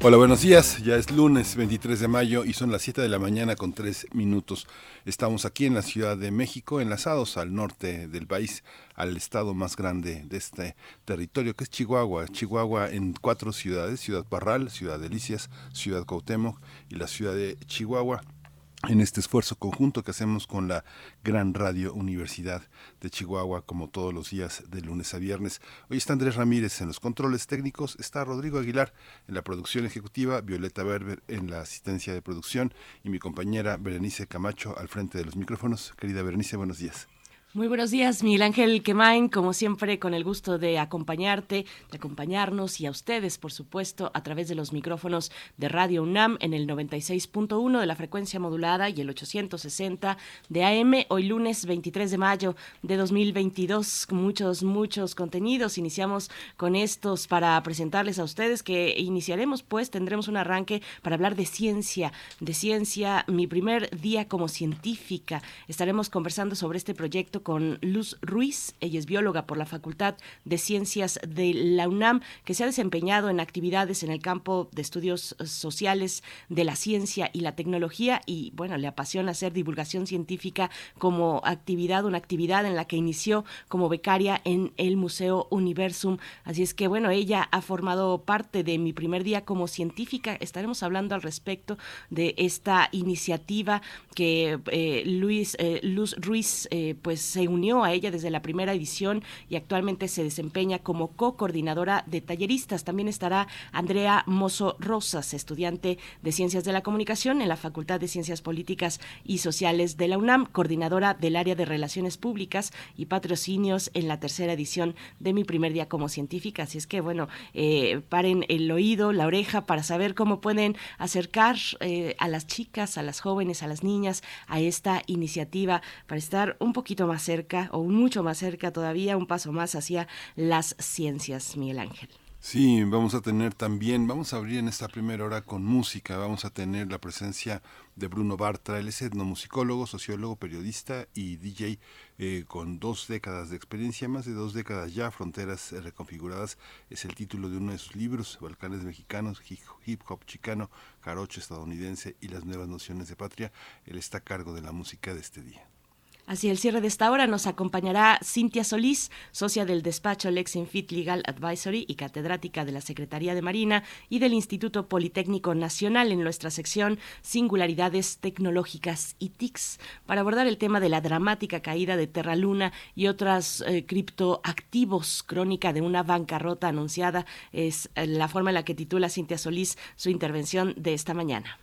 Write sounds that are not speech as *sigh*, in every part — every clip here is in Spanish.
Hola, buenos días. Ya es lunes 23 de mayo y son las 7 de la mañana con 3 minutos. Estamos aquí en la Ciudad de México, enlazados al norte del país, al estado más grande de este territorio, que es Chihuahua. Chihuahua en cuatro ciudades, Ciudad Parral, Ciudad Delicias, Ciudad Cuauhtémoc y la ciudad de Chihuahua en este esfuerzo conjunto que hacemos con la Gran Radio Universidad de Chihuahua, como todos los días de lunes a viernes. Hoy está Andrés Ramírez en los controles técnicos, está Rodrigo Aguilar en la producción ejecutiva, Violeta Berber en la asistencia de producción y mi compañera Berenice Camacho al frente de los micrófonos. Querida Berenice, buenos días. Muy buenos días, Miguel Ángel Quemain, como siempre, con el gusto de acompañarte, de acompañarnos y a ustedes, por supuesto, a través de los micrófonos de Radio UNAM en el 96.1 de la frecuencia modulada y el 860 de AM, hoy lunes 23 de mayo de 2022, muchos, muchos contenidos. Iniciamos con estos para presentarles a ustedes que iniciaremos, pues, tendremos un arranque para hablar de ciencia, de ciencia, mi primer día como científica. Estaremos conversando sobre este proyecto con Luz Ruiz. Ella es bióloga por la Facultad de Ciencias de la UNAM, que se ha desempeñado en actividades en el campo de estudios sociales de la ciencia y la tecnología y, bueno, le apasiona hacer divulgación científica como actividad, una actividad en la que inició como becaria en el Museo Universum. Así es que, bueno, ella ha formado parte de mi primer día como científica. Estaremos hablando al respecto de esta iniciativa que eh, Luis, eh, Luz Ruiz, eh, pues se unió a ella desde la primera edición y actualmente se desempeña como co-coordinadora de talleristas. También estará Andrea Mozo Rosas, estudiante de Ciencias de la Comunicación en la Facultad de Ciencias Políticas y Sociales de la UNAM, coordinadora del área de Relaciones Públicas y Patrocinios en la tercera edición de mi primer día como científica. Así es que, bueno, eh, paren el oído, la oreja para saber cómo pueden acercar eh, a las chicas, a las jóvenes, a las niñas a esta iniciativa para estar un poquito más cerca o mucho más cerca todavía, un paso más hacia las ciencias, Miguel Ángel. Sí, vamos a tener también, vamos a abrir en esta primera hora con música, vamos a tener la presencia de Bruno Bartra, él es etnomusicólogo, sociólogo, periodista y DJ eh, con dos décadas de experiencia, más de dos décadas ya, Fronteras Reconfiguradas, es el título de uno de sus libros, Balcanes Mexicanos, Hip Hop Chicano, Carocho Estadounidense y las Nuevas Nociones de Patria, él está a cargo de la música de este día. Hacia el cierre de esta hora nos acompañará Cintia Solís, socia del despacho Lexinfit Legal Advisory y catedrática de la Secretaría de Marina y del Instituto Politécnico Nacional en nuestra sección Singularidades Tecnológicas y TICs, para abordar el tema de la dramática caída de Terra Luna y otros eh, criptoactivos, crónica de una bancarrota anunciada. Es eh, la forma en la que titula Cintia Solís su intervención de esta mañana.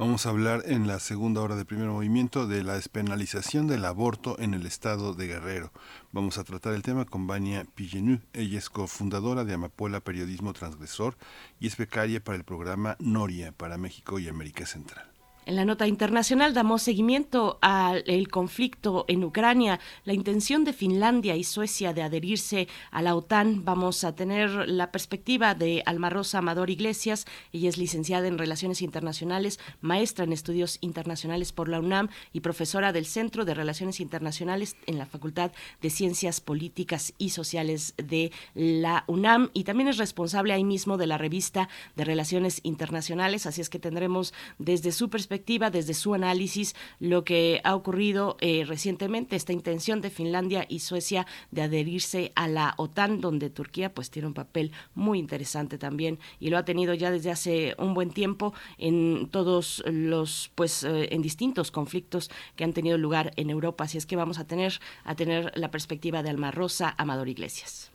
Vamos a hablar en la segunda hora de primer movimiento de la despenalización del aborto en el estado de Guerrero. Vamos a tratar el tema con Vania Pillenu. Ella es cofundadora de Amapola Periodismo Transgresor y es becaria para el programa Noria para México y América Central. En la nota internacional damos seguimiento al conflicto en Ucrania, la intención de Finlandia y Suecia de adherirse a la OTAN. Vamos a tener la perspectiva de Alma Rosa Amador Iglesias. Ella es licenciada en Relaciones Internacionales, maestra en Estudios Internacionales por la UNAM y profesora del Centro de Relaciones Internacionales en la Facultad de Ciencias Políticas y Sociales de la UNAM. Y también es responsable ahí mismo de la revista de Relaciones Internacionales. Así es que tendremos desde su perspectiva desde su análisis, lo que ha ocurrido eh, recientemente, esta intención de Finlandia y Suecia de adherirse a la OTAN, donde Turquía pues tiene un papel muy interesante también y lo ha tenido ya desde hace un buen tiempo en todos los pues eh, en distintos conflictos que han tenido lugar en Europa. Así es que vamos a tener a tener la perspectiva de Alma Rosa Amador Iglesias.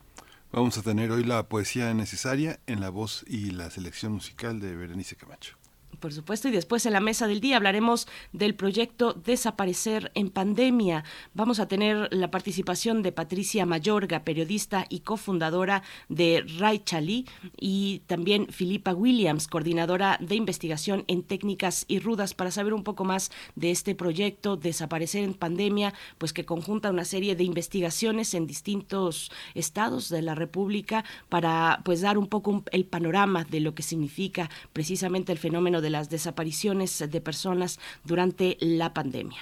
Vamos a tener hoy la poesía necesaria en la voz y la selección musical de Berenice Camacho. Por supuesto, y después en la mesa del día hablaremos del proyecto Desaparecer en Pandemia. Vamos a tener la participación de Patricia Mayorga, periodista y cofundadora de Raichali, y también Filipa Williams, coordinadora de investigación en técnicas y rudas, para saber un poco más de este proyecto Desaparecer en Pandemia, pues que conjunta una serie de investigaciones en distintos estados de la República para pues dar un poco el panorama de lo que significa precisamente el fenómeno las desapariciones de personas durante la pandemia.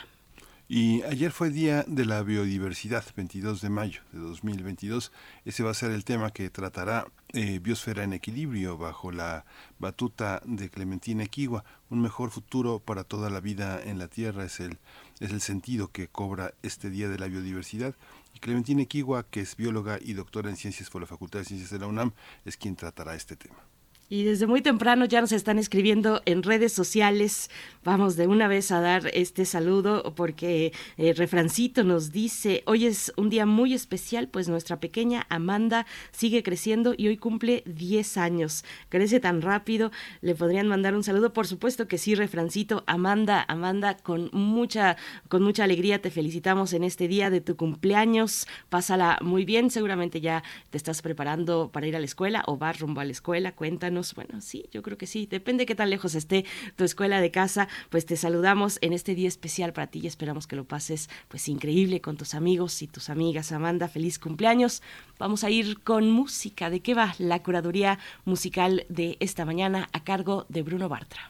Y ayer fue Día de la Biodiversidad, 22 de mayo de 2022. Ese va a ser el tema que tratará eh, Biosfera en Equilibrio bajo la batuta de Clementina Equigua. Un mejor futuro para toda la vida en la Tierra es el, es el sentido que cobra este Día de la Biodiversidad. Y Clementina Equigua, que es bióloga y doctora en ciencias por la Facultad de Ciencias de la UNAM, es quien tratará este tema. Y desde muy temprano ya nos están escribiendo en redes sociales. Vamos de una vez a dar este saludo porque eh, Refrancito nos dice, hoy es un día muy especial, pues nuestra pequeña Amanda sigue creciendo y hoy cumple 10 años. Crece tan rápido, le podrían mandar un saludo. Por supuesto que sí, Refrancito. Amanda, Amanda, con mucha, con mucha alegría te felicitamos en este día de tu cumpleaños. Pásala muy bien, seguramente ya te estás preparando para ir a la escuela o vas rumbo a la escuela. Cuéntanos bueno, sí, yo creo que sí, depende qué tan lejos esté tu escuela de casa, pues te saludamos en este día especial para ti y esperamos que lo pases pues increíble con tus amigos y tus amigas. Amanda, feliz cumpleaños. Vamos a ir con música. ¿De qué va la curaduría musical de esta mañana a cargo de Bruno Bartra?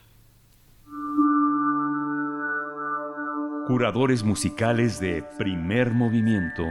Curadores musicales de primer movimiento.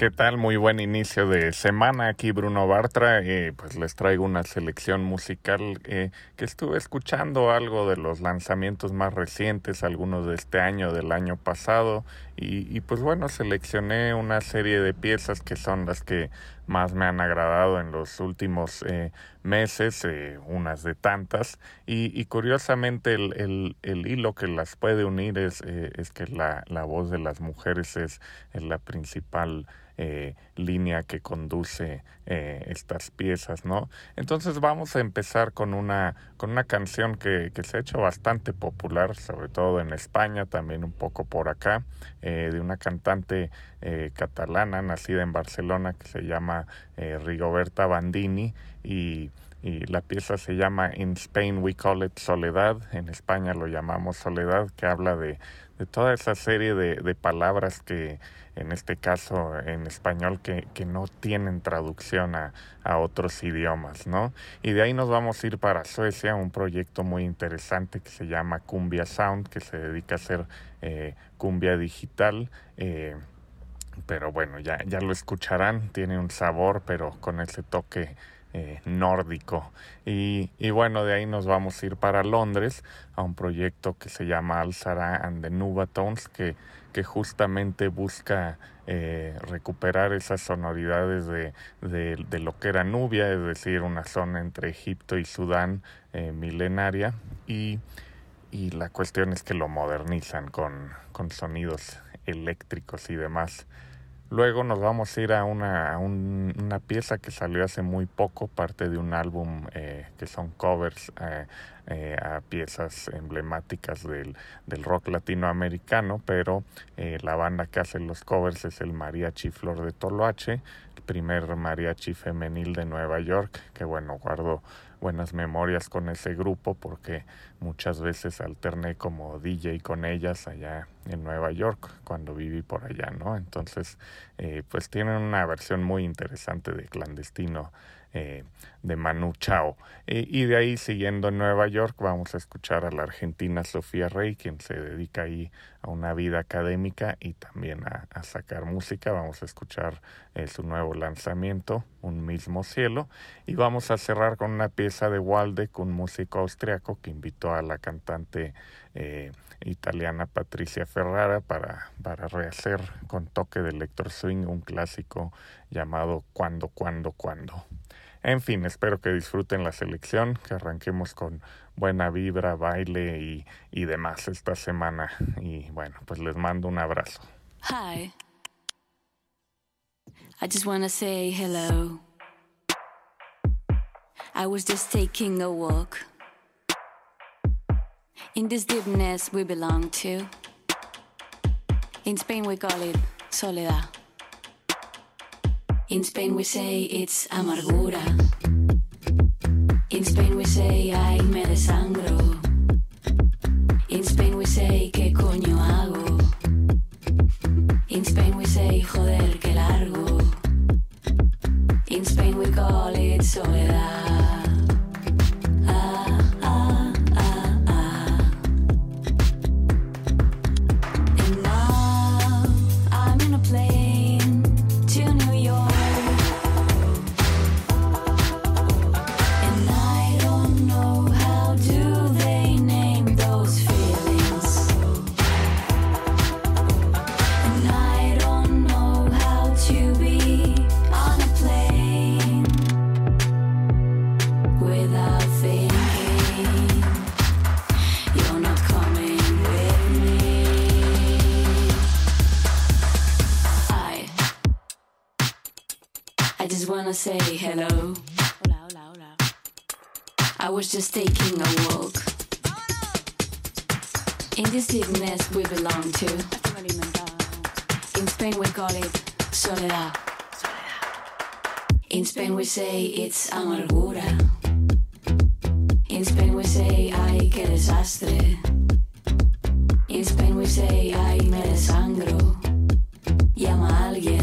¿Qué tal? Muy buen inicio de semana. Aquí Bruno Bartra. Eh, pues les traigo una selección musical eh, que estuve escuchando algo de los lanzamientos más recientes, algunos de este año, del año pasado. Y, pues bueno, seleccioné una serie de piezas que son las que más me han agradado en los últimos eh, meses, unas de tantas. Y, curiosamente el, hilo que las puede unir es, es que la, voz de las mujeres es, es la principal eh, línea que conduce eh, estas piezas, ¿no? Entonces vamos a empezar con una, con una canción que, que, se ha hecho bastante popular, sobre todo en España, también un poco por acá, eh, de una cantante catalana nacida en Barcelona que se llama Rigoberta Bandini y y la pieza se llama In Spain We Call It Soledad, en España lo llamamos Soledad, que habla de, de toda esa serie de, de palabras que, en este caso en español, que, que no tienen traducción a, a, otros idiomas, ¿no? Y de ahí nos vamos a ir para Suecia, un proyecto muy interesante que se llama Cumbia Sound, que se dedica a hacer eh, cumbia digital. Eh, pero bueno, ya, ya lo escucharán, tiene un sabor, pero con ese toque eh, nórdico. Y, y, bueno, de ahí nos vamos a ir para Londres a un proyecto que se llama Alzara and the Nubatones, que que justamente busca eh, recuperar esas sonoridades de, de, lo que era Nubia, es decir, una zona entre Egipto y Sudán eh, milenaria, y, y, la cuestión es que lo modernizan con, con sonidos eléctricos y demás. Luego nos vamos a ir a una, a una pieza que salió hace muy poco, parte de un álbum eh, que son covers eh, eh, a piezas emblemáticas del, del rock latinoamericano, pero la banda que hace los covers es el Mariachi Flor de Toloache, el primer mariachi femenil de Nueva York, que bueno, guardo buenas memorias con ese grupo porque muchas veces alterné como DJ con ellas allá en Nueva York cuando viví por allá, ¿no? Entonces, eh, pues tienen una versión muy interesante de clandestino eh, de Manu Chao. y de ahí, siguiendo en Nueva York, vamos a escuchar a la argentina Sofía Rey, quien se dedica ahí a una vida académica y también a, sacar música. Vamos a escuchar eh, su nuevo lanzamiento, Un mismo cielo. Y vamos a cerrar con una pieza de Waldeck, un músico austriaco que invitó a la cantante eh, italiana Patricia Ferrara para, para rehacer con toque de electro swing un clásico llamado Cuando, Cuando, Cuando. En fin, espero que disfruten la selección, que arranquemos con buena vibra, baile y, y demás esta semana. Y bueno, pues les mando un abrazo. Hi. I just wanna say hello. I was just taking a walk. In this deepness we belong to. In Spain we call it soledad. In Spain we say it's amargura. In Spain we say ay me desangro. In Spain we say qué coño hago. In Spain we say joder que largo. In Spain we call it soledad. Wanna say hello. Hola, hola, hola. I was just taking a walk. In this deepness we belong to. In Spain we call it soledad. In Spain we say it's amargura. In Spain we say ay qué desastre. In Spain we say ay me desangro. Llama a alguien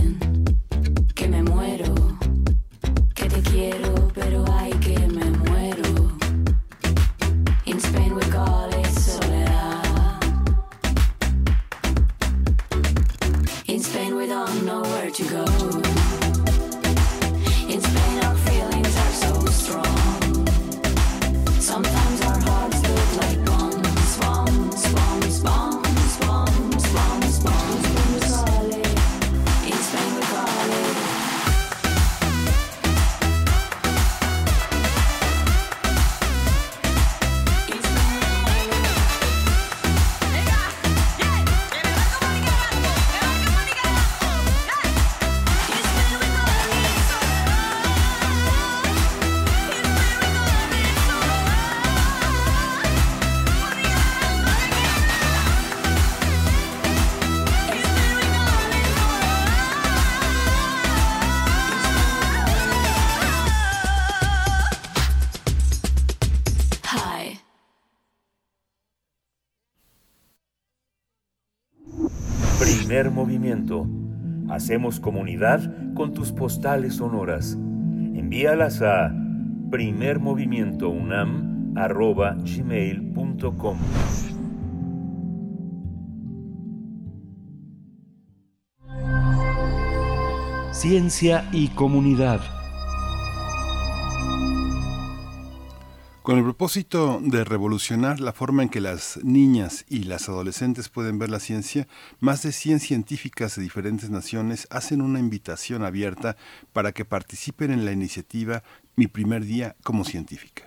Hacemos comunidad con tus postales sonoras. Envíalas a primermovimientounam.gmail.com Ciencia y comunidad. Con el propósito de revolucionar la forma en que las niñas y las adolescentes pueden ver la ciencia, más de 100 científicas de diferentes naciones hacen una invitación abierta para que participen en la iniciativa Mi primer día como científica.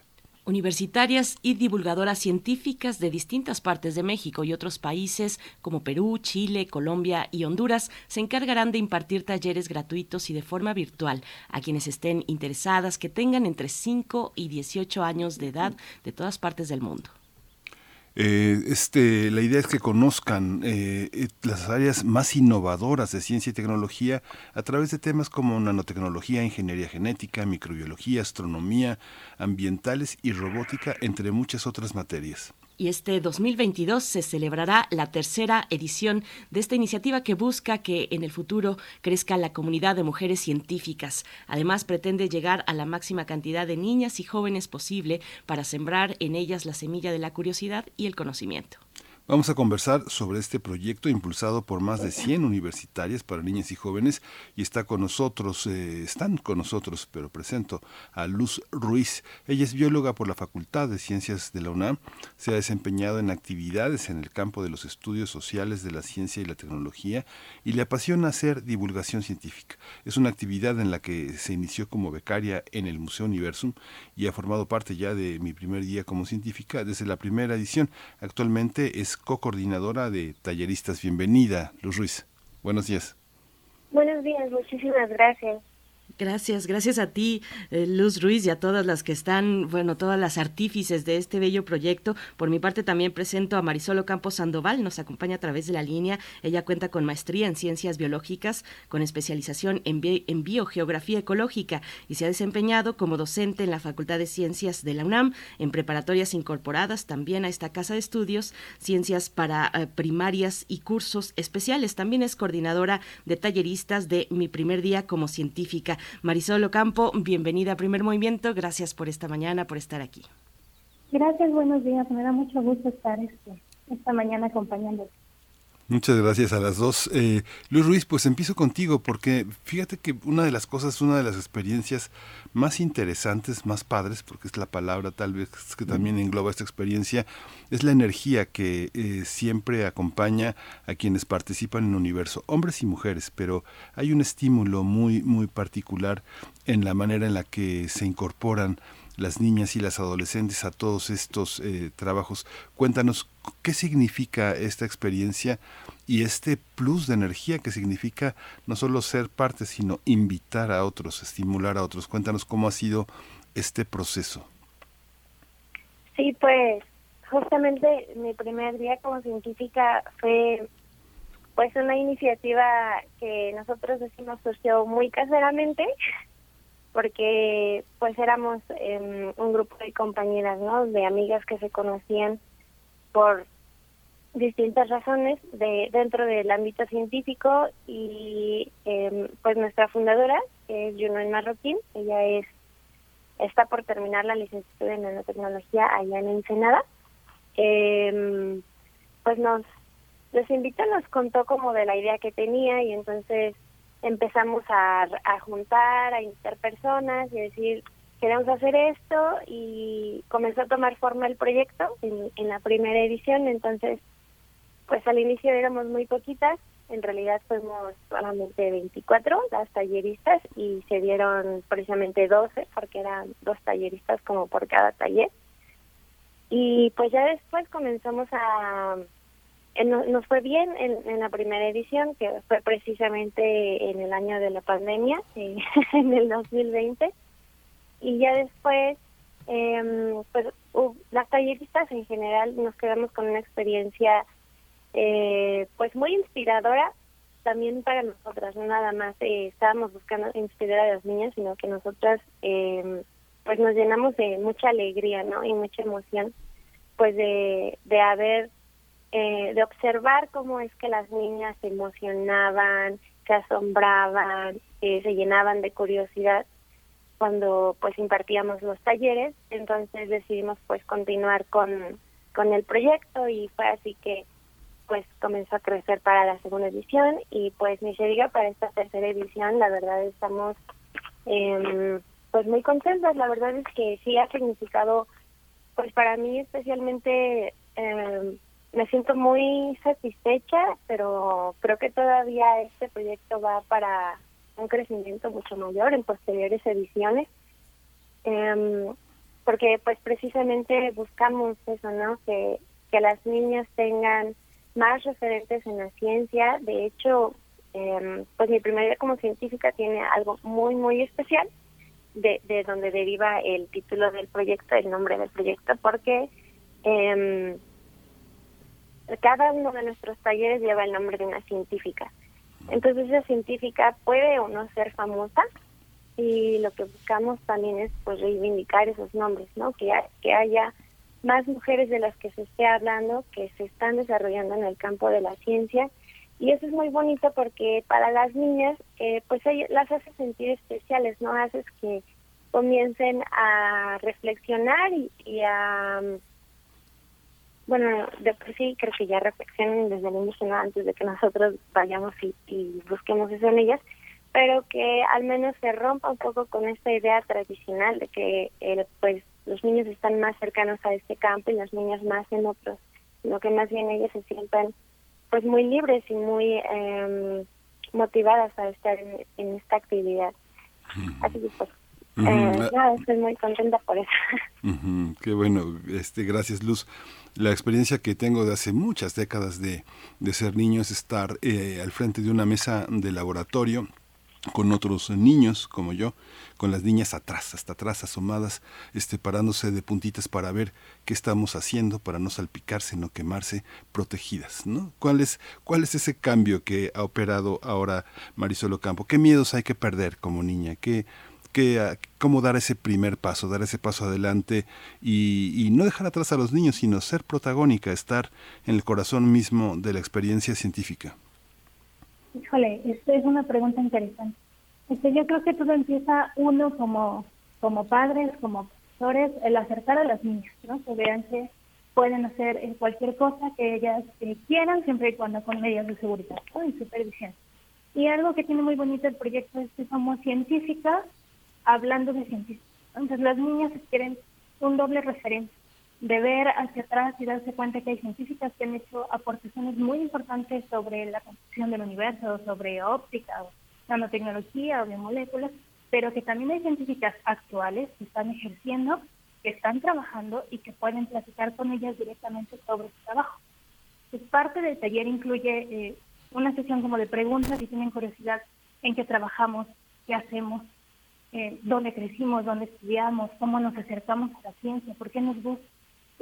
Universitarias y divulgadoras científicas de distintas partes de México y otros países como Perú, Chile, Colombia y Honduras se encargarán de impartir talleres gratuitos y de forma virtual a quienes estén interesadas que tengan entre 5 y 18 años de edad de todas partes del mundo. Eh, este, la idea es que conozcan eh, las áreas más innovadoras de ciencia y tecnología a través de temas como nanotecnología, ingeniería genética, microbiología, astronomía, ambientales y robótica, entre muchas otras materias. Y este 2022 se celebrará la tercera edición de esta iniciativa que busca que en el futuro crezca la comunidad de mujeres científicas. Además, pretende llegar a la máxima cantidad de niñas y jóvenes posible para sembrar en ellas la semilla de la curiosidad y el conocimiento. Vamos a conversar sobre este proyecto impulsado por más de 100 universitarias para niñas y jóvenes y está con nosotros, eh, están con nosotros, pero presento a Luz Ruiz. Ella es bióloga por la Facultad de Ciencias de la UNAM, se ha desempeñado en actividades en el campo de los estudios sociales de la ciencia y la tecnología y le apasiona hacer divulgación científica. Es una actividad en la que se inició como becaria en el Museo Universum y ha formado parte ya de mi primer día como científica desde la primera edición. Actualmente es co-coordinadora de talleristas. Bienvenida, Luz Ruiz. Buenos días. Buenos días, muchísimas gracias. Gracias, gracias a ti, eh, Luz Ruiz, y a todas las que están, bueno, todas las artífices de este bello proyecto. Por mi parte también presento a Marisol Campos Sandoval, nos acompaña a través de la línea. Ella cuenta con maestría en ciencias biológicas, con especialización en, biogeografía ecológica y se ha desempeñado como docente en la Facultad de Ciencias de la UNAM, en preparatorias incorporadas también a esta casa de estudios, ciencias para eh, primarias y cursos especiales. También es coordinadora de talleristas de Mi Primer Día como Científica. Marisol Ocampo, bienvenida a Primer Movimiento. Gracias por esta mañana, por estar aquí. Gracias, buenos días. Me da mucho gusto estar este, esta mañana acompañándote. Muchas gracias a las dos. Eh, Luis Ruiz, pues empiezo contigo porque fíjate que una de las cosas, una de las experiencias más interesantes, más padres, porque es la palabra tal vez que también engloba esta experiencia, es la energía que eh, siempre acompaña a quienes participan en el universo, hombres y mujeres, pero hay un estímulo muy, muy particular en la manera en la que se incorporan las niñas y las adolescentes a todos estos eh, trabajos. Cuéntanos qué significa esta experiencia y este plus de energía que significa no solo ser parte, sino invitar a otros, estimular a otros. Cuéntanos cómo ha sido este proceso. Sí, pues justamente mi primer día como científica fue pues una iniciativa que nosotros decimos surgió muy caseramente porque pues éramos em, un grupo de compañeras, ¿no? De amigas que se conocían por distintas razones de dentro del ámbito científico y em, pues nuestra fundadora es Junón Marroquín ella es está por terminar la licenciatura en nanotecnología allá en Ensenada eh, pues nos les invitó nos contó como de la idea que tenía y entonces empezamos a, a juntar, a invitar personas y decir, queremos hacer esto y comenzó a tomar forma el proyecto en, en la primera edición, entonces pues al inicio éramos muy poquitas, en realidad fuimos solamente 24 las talleristas y se dieron precisamente 12 porque eran dos talleristas como por cada taller. Y pues ya después comenzamos a nos fue bien en, la primera edición, que fue precisamente en el año de la pandemia, eh, *laughs* en el 2020. Y ya después, eh, pues las talleristas en general nos quedamos con una experiencia eh, pues muy inspiradora también para nosotras, no nada más estábamos buscando inspirar a las niñas, sino que nosotras pues nos llenamos de mucha alegría, ¿no? Y mucha emoción, pues de, de haber eh, de observar cómo es que las niñas se emocionaban, se asombraban, eh, se llenaban de curiosidad cuando pues impartíamos los talleres, entonces decidimos pues continuar con, con el proyecto y fue así que pues comenzó a crecer para la segunda edición. Y pues ni se diga para esta tercera edición, la verdad estamos eh, pues muy contentos, la verdad es que sí ha significado pues para mí especialmente eh, me siento muy satisfecha, pero creo que todavía este proyecto va para un crecimiento mucho mayor en posteriores ediciones, eh, porque pues precisamente buscamos eso, ¿no? Que, que las niñas tengan más referentes en la ciencia. De hecho, eh, pues mi primer día como científica tiene algo muy, muy especial, de, de donde deriva el título del proyecto, el nombre del proyecto, porque... Eh, cada uno de nuestros talleres lleva el nombre de una científica. Entonces esa científica puede o no ser famosa y lo que buscamos también es pues reivindicar esos nombres, ¿no? Que, que haya más mujeres de las que se esté hablando que se están desarrollando en el campo de la ciencia y eso es muy bonito porque para las niñas eh, pues las hace sentir especiales, ¿no? Haces que comiencen a reflexionar y a bueno, de por sí creo que ya reflexionen desde el inicio, antes de que nosotros vayamos y, busquemos eso en ellas, pero que al menos se rompa un poco con esta idea tradicional de que eh, pues los niños están más cercanos a este campo y las niñas más en otros, sino que más bien ellas se sientan pues muy libres y muy eh, motivadas a estar en, esta actividad. Así que pues eh, estoy muy contenta por eso. *laughs* Qué bueno, este, gracias Luz. La experiencia que tengo de hace muchas décadas de, de ser niño es estar eh, al frente de una mesa de laboratorio con otros niños como yo, con las niñas atrás, hasta atrás, asomadas, este, parándose de puntitas para ver qué estamos haciendo, para no salpicarse, no quemarse, protegidas, ¿no? ¿Cuál es, cuál es ese cambio que ha operado ahora Marisol Ocampo? ¿Qué miedos hay que perder como niña? ¿Qué, qué, cómo dar ese primer paso, dar ese paso adelante y, y no dejar atrás a los niños, sino ser protagónica, estar en el corazón mismo de la experiencia científica? Híjole, esta es una pregunta interesante. Este, yo creo que todo empieza uno como, como padres, como profesores, el acercar a las niñas, ¿no? Que vean que pueden hacer eh, cualquier cosa que ellas eh, quieran, siempre y cuando con medidas de seguridad y supervisión. Y algo que tiene muy bonito el proyecto es que somos científicas hablando de científicas. Entonces las niñas quieren un doble referente de ver hacia atrás y darse cuenta que hay científicas que han hecho aportaciones muy importantes sobre la construcción del universo, sobre óptica, o nanotecnología o biomoléculas, pero que también hay científicas actuales que están ejerciendo, que están trabajando y que pueden platicar con ellas directamente sobre su trabajo. Pues parte del taller incluye eh, una sesión como de preguntas si tienen curiosidad en qué trabajamos, qué hacemos, eh, dónde crecimos, dónde estudiamos, cómo nos acercamos a la ciencia, por qué nos gusta.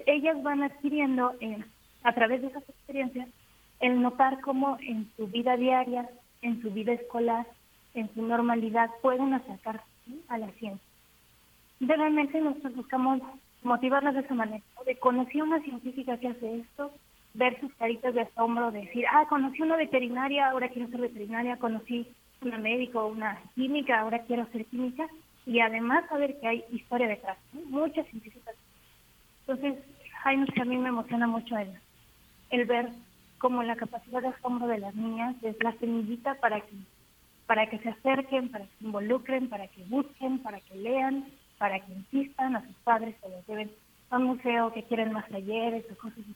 Ellas van adquiriendo eh, a través de esas experiencias el notar cómo en su vida diaria, en su vida escolar, en su normalidad pueden acercarse a la ciencia. realmente nosotros buscamos motivarlas de esa manera, de conocer una científica que hace esto, ver sus caritas de asombro, decir, ah, conocí una veterinaria, ahora quiero ser veterinaria, conocí una médico, una química, ahora quiero ser química, y además saber que hay historia detrás, muchas científicas entonces, Jaime, a mí me emociona mucho el, el ver cómo la capacidad de asombro de las niñas es la semillita para que, para que se acerquen, para que se involucren, para que busquen, para que lean, para que insistan a sus padres que los lleven a un museo, que quieren más talleres o cosas así.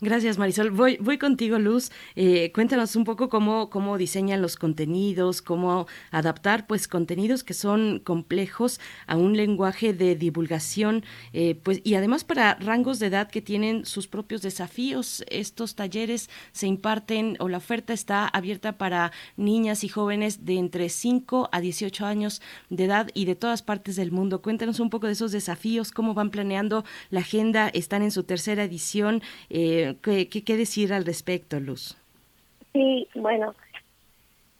Gracias, Marisol. Voy, voy contigo, Luz. Eh, cuéntanos un poco cómo, cómo diseñan los contenidos, cómo adaptar pues contenidos que son complejos a un lenguaje de divulgación, eh, pues y además para rangos de edad que tienen sus propios desafíos. Estos talleres se imparten o la oferta está abierta para niñas y jóvenes de entre 5 a 18 años de edad y de todas partes del mundo. Cuéntanos un poco de esos desafíos, cómo van planeando la agenda. Están en su tercera edición. Eh, ¿qué, ¿qué, decir al respecto, Luz? Sí, bueno,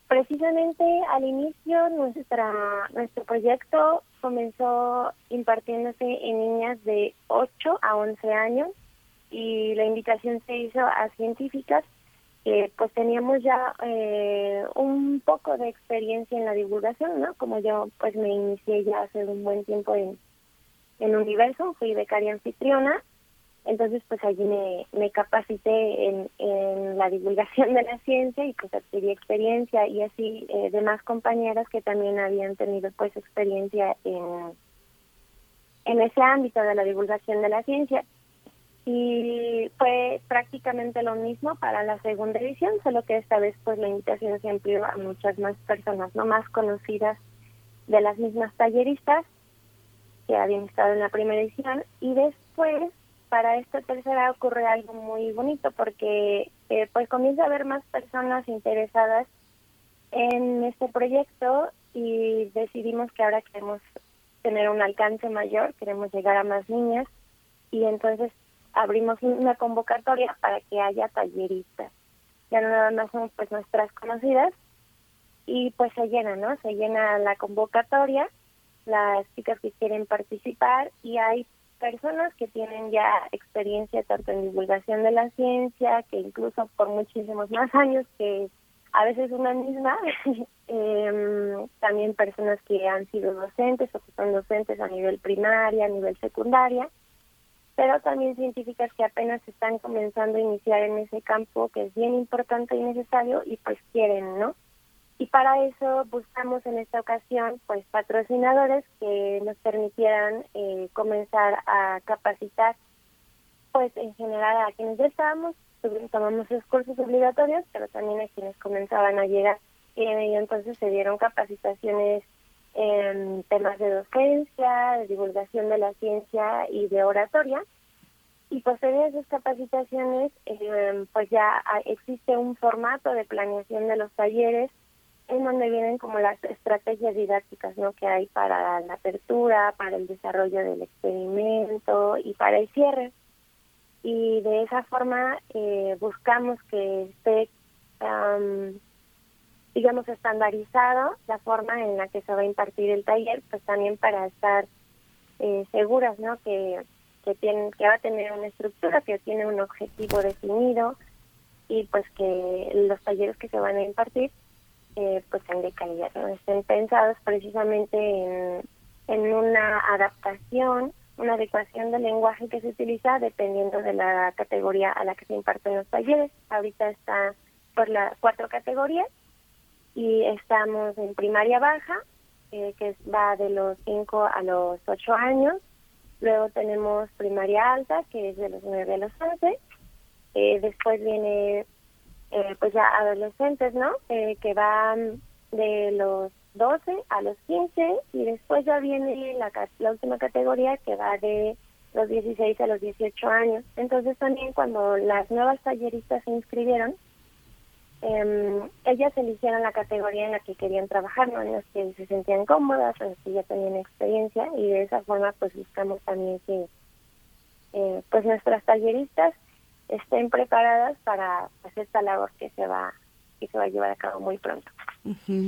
precisamente al inicio nuestra nuestro proyecto comenzó impartiéndose en niñas de 8 a 11 años y la invitación se hizo a científicas que pues teníamos ya eh, un poco de experiencia en la divulgación, ¿no? Como yo pues me inicié ya hace un buen tiempo en, en Universo, fui becaria anfitriona entonces, pues allí me, me capacité en, la divulgación de la ciencia y pues adquirí experiencia y así eh, demás compañeras que también habían tenido pues experiencia en, en ese ámbito de la divulgación de la ciencia. Y fue prácticamente lo mismo para la segunda edición, solo que esta vez pues la invitación se amplió a muchas más personas, no más conocidas de las mismas talleristas que habían estado en la primera edición y después para esta tercera ocurre algo muy bonito porque eh, pues comienza a haber más personas interesadas en este proyecto y decidimos que ahora queremos tener un alcance mayor, queremos llegar a más niñas y entonces abrimos una convocatoria para que haya talleristas. Ya no nada son pues nuestras conocidas y pues se llena, ¿no? Se llena la convocatoria, las chicas que quieren participar y hay personas que tienen ya experiencia tanto en divulgación de la ciencia, que incluso por muchísimos más años que a veces una misma, *laughs* eh, también personas que han sido docentes o que son docentes a nivel primaria, a nivel secundaria, pero también científicas que apenas están comenzando a iniciar en ese campo que es bien importante y necesario y pues quieren, ¿no? Y para eso buscamos en esta ocasión pues patrocinadores que nos permitieran eh, comenzar a capacitar pues en general a quienes ya estábamos tomamos los cursos obligatorios pero también a quienes comenzaban a llegar. Y entonces se dieron capacitaciones en temas de docencia de divulgación de la ciencia y de oratoria. Y posterior a esas capacitaciones, eh, pues ya existe un formato de planeación de los talleres en donde vienen como las estrategias didácticas ¿no? que hay para la apertura, para el desarrollo del experimento y para el cierre. Y de esa forma eh, buscamos que esté, digamos, estandarizado la forma en la que se va a impartir el taller, pues también para estar eh, seguras ¿no? que que tienen que va a tener una estructura que tiene un objetivo definido y pues que los talleres que se van a impartir eh, pues sean de calidad no estén pensados precisamente en, en una adaptación una adecuación del lenguaje que se utiliza dependiendo de la categoría a la que se imparten los talleres. Ahorita está por las cuatro categorías y estamos en primaria baja eh, que va de los 5 a los 8 años. Luego tenemos primaria alta, que es de los 9 a los 11. Eh, después viene, eh, pues ya adolescentes, ¿no? Eh, que van de los 12 a los 15 y después ya viene la, la última categoría que va de los 16 a los 18 años. Entonces también cuando las nuevas talleristas se inscribieron, eh, ellas eligieron la categoría en la que querían trabajar, ¿no? en las que se sentían cómodas, en las que ya tenían experiencia y de esa forma pues buscamos también que eh, pues nuestras talleristas estén preparadas para hacer esta labor que se va que se va a llevar a cabo muy pronto.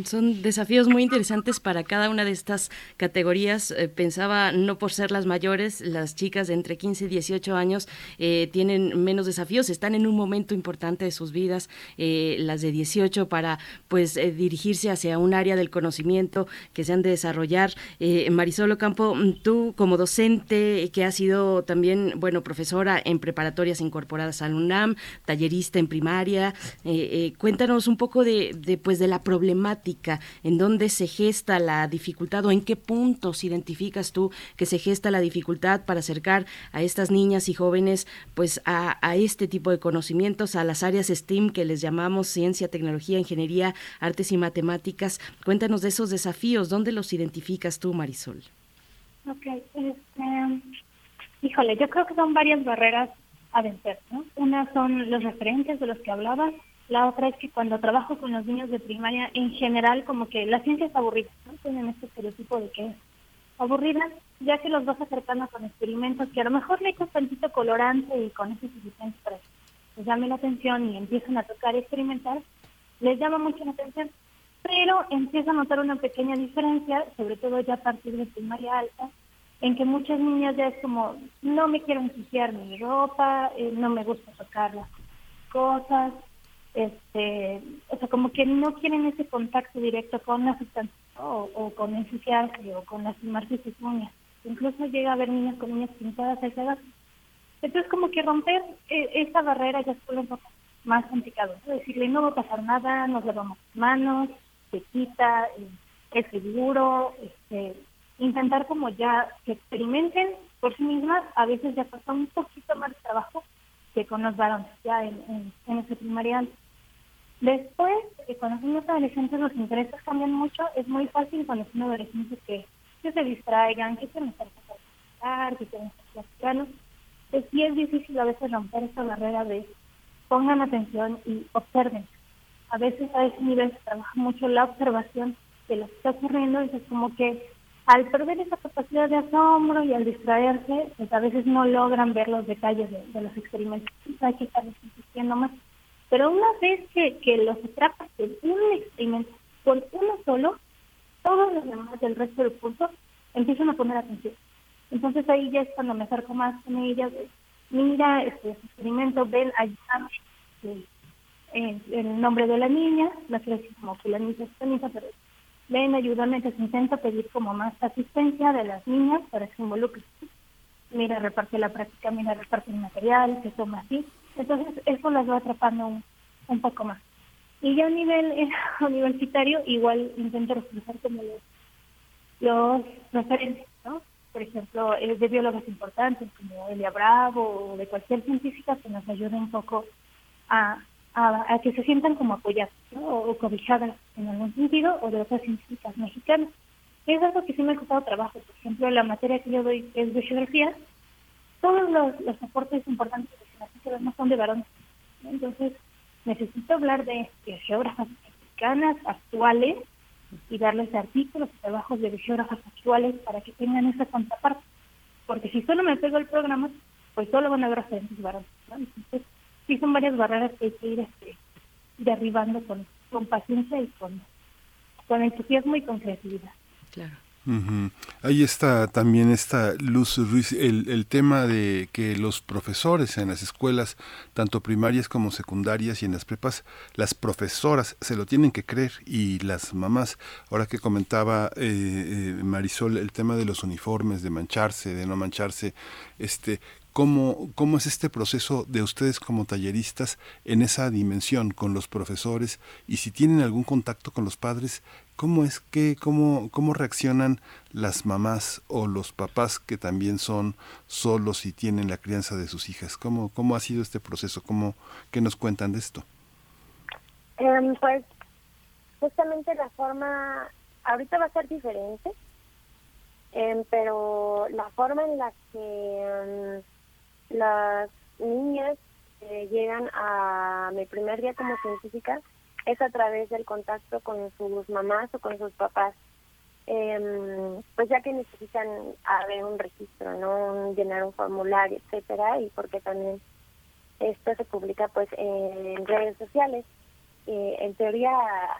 Son desafíos muy interesantes para cada una de estas categorías. Eh, pensaba, no por ser las mayores, las chicas de entre 15 y 18 años eh, tienen menos desafíos, están en un momento importante de sus vidas, eh, las de 18 para pues dirigirse hacia un área del conocimiento que se han de desarrollar. Marisol Ocampo, tú como docente que has sido también, bueno, profesora en preparatorias incorporadas al UNAM, tallerista en primaria, cuéntanos un poco de, pues, de la problemática en dónde se gesta la dificultad o en qué puntos identificas tú que se gesta la dificultad para acercar a estas niñas y jóvenes pues a, este tipo de conocimientos, a las áreas STEAM que les llamamos ciencia, tecnología, ingeniería, artes y matemáticas. Cuéntanos de esos desafíos, ¿dónde los identificas tú, Marisol? Ok, este, híjole, yo creo que son varias barreras a vencer, ¿no? Una son los referentes de los que hablabas, la otra es que cuando trabajo con los niños de primaria, en general, como que la ciencia es aburrida, ¿no? Tienen este estereotipo de que es aburrida, ya que los vas acercando con experimentos que a lo mejor le echas tantito colorante y con eso es suficiente para que llame la atención y empiezan a tocar y experimentar, les llama mucho la atención, pero empieza a notar una pequeña diferencia, sobre todo ya a partir de primaria alta, en que muchas niñas ya es como, no me quiero ensuciar mi ropa, eh, no me gusta tocar las cosas, este, o sea, como que no quieren ese contacto directo con la sustancia o, con ensuciarse o con lastimarse sus uñas. Incluso llega a haber niñas con uñas pintadas a esa edad. Entonces, como que romper eh, esa barrera ya es un poco más complicado. Decirle, no va a pasar nada, nos lavamos manos, se quita, eh, es seguro, este, intentar como ya que experimenten por sí mismas, a veces ya pasa un poquito más de trabajo que con los varones, ya en, en, en ese primarial. Después, eh, cuando somos adolescentes, los intereses cambian mucho. Es muy fácil cuando son adolescentes que, que se distraigan, que se metan a que se platicando. Pues sí es difícil a veces romper esa barrera de pongan atención y observen. A veces a ese nivel se trabaja mucho la observación de lo que está ocurriendo y es como que al perder esa capacidad de asombro y al distraerse, pues a veces no logran ver los detalles de, los experimentos. hay que estar insistiendo más. Pero una vez que, que los atrapas en un experimento con uno solo, todos los demás del resto del punto empiezan a poner atención. Entonces ahí ya es cuando me acerco más con ella, mira, este, experimento, ven, ayúdame, este, el nombre de la niña, la decir como que la niña es pero ven, ayúdame, entonces intento pedir como más asistencia de las niñas para que se involucren. Mira, reparte la práctica, mira, reparte el material, se toma así. Entonces, eso las va atrapando un, poco más. Y ya a nivel *laughs* eh, universitario, igual intento reforzar como los, los referentes, ¿no? Por ejemplo, es de biólogos importantes como Elia Bravo o de cualquier científica que nos ayude un poco a, a, que se sientan como apoyadas ¿no? o, cobijadas en algún sentido o de otras científicas mexicanas. Es algo que sí me ha costado trabajo. Por ejemplo, la materia que yo doy es de todos los, los aportes importantes las no son de varones. Entonces, necesito hablar de, geógrafas mexicanas actuales y darles artículos y trabajos de geógrafas actuales para que tengan esa contraparte. Porque si solo me pego el programa, pues solo van a ver referentes varones. Entonces, sí son varias barreras que hay que ir este, derribando con, con paciencia y con, con entusiasmo y con creatividad. Claro. Ahí está también esta Luz Ruiz, el, el, tema de que los profesores en las escuelas, tanto primarias como secundarias y en las prepas, las profesoras se lo tienen que creer y las mamás, ahora que comentaba eh, eh Marisol el tema de los uniformes, de mancharse, de no mancharse, este, ¿Cómo, ¿Cómo es este proceso de ustedes como talleristas en esa dimensión con los profesores y si tienen algún contacto con los padres, cómo es que, cómo, cómo reaccionan las mamás o los papás que también son solos y tienen la crianza de sus hijas? ¿Cómo, cómo ha sido este proceso? ¿Cómo, ¿Qué nos cuentan de esto? Em, pues justamente la forma, ahorita va a ser diferente, em, pero la forma en la que... Em, las niñas que llegan a mi primer día como científica es a través del contacto con sus mamás o con sus papás. Eh, pues ya que necesitan haber un registro, no llenar un formulario, etcétera, y porque también esto se publica pues en redes sociales. Eh, en teoría,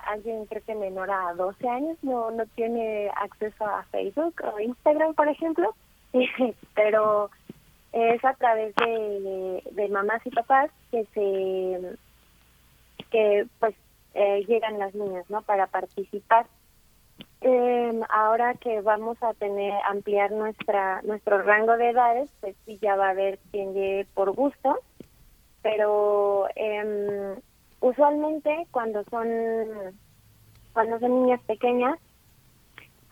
alguien creo que menor a 12 años no no tiene acceso a Facebook o Instagram, por ejemplo, *laughs* pero es a través de, de mamás y papás que se que pues eh, llegan las niñas no para participar. Eh, ahora que vamos a tener ampliar nuestra nuestro rango de edades pues sí ya va a haber quien llegue por gusto pero eh, usualmente cuando son cuando son niñas pequeñas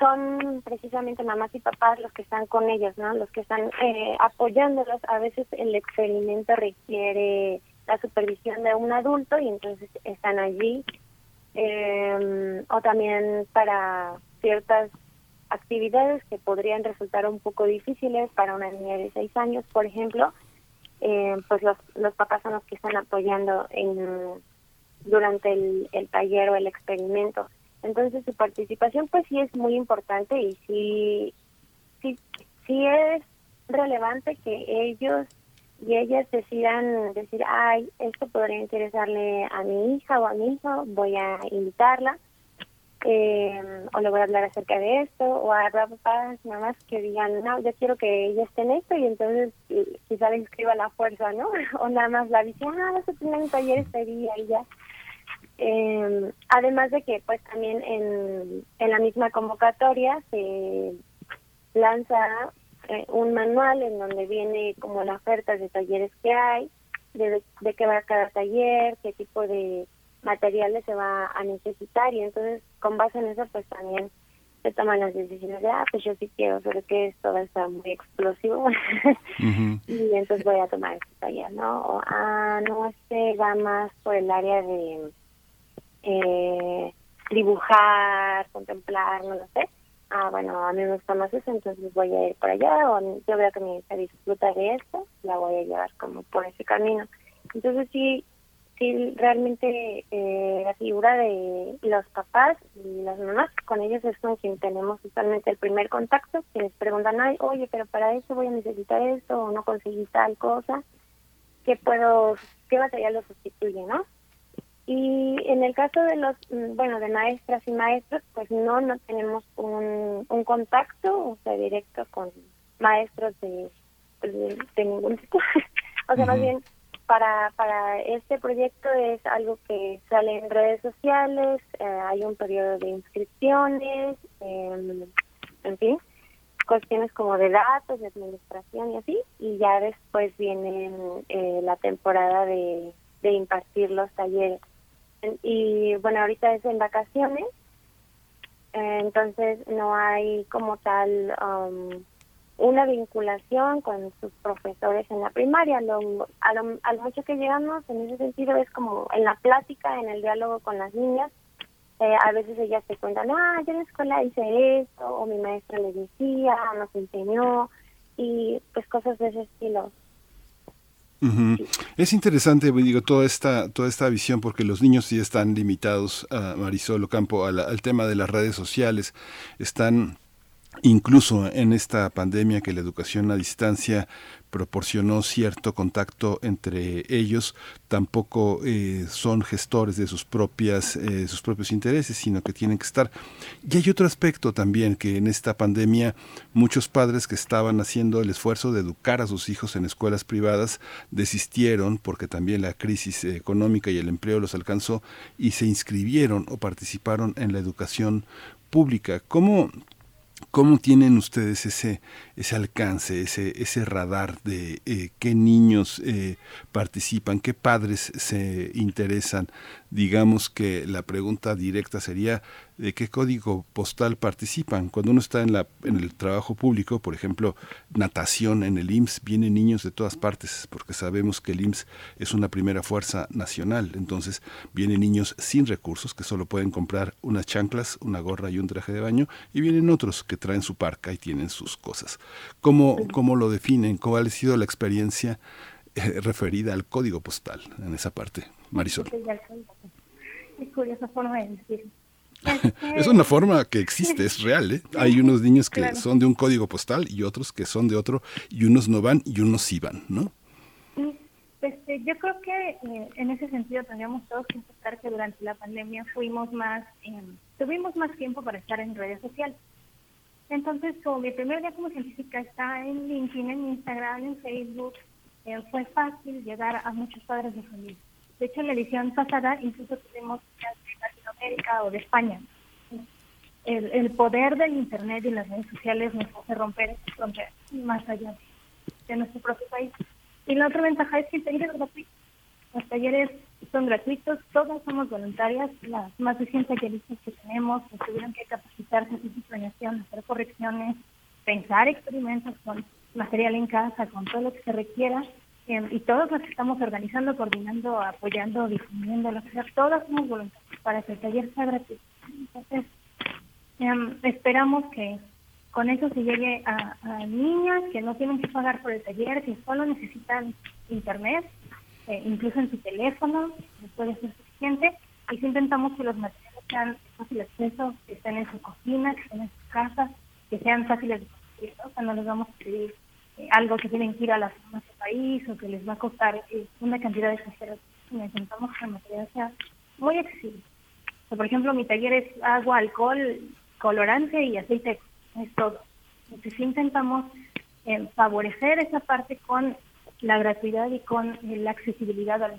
son precisamente mamás y papás los que están con ellos, ¿no? Los que están eh, apoyándolos. A veces el experimento requiere la supervisión de un adulto y entonces están allí. Eh, o también para ciertas actividades que podrían resultar un poco difíciles para una niña de seis años, por ejemplo, eh, pues los, los papás son los que están apoyando en durante el taller o el experimento. Entonces su participación pues sí es muy importante y sí, sí, sí es relevante que ellos y ellas decidan decir, ay, esto podría interesarle a mi hija o a mi hijo, voy a invitarla, eh, o le voy a hablar acerca de esto, o a papás, mamás que digan, no, yo quiero que ella esté en esto, y entonces quizá le inscriba la fuerza, ¿no? *laughs* o nada más la dice, ah, vas a tener un taller este día y ya. Eh, además de que pues también en, en la misma convocatoria se lanza eh, un manual en donde viene como la oferta de talleres que hay, de, de qué va cada taller, qué tipo de materiales se va a necesitar y entonces con base en eso pues también se toman las decisiones de, ah, pues yo sí quiero, pero que esto va a estar muy explosivo *laughs* y entonces voy a tomar este taller, ¿no? O, ah, no, este va más por el área de eh, dibujar, contemplar, no lo sé. Ah, bueno, a mí me gusta más eso, entonces voy a ir por allá, o yo veo que mi hija disfruta de esto, la voy a llevar como por ese camino. Entonces sí, sí, realmente eh, la figura de los papás y las mamás, con ellos es con quien tenemos totalmente el primer contacto, quienes preguntan, Ay, oye, pero para eso voy a necesitar esto, o no conseguí tal cosa, ¿qué puedo, qué material lo sustituye, no? Y en el caso de los, mm, bueno, de maestras y maestros, pues no, no tenemos un, un contacto, o sea, directo con maestros de, pues, de, ningún tipo. *laughs* o sea, más bien, para, para este proyecto es algo que sale en redes sociales, eh, hay un periodo de inscripciones, eh, en fin, cuestiones como de datos, de administración y así, y ya después viene eh, la temporada de, de impartir los talleres y bueno, ahorita es en vacaciones, entonces no hay como tal um, una vinculación con sus profesores en la primaria. Lo, a, lo, a mucho que llegamos en ese sentido es como en la plática, en el diálogo con las niñas. Eh, a veces ellas te cuentan, ah, yo en la escuela hice esto, o mi maestra le decía, nos enseñó, y pues cosas de ese estilo. Es interesante, digo, toda esta, toda esta visión, porque los niños sí están limitados, a Marisol Ocampo, al tema de las redes sociales, están incluso en esta pandemia que la educación a distancia proporcionó cierto contacto entre ellos, tampoco eh, son gestores de sus propias eh, sus propios intereses, sino que tienen que estar. Y hay otro aspecto también que en esta pandemia muchos padres que estaban haciendo el esfuerzo de educar a sus hijos en escuelas privadas desistieron porque también la crisis económica y el empleo los alcanzó y se inscribieron o participaron en la educación pública. ¿Cómo, ¿Cómo tienen ustedes ese, ese alcance, ese, ese radar de eh, qué niños eh, participan, qué padres se interesan? Digamos que la pregunta directa sería, de qué código postal participan. Cuando uno está en, la, en el trabajo público, por ejemplo, natación en el IMSS, vienen niños de todas partes, porque sabemos que el IMSS es una primera fuerza nacional. Entonces, vienen niños sin recursos que solo pueden comprar unas chanclas, una gorra y un traje de baño, y vienen otros que traen su parca y tienen sus cosas. ¿Cómo, cómo lo definen? ¿Cuál ha sido la experiencia eh, referida al código postal en esa parte? Marisol. Es curiosa forma de decir *laughs* es una forma que existe, es real. ¿eh? Hay unos niños que son de un código postal y otros que son de otro, y unos no van y unos sí van, ¿no? Este, yo creo que eh, en ese sentido tendríamos todos que aceptar que durante la pandemia fuimos más, em, tuvimos más tiempo para estar en redes sociales. Entonces, como mi primer día como científica está en LinkedIn, en Instagram, en Facebook, eh, fue fácil llegar a muchos padres de familia. De hecho, en la edición pasada incluso tuvimos o de España. El, poder del Internet y las redes sociales nos hace romper más allá de nuestro propio país. Y la otra ventaja es que el taller es gratuito. Los talleres son gratuitos, todas somos voluntarias, las más de 100 talleristas que tenemos que tuvieron que capacitarse, hacer planeación, hacer correcciones, pensar experimentos con material en casa, con todo lo que se requiera, y todos que estamos organizando, coordinando, apoyando, difundiendo, que sea, todas somos voluntarias para que el taller sea gratuito. Entonces, em, esperamos que con eso se llegue a, niñas que no tienen que pagar por el taller, que solo necesitan internet, eh, incluso en su teléfono, puede ser suficiente. Y si intentamos que los materiales sean fácil acceso, que estén en su cocina, que estén en su casa, que sean fáciles de conseguir, o sea, les vamos a pedir algo que tienen que ir a la zona de país o que les va a costar eh, una cantidad de extranjeros. Intentamos que el material sea muy accesible por ejemplo, mi taller es agua, alcohol, colorante y aceite, es todo. Entonces intentamos eh, favorecer esa parte con la gratuidad y con la accesibilidad al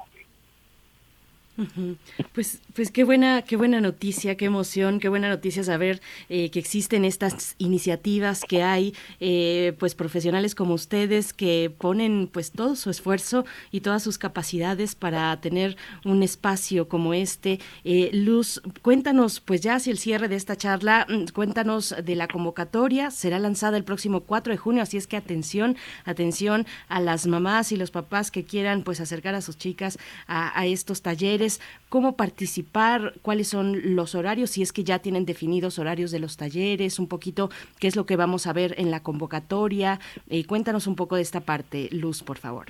Pues, pues qué buena, qué buena noticia, qué emoción, qué buena noticia saber eh, que existen estas iniciativas que hay, eh, pues profesionales como ustedes que ponen pues todo su esfuerzo y todas sus capacidades para tener un espacio como este. Eh, Luz, cuéntanos, pues ya hacia el cierre de esta charla, mm, cuéntanos de la convocatoria, será lanzada el próximo 4 de junio, así es que atención, atención a las mamás y los papás que quieran pues acercar a sus chicas a estos talleres cómo participar, cuáles son los horarios, si es que ya tienen definidos horarios de los talleres, un poquito qué es lo que vamos a ver en la convocatoria. Eh, cuéntanos un poco de esta parte, Luz, por favor.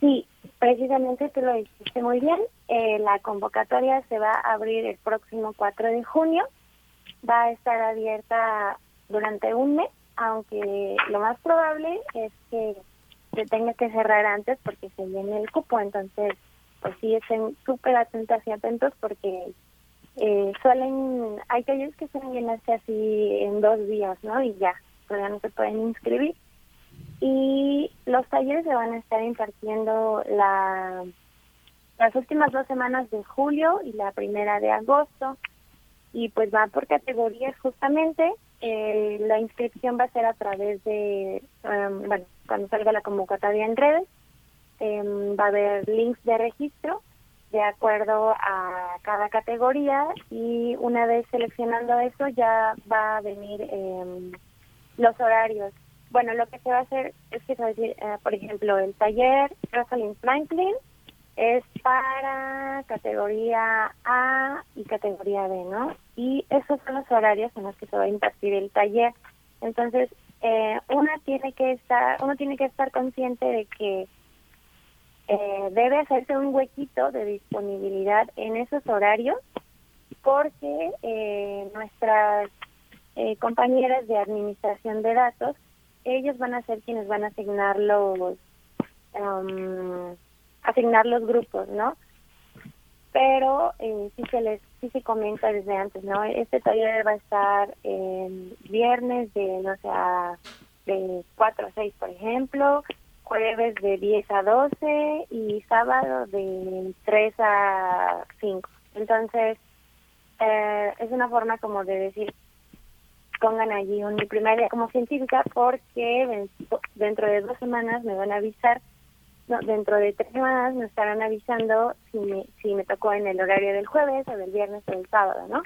Sí, precisamente tú lo dijiste muy bien. Eh, la convocatoria se va a abrir el próximo 4 de junio. Va a estar abierta durante un mes, aunque lo más probable es que se tenga que cerrar antes porque se viene el cupo. Entonces, sí estén súper atentas y atentos porque eh, suelen, hay talleres que suelen llenarse así en dos días, ¿no? Y ya, todavía no se pueden inscribir. Y los talleres se van a estar impartiendo la, las últimas dos semanas de julio y la primera de agosto. Y pues va por categorías justamente. Eh, la inscripción va a ser a través de, um, bueno, cuando salga la convocatoria en redes Em, va a haber links de registro de acuerdo a cada categoría y una vez seleccionando eso ya va a venir eh, los horarios. Bueno, lo que se va a hacer es que se va a decir, eh, por ejemplo, el taller Rosalind Franklin es para categoría A y categoría B, ¿no? Y esos son los horarios en los que se va a impartir el taller. Entonces, eh, tiene que estar, uno tiene que estar consciente de que eh, debe hacerse un huequito de disponibilidad en esos horarios porque eh, nuestras eh, compañeras de administración de datos, ellos van a ser quienes van a asignar los um, asignar los grupos, ¿no? Pero eh, sí se les sí se comenta desde antes, ¿no? Este taller va a estar el viernes de no sé de 4 a 6, por ejemplo, jueves de 10 a 12 y sábado de 3 a 5. Entonces, eh, es una forma como de decir, pongan allí un mi primer día como científica porque dentro de dos semanas me van a avisar, no, dentro de tres semanas me estarán avisando si me, si me tocó en el horario del jueves o del viernes o del sábado, ¿no?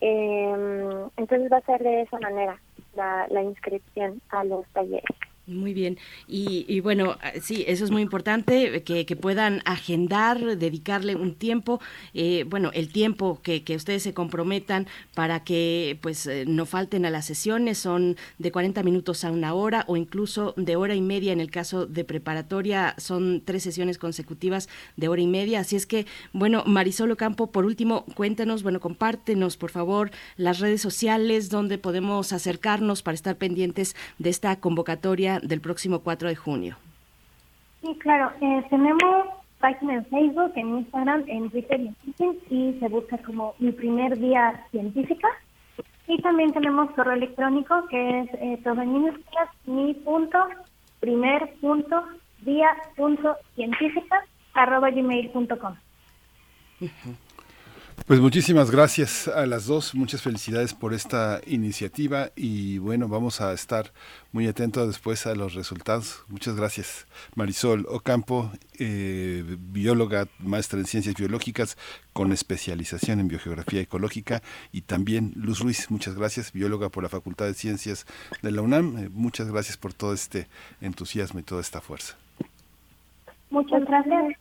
Eh, entonces va a ser de esa manera la, la inscripción a los talleres. Muy bien. Y, y bueno, ah, sí, eso es muy importante, que, que puedan agendar, dedicarle un tiempo, eh, bueno, el tiempo que, que ustedes se comprometan para que pues eh, no falten a las sesiones, son de 40 minutos a una hora o incluso de hora y media en el caso de preparatoria, son tres sesiones consecutivas de hora y media. Así es que, bueno, Marisol Ocampo, por último, cuéntanos, bueno, compártenos, por favor, las redes sociales donde podemos acercarnos para estar pendientes de esta convocatoria del próximo 4 de junio. Sí, claro. Eh, tenemos página en Facebook, en Instagram, en Twitter y en LinkedIn y se busca como mi primer día científica. Y también tenemos correo electrónico que es eh, mi punto, primer punto, día punto científica, arroba gmail.com. Pues muchísimas gracias a las dos, muchas felicidades por esta iniciativa y bueno, vamos a estar muy atentos después a los resultados. Muchas gracias. Marisol Ocampo, eh, bióloga, maestra en ciencias biológicas con especialización en biogeografía ecológica y también Luz Ruiz, muchas gracias, bióloga por la Facultad de Ciencias de la UNAM. Eh, muchas gracias por todo este entusiasmo y toda esta fuerza. Muchas gracias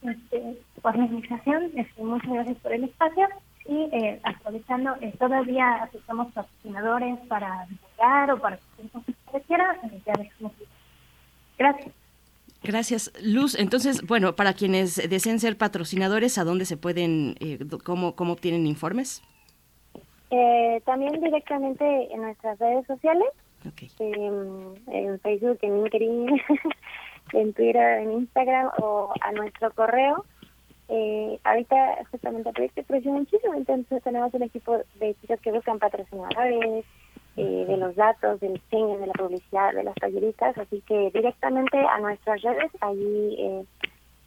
por la invitación, muchas gracias por el espacio y eh, aprovechando, eh, todavía aceptamos patrocinadores para divulgar o para cualquier cosa que se quiera, eh, ya dejamos. Gracias. Gracias, Luz. Entonces, bueno, para quienes deseen ser patrocinadores, ¿a dónde se pueden, eh, cómo, cómo obtienen informes? Eh, también directamente en nuestras redes sociales, en Facebook, en LinkedIn, *laughs* en Twitter, en Instagram o a nuestro correo. Eh, ahorita justamente el proyecto creció muchísimo, entonces tenemos un equipo de chicos que buscan patrocinadores, eh, de los datos, del diseño, de la publicidad, de las talleristas, así que directamente a nuestras redes, allí eh,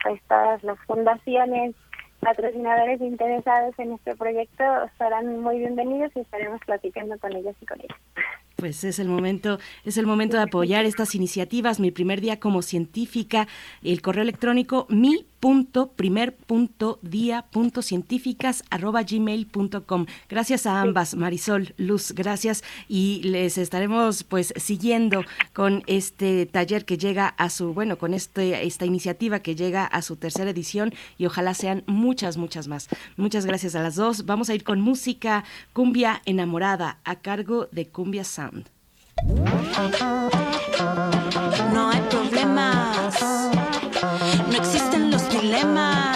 pues todas las fundaciones, patrocinadores interesados en este proyecto estarán muy bienvenidos y estaremos platicando con ellos y con ellas. Pues es el momento, es el momento de apoyar estas iniciativas. Mi primer día como científica, el correo electrónico mi punto primer punto día punto científicas arroba gmail punto com. Gracias a ambas, Marisol, Luz, gracias y les estaremos pues siguiendo con este taller que llega a su, bueno, con este, esta iniciativa que llega a su tercera edición y ojalá sean muchas, muchas más. Muchas gracias a las dos. Vamos a ir con música Cumbia Enamorada a cargo de Cumbia Sound. No hay problemas, no existen los dilemas.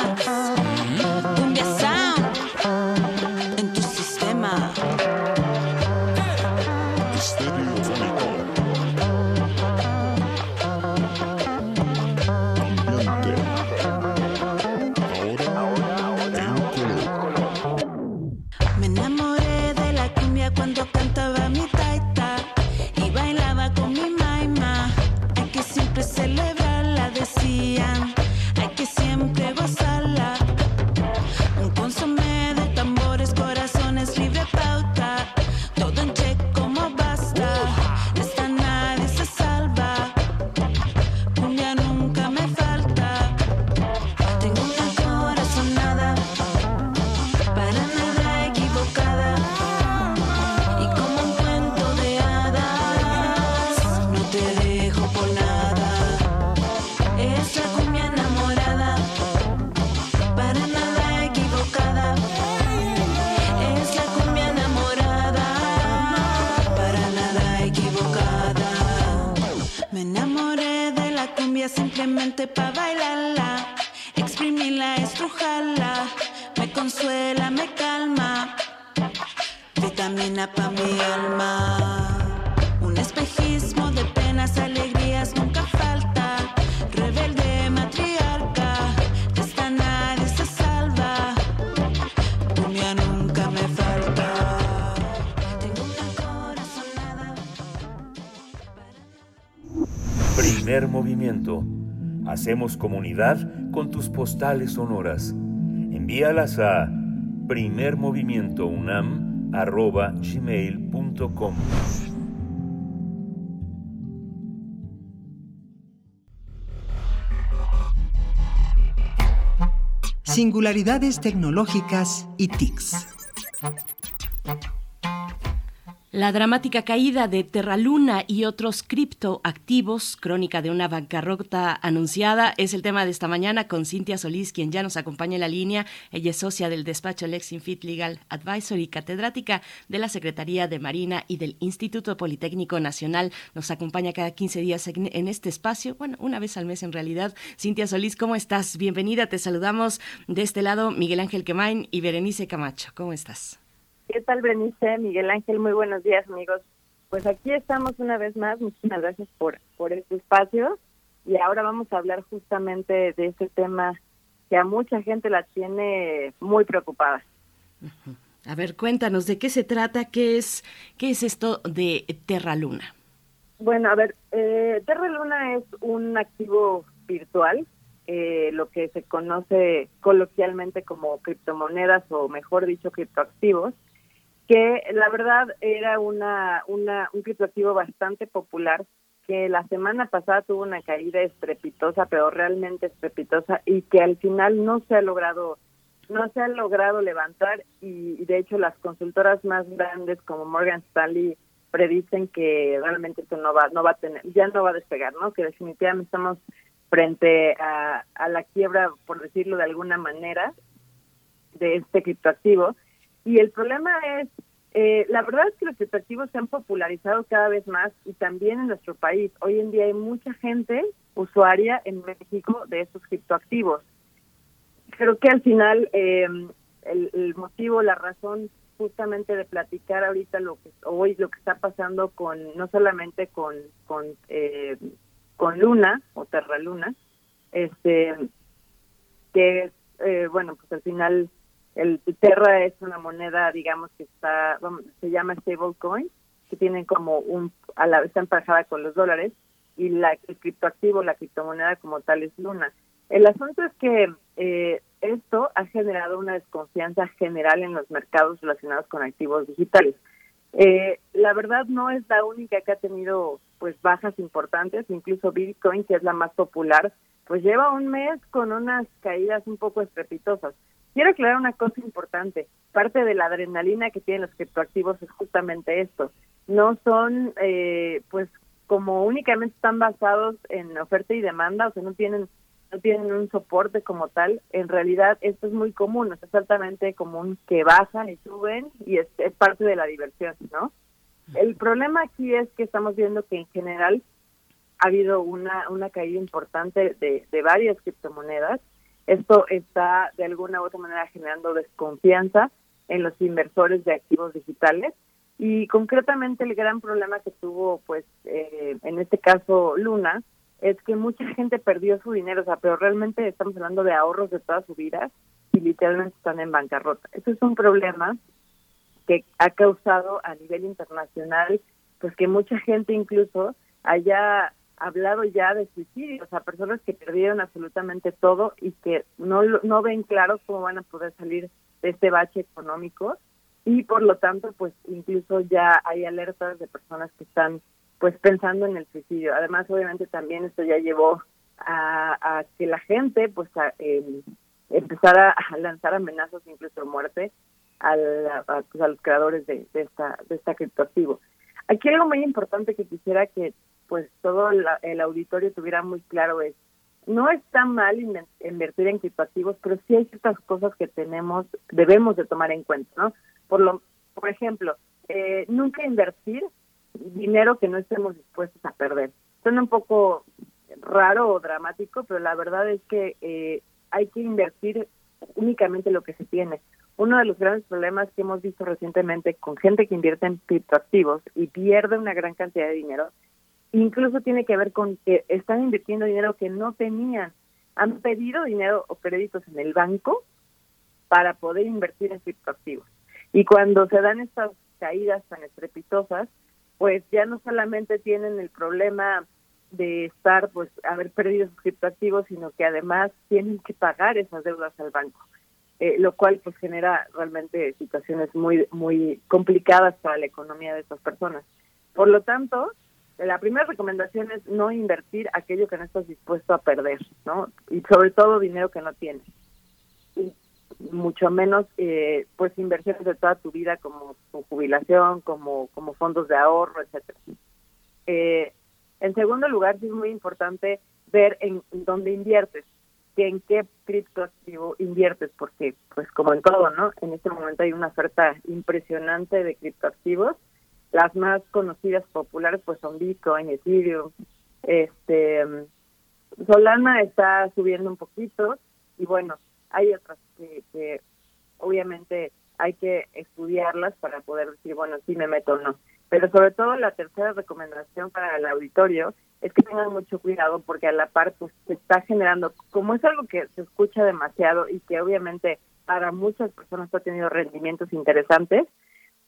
Vitamina pa' mi alma. Un espejismo de penas, alegrías nunca falta. Rebelde, matriarca. De esta nadie se salva. Tu mía nunca me falta. Tengo una corazonada. Primer movimiento. Hacemos comunidad con tus postales sonoras. Envíalas a primermovimientounam.gmail.com Singularidades tecnológicas y TICs. La dramática caída de Terraluna y otros criptoactivos, crónica de una bancarrota anunciada, es el tema de esta mañana con Cintia Solís, quien ya nos acompaña en la línea. Ella es socia del despacho Lexinfit Legal Advisory, catedrática de la Secretaría de Marina y del Instituto Politécnico Nacional. Nos acompaña cada 15 días en, este espacio, bueno, una vez al mes en realidad. Cintia Solís, ¿cómo estás? Bienvenida, te saludamos de este lado Miguel Ángel Quemain y Berenice Camacho. ¿Cómo estás? ¿Qué tal, Berenice? Miguel Ángel, muy buenos días, amigos. Pues aquí estamos una vez más. Muchísimas gracias por, por este espacio. Y ahora vamos a hablar justamente de este tema que a mucha gente la tiene muy preocupada. A ver, cuéntanos de qué se trata, qué es, qué es esto de Terra Luna. Bueno, a ver, eh, Terra Luna es un activo virtual, eh, lo que se conoce coloquialmente como criptomonedas o mejor dicho criptoactivos, que la verdad era una, una un criptoactivo bastante popular que la semana pasada tuvo una caída estrepitosa, pero realmente estrepitosa y que al final no se ha logrado no se ha logrado levantar y, de hecho las consultoras más grandes como Morgan Stanley predicen que realmente esto no va no va a tener ya no va a despegar, ¿no? Que definitivamente estamos frente a, a la quiebra, por decirlo de alguna manera, de este criptoactivo. Y el problema es, eh, la verdad es que los criptoactivos se han popularizado cada vez más y también en nuestro país. Hoy en día hay mucha gente usuaria en México de estos criptoactivos. Creo que al final eh, el, el motivo, la razón justamente de platicar ahorita lo que hoy lo que está pasando con no solamente con con eh, con Luna o Terra Luna, este que es eh, bueno pues al final el Terra es una moneda digamos que está se llama stablecoin que tienen como un a la está emparejada con los dólares y la el criptoactivo la criptomoneda como tal es Luna el asunto es que eh, esto ha generado una desconfianza general en los mercados relacionados con activos digitales. Eh, la verdad no es la única que ha tenido pues bajas importantes, incluso Bitcoin, que es la más popular, pues lleva un mes con unas caídas un poco estrepitosas. Quiero aclarar una cosa importante. Parte de la adrenalina que tienen los criptoactivos es justamente esto. No son, eh, pues, como únicamente están basados en oferta y demanda, o sea, no tienen no tienen un soporte como tal, en realidad esto es muy común, es altamente común que bajan y suben y es, parte de la diversión, ¿no? El problema aquí es que estamos viendo que en general ha habido una, una caída importante de varias criptomonedas. Esto está de alguna u otra manera generando desconfianza en los inversores de activos digitales y concretamente el gran problema que tuvo, pues, eh, en este caso Luna, es que mucha gente perdió su dinero, o sea, pero realmente estamos hablando de ahorros de toda su vida y literalmente están en bancarrota. Eso es un problema que ha causado a nivel internacional, pues que mucha gente incluso haya hablado ya de suicidio, o sea, personas que perdieron absolutamente todo y que no, no ven claro cómo van a poder salir de este bache económico y por lo tanto, pues incluso ya hay alertas de personas que están pues pensando en el suicidio. Además, obviamente también esto ya llevó a, a que la gente pues a, eh, empezara a lanzar amenazas incluso muerte a, a, pues, a, los creadores de, de, esta de esta criptoactivo. Aquí algo muy importante que quisiera que pues todo el auditorio tuviera muy claro es no está mal invertir en criptoactivos, pero sí hay ciertas cosas que tenemos debemos de tomar en cuenta, ¿no? Por lo por ejemplo, eh, nunca invertir dinero que no estemos dispuestos a perder. Suena un poco raro o dramático, pero la verdad es que eh, hay que invertir únicamente lo que se tiene. Uno de los grandes problemas que hemos visto recientemente con gente que invierte en criptoactivos y pierde una gran cantidad de dinero, incluso tiene que ver con que están invirtiendo dinero que no tenían. Han pedido dinero o créditos en el banco para poder invertir en criptoactivos. Y cuando se dan estas caídas tan estrepitosas, pues ya no solamente tienen el problema de estar, pues, haber perdido sus criptoactivos, sino que además tienen que pagar esas deudas al banco, eh, lo cual pues genera realmente situaciones muy, muy complicadas para la economía de estas personas. Por lo tanto, la primera recomendación es no invertir aquello que no estás dispuesto a perder, ¿no? Y sobre todo dinero que no tienes. Y mucho menos eh, pues inversiones de toda tu vida como tu jubilación, como como fondos de ahorro, etcétera. Eh, en segundo lugar, sí es muy importante ver en, dónde inviertes, que en qué criptoactivo inviertes, porque pues como en todo, ¿no? En este momento hay una oferta impresionante de criptoactivos. Las más conocidas populares pues son Bitcoin, Ethereum, este Solana está subiendo un poquito y bueno, hay otras que, obviamente hay que estudiarlas para poder decir, bueno, si me meto o no. Pero sobre todo la tercera recomendación para el auditorio es que tengan mucho cuidado porque a la par pues se está generando, como es algo que se escucha demasiado y que obviamente para muchas personas ha tenido rendimientos interesantes,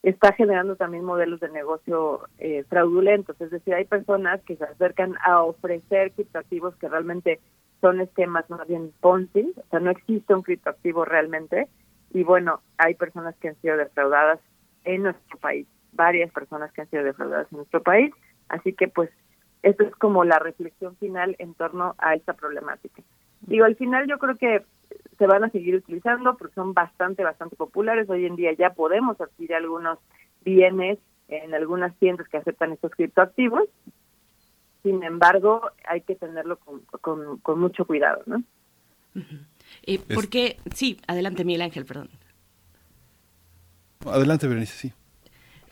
está generando también modelos de negocio eh, fraudulentos. Es decir, hay personas que se acercan a ofrecer criptoactivos que realmente son esquemas más bien Ponzi, o sea, no existe un criptoactivo realmente. Y bueno, hay personas que han sido defraudadas en nuestro país, varias personas que han sido defraudadas en nuestro país. Así que pues esto es como la reflexión final en torno a esta problemática. Digo, al final yo creo que se van a seguir utilizando porque son bastante, bastante populares. Hoy en día ya podemos adquirir algunos bienes en algunas tiendas que aceptan estos criptoactivos sin embargo, hay que tenerlo con, con, mucho cuidado, ¿no? Eh, porque, sí, adelante Miguel Ángel, perdón. Adelante, Berenice, sí.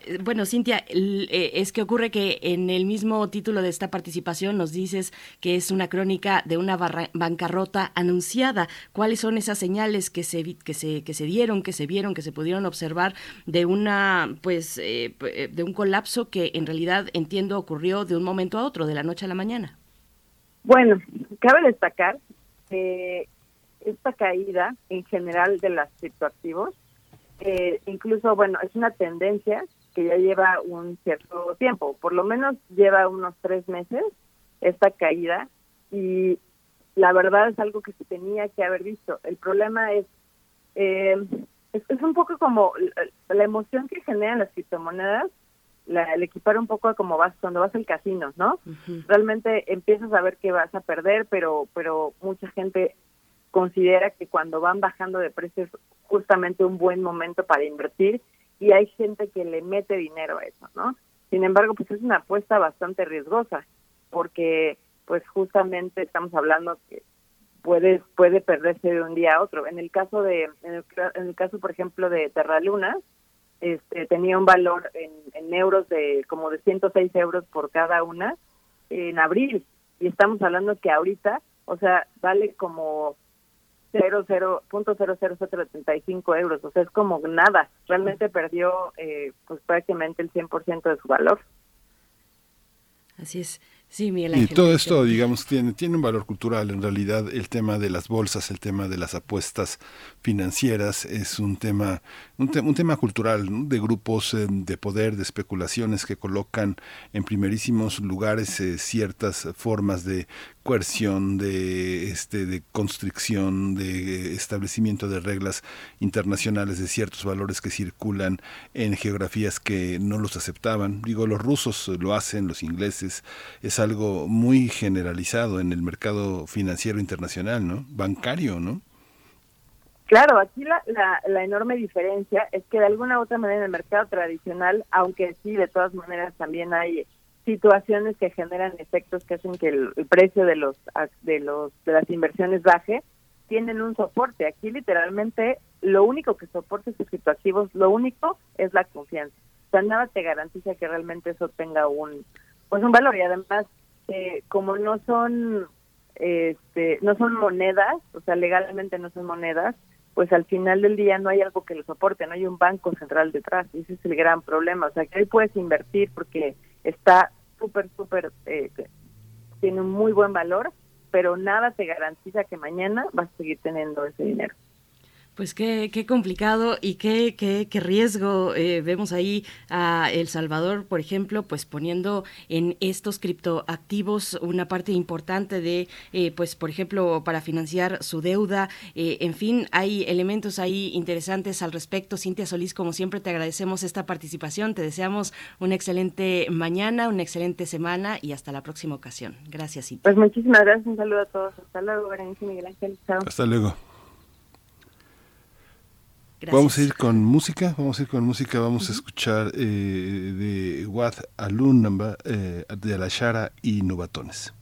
Eh, bueno, Cintia, eh, es que ocurre que en el mismo título de esta participación nos dices que es una crónica de una bancarrota anunciada. ¿Cuáles son esas señales que se, que se, que se dieron, que se vieron, que se pudieron observar de una, pues, eh, de un colapso que en realidad entiendo ocurrió de un momento a otro, de la noche a la mañana? Bueno, cabe destacar que esta caída en general de los criptoactivos, incluso, bueno, es una tendencia que ya lleva un cierto tiempo, por lo menos lleva unos tres meses esta caída y la verdad es algo que se tenía que haber visto. El problema es, eh, es, un poco como la emoción que generan las criptomonedas, la, el equipar un poco a como vas cuando vas al casino, ¿no? Realmente empiezas a ver que vas a perder, pero pero mucha gente considera que cuando van bajando de precios justamente un buen momento para invertir y hay gente que le mete dinero a eso, ¿no? Sin embargo, pues es una apuesta bastante riesgosa, porque pues justamente estamos hablando que puede puede perderse de un día a otro. En el caso de en el, caso por ejemplo de Terraluna, este tenía un valor en, en euros de como de 106 euros por cada una en abril y estamos hablando que ahorita, o sea, vale como 0.00075 euros, o sea, es como nada, realmente perdió eh, pues prácticamente el 100% de su valor. Así es. Sí, Y todo esto, digamos, tiene, tiene un valor cultural. En realidad, el tema de las bolsas, el tema de las apuestas financieras es un tema, un, un tema cultural, de grupos eh, de poder, de especulaciones que colocan en primerísimos lugares eh, ciertas formas de coerción, de, este, de constricción, de establecimiento de reglas internacionales de ciertos valores que circulan en geografías que no los aceptaban. Digo, los rusos lo hacen, los ingleses, es algo muy generalizado en el mercado financiero internacional, ¿no? Bancario, ¿no? Claro, aquí la, la, enorme diferencia es que de alguna u otra manera en el mercado tradicional, aunque sí, de todas maneras también hay situaciones que generan efectos que hacen que el, precio de los de los de las inversiones baje tienen un soporte aquí literalmente lo único que soporta estos criptoactivos lo único es la confianza o sea nada te garantiza que realmente eso tenga un pues un valor y además eh, como no son este, no son monedas, o sea, legalmente no son monedas, pues al final del día no hay algo que lo soporte, no hay un banco central detrás, y ese es el gran problema, o sea, que ahí puedes invertir porque está súper, súper, eh, tiene un muy buen valor, pero nada te garantiza que mañana vas a seguir teniendo ese dinero. Pues qué, qué complicado y qué, qué, qué riesgo. Eh, vemos ahí a El Salvador, por ejemplo, pues poniendo en estos criptoactivos una parte importante de, eh, pues por ejemplo, para financiar su deuda. Eh, en fin, hay elementos ahí interesantes al respecto. Cintia Solís, como siempre, te agradecemos esta participación. Te deseamos una excelente mañana, una excelente semana y hasta la próxima ocasión. Gracias, Cintia. Pues muchísimas gracias. Un saludo a todos. Hasta luego, Berenice Miguel Ángel. Chao. Hasta luego. Gracias. Vamos a ir con música, vamos a ir con música, vamos a escuchar eh, de Wat Alun Namba, eh, de La Shara y Novatones.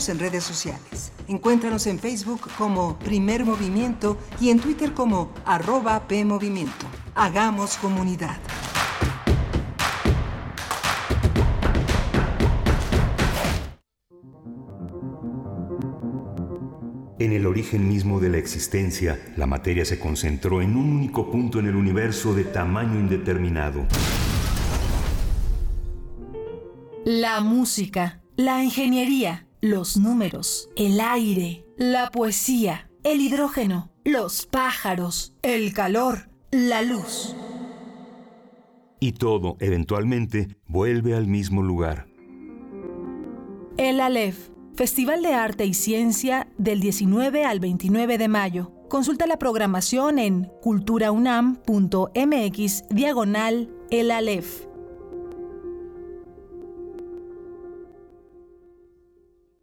Síguenos en redes sociales. Encuéntranos en Facebook como Primer Movimiento y en Twitter como arroba PMovimiento. Hagamos comunidad. En el origen mismo de la existencia, la materia se concentró en un único punto en el universo de tamaño indeterminado. La música, la ingeniería, los números, el aire, la poesía, el hidrógeno, los pájaros, el calor, la luz. Y todo, eventualmente, vuelve al mismo lugar. El Aleph, Festival de Arte y Ciencia del 19 al 29 de mayo. Consulta la programación en culturaunam.mx diagonal El Aleph.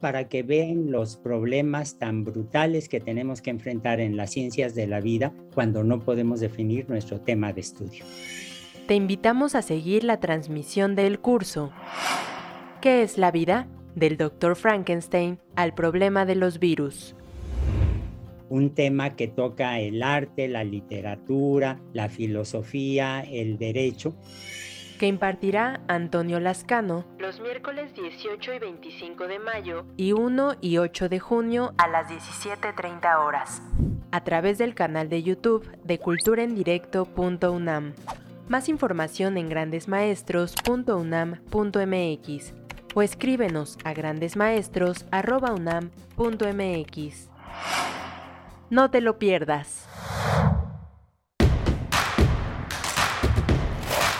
Para que vean los problemas tan brutales que tenemos que enfrentar en las ciencias de la vida cuando no podemos definir nuestro tema de estudio. Te invitamos a seguir la transmisión del curso ¿Qué es la vida? del Dr. Frankenstein al problema de los virus. Un tema que toca el arte, la literatura, la filosofía, el derecho. Que impartirá Antonio Lascano Los miércoles 18 y 25 de mayo y 1 y 8 de junio a las 17.30 horas. a través del canal de YouTube de culturaendirecto.unam. Más información en grandesmaestros.unam.mx o escríbenos a grandesmaestros.unam.mx. No te lo pierdas.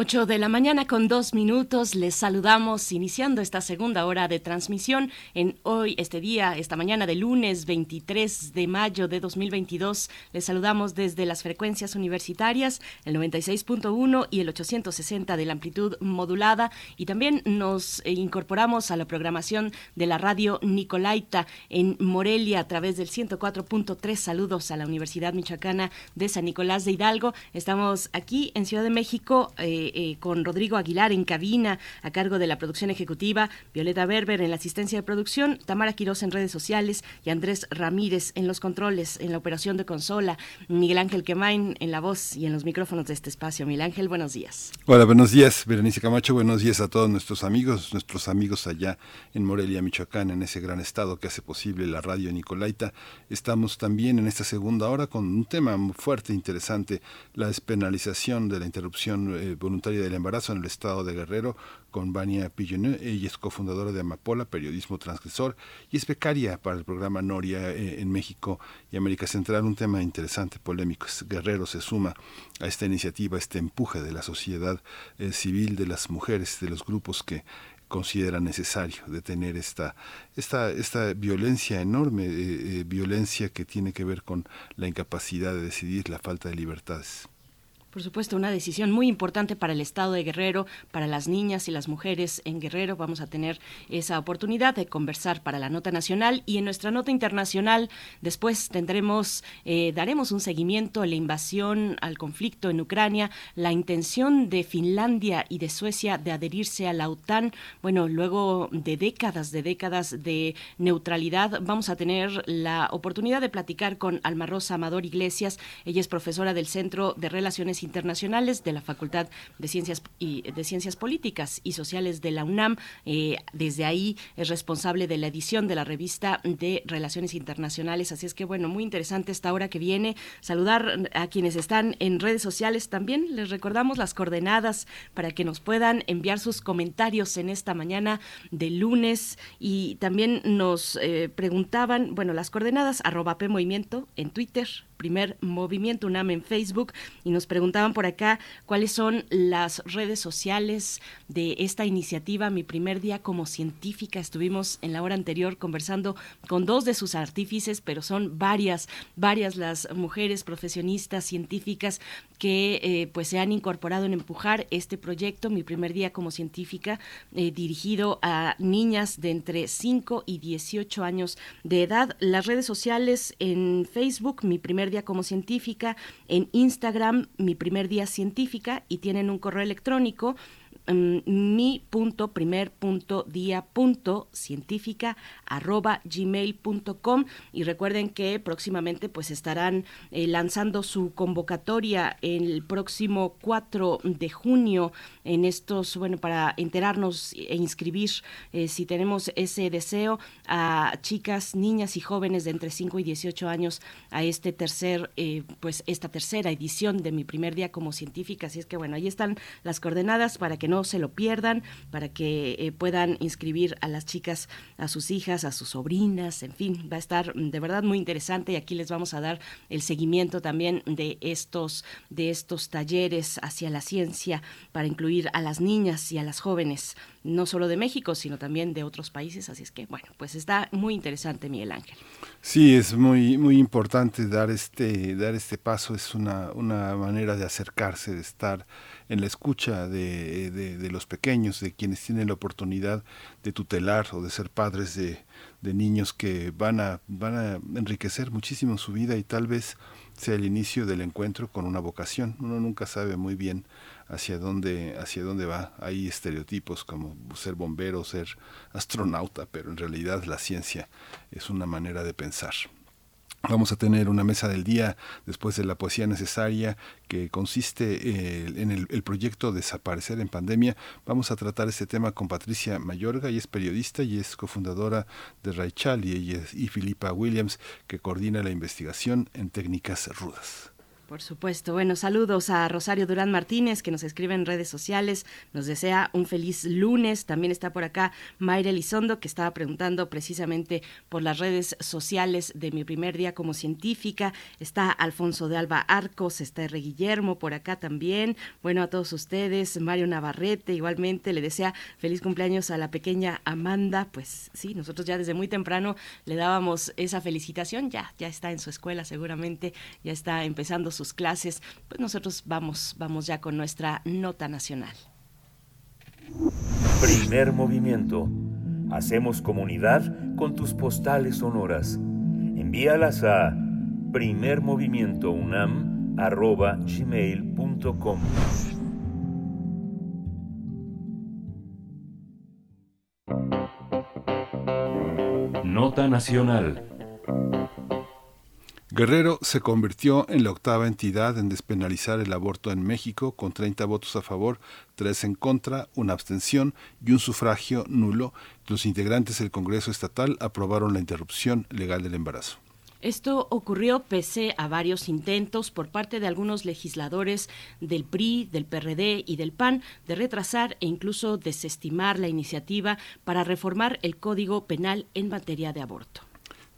8 de la mañana con dos minutos. Les saludamos iniciando esta segunda hora de transmisión en hoy, este día, esta mañana de lunes 23 de mayo de 2022. Les saludamos desde las frecuencias universitarias, el 96.1 y el 860 de la amplitud modulada. Y también nos incorporamos a la programación de la radio Nicolaita en Morelia a través del 104.3. Saludos a la Universidad Michoacana de San Nicolás de Hidalgo. Estamos aquí en Ciudad de México. eh, eh, con Rodrigo Aguilar en cabina, a cargo de la producción ejecutiva, Violeta Berber en la asistencia de producción, Tamara Quiroz en redes sociales y Andrés Ramírez en los controles, en la operación de consola, Miguel Ángel Quemain en la voz y en los micrófonos de este espacio. Miguel Ángel, buenos días. Hola, buenos días, Berenice Camacho. Buenos días a todos nuestros amigos, nuestros amigos allá en Morelia, Michoacán, en ese gran estado que hace posible la radio Nicolaita. Estamos también en esta segunda hora con un tema muy fuerte, interesante, la despenalización de la interrupción eh, voluntaria del embarazo en el estado de Guerrero con Vania Pilloneux. Ella es cofundadora de Amapola, Periodismo Transgresor, y es becaria para el programa Noria eh, en México y América Central. Un tema interesante, polémico. Guerrero se suma a esta iniciativa, a este empuje de la sociedad eh, civil, de las mujeres, de los grupos que considera necesario detener esta, esta, esta violencia enorme, eh, eh, violencia que tiene que ver con la incapacidad de decidir, la falta de libertades. Por supuesto, una decisión muy importante para el Estado de Guerrero, para las niñas y las mujeres en Guerrero. Vamos a tener esa oportunidad de conversar para la nota nacional y en nuestra nota internacional después tendremos, eh, daremos un seguimiento a la invasión, al conflicto en Ucrania, la intención de Finlandia y de Suecia de adherirse a la OTAN. Bueno, luego de décadas, de décadas de neutralidad, vamos a tener la oportunidad de platicar con Alma Rosa Amador Iglesias. Ella es profesora del Centro de Relaciones Internacionales de la Facultad de Ciencias y de Ciencias Políticas y Sociales de la UNAM. Eh, desde ahí es responsable de la edición de la revista de Relaciones Internacionales. Así es que bueno, muy interesante esta hora que viene. Saludar a quienes están en redes sociales también. Les recordamos las coordenadas para que nos puedan enviar sus comentarios en esta mañana de lunes y también nos eh, preguntaban, bueno, las coordenadas arroba P Movimiento en Twitter, primer movimiento UNAM en Facebook y nos preguntaban por acá cuáles son las redes sociales de esta iniciativa. Mi primer día como científica estuvimos en la hora anterior conversando con dos de sus artífices, pero son varias, varias las mujeres profesionistas científicas que eh, pues se han incorporado en empujar este proyecto, mi primer día como científica, eh, dirigido a niñas de entre 5 y 18 años de edad. Las redes sociales en Facebook, mi primer día como científica, en Instagram, mi primer día científica, y tienen un correo electrónico mm, mi punto primer punto día punto científica arroba gmail punto com. Y recuerden que próximamente pues estarán eh, lanzando su convocatoria el próximo 4 de junio en estos bueno para enterarnos e inscribir eh, si tenemos ese deseo a chicas niñas y jóvenes de entre 5 y 18 años a este tercer eh, pues esta tercera edición de mi primer día como científica. Así es que bueno ahí están las coordenadas para que no se lo pierdan para que eh, puedan inscribir a las chicas a sus hijas a sus sobrinas en fin va a estar mm, de verdad muy interesante y aquí les vamos a dar el seguimiento también de estos de estos talleres hacia la ciencia para incluir a las niñas y a las jóvenes no solo de México sino también de otros países. Así es que bueno pues está muy interesante Miguel Ángel. Sí, es muy, muy importante dar este, dar este paso, es una, una manera de acercarse, de estar en la escucha de, de los pequeños, de quienes tienen la oportunidad de tutelar o de ser padres de, de niños que van a, van a enriquecer muchísimo su vida y tal vez sea el inicio del encuentro con una vocación. Uno nunca sabe muy bien hacia dónde, hacia dónde va. Hay estereotipos como ser bombero, ser astronauta, pero en realidad la ciencia es una manera de pensar. Vamos a tener una mesa del día después de la poesía necesaria que consiste eh, en el, proyecto Desaparecer en Pandemia. Vamos a tratar este tema con Patricia Mayorga, y es periodista y es cofundadora de Raichal y, es- y Filipa Williams, que coordina la investigación en técnicas rudas. Por supuesto. Bueno, saludos a Rosario Durán Martínez, que nos escribe en redes sociales. Nos desea un feliz lunes. También está por acá Mayra Elizondo, que estaba preguntando precisamente por las redes sociales de mi primer día como científica. Está Alfonso de Alba Arcos, está R. Guillermo por acá también. Bueno, a todos ustedes. Mario Navarrete, igualmente, le desea feliz cumpleaños a la pequeña Amanda. Pues sí, nosotros ya desde muy temprano le dábamos esa felicitación. Ya, ya está en su escuela seguramente, ya está empezando sus clases. Pues nosotros vamos, vamos ya con nuestra nota nacional. Primer movimiento. Hacemos comunidad con tus postales sonoras. Envíalas a primermovimientounam.gmail.com Nota Nacional. Guerrero se convirtió en la octava entidad en despenalizar el aborto en México, con 30 votos a favor, 3 en contra, una abstención y un sufragio nulo. Los integrantes del Congreso Estatal aprobaron la interrupción legal del embarazo. Esto ocurrió pese a varios intentos por parte de algunos legisladores del PRI, del PRD y del PAN de retrasar e incluso desestimar la iniciativa para reformar el Código Penal en materia de aborto.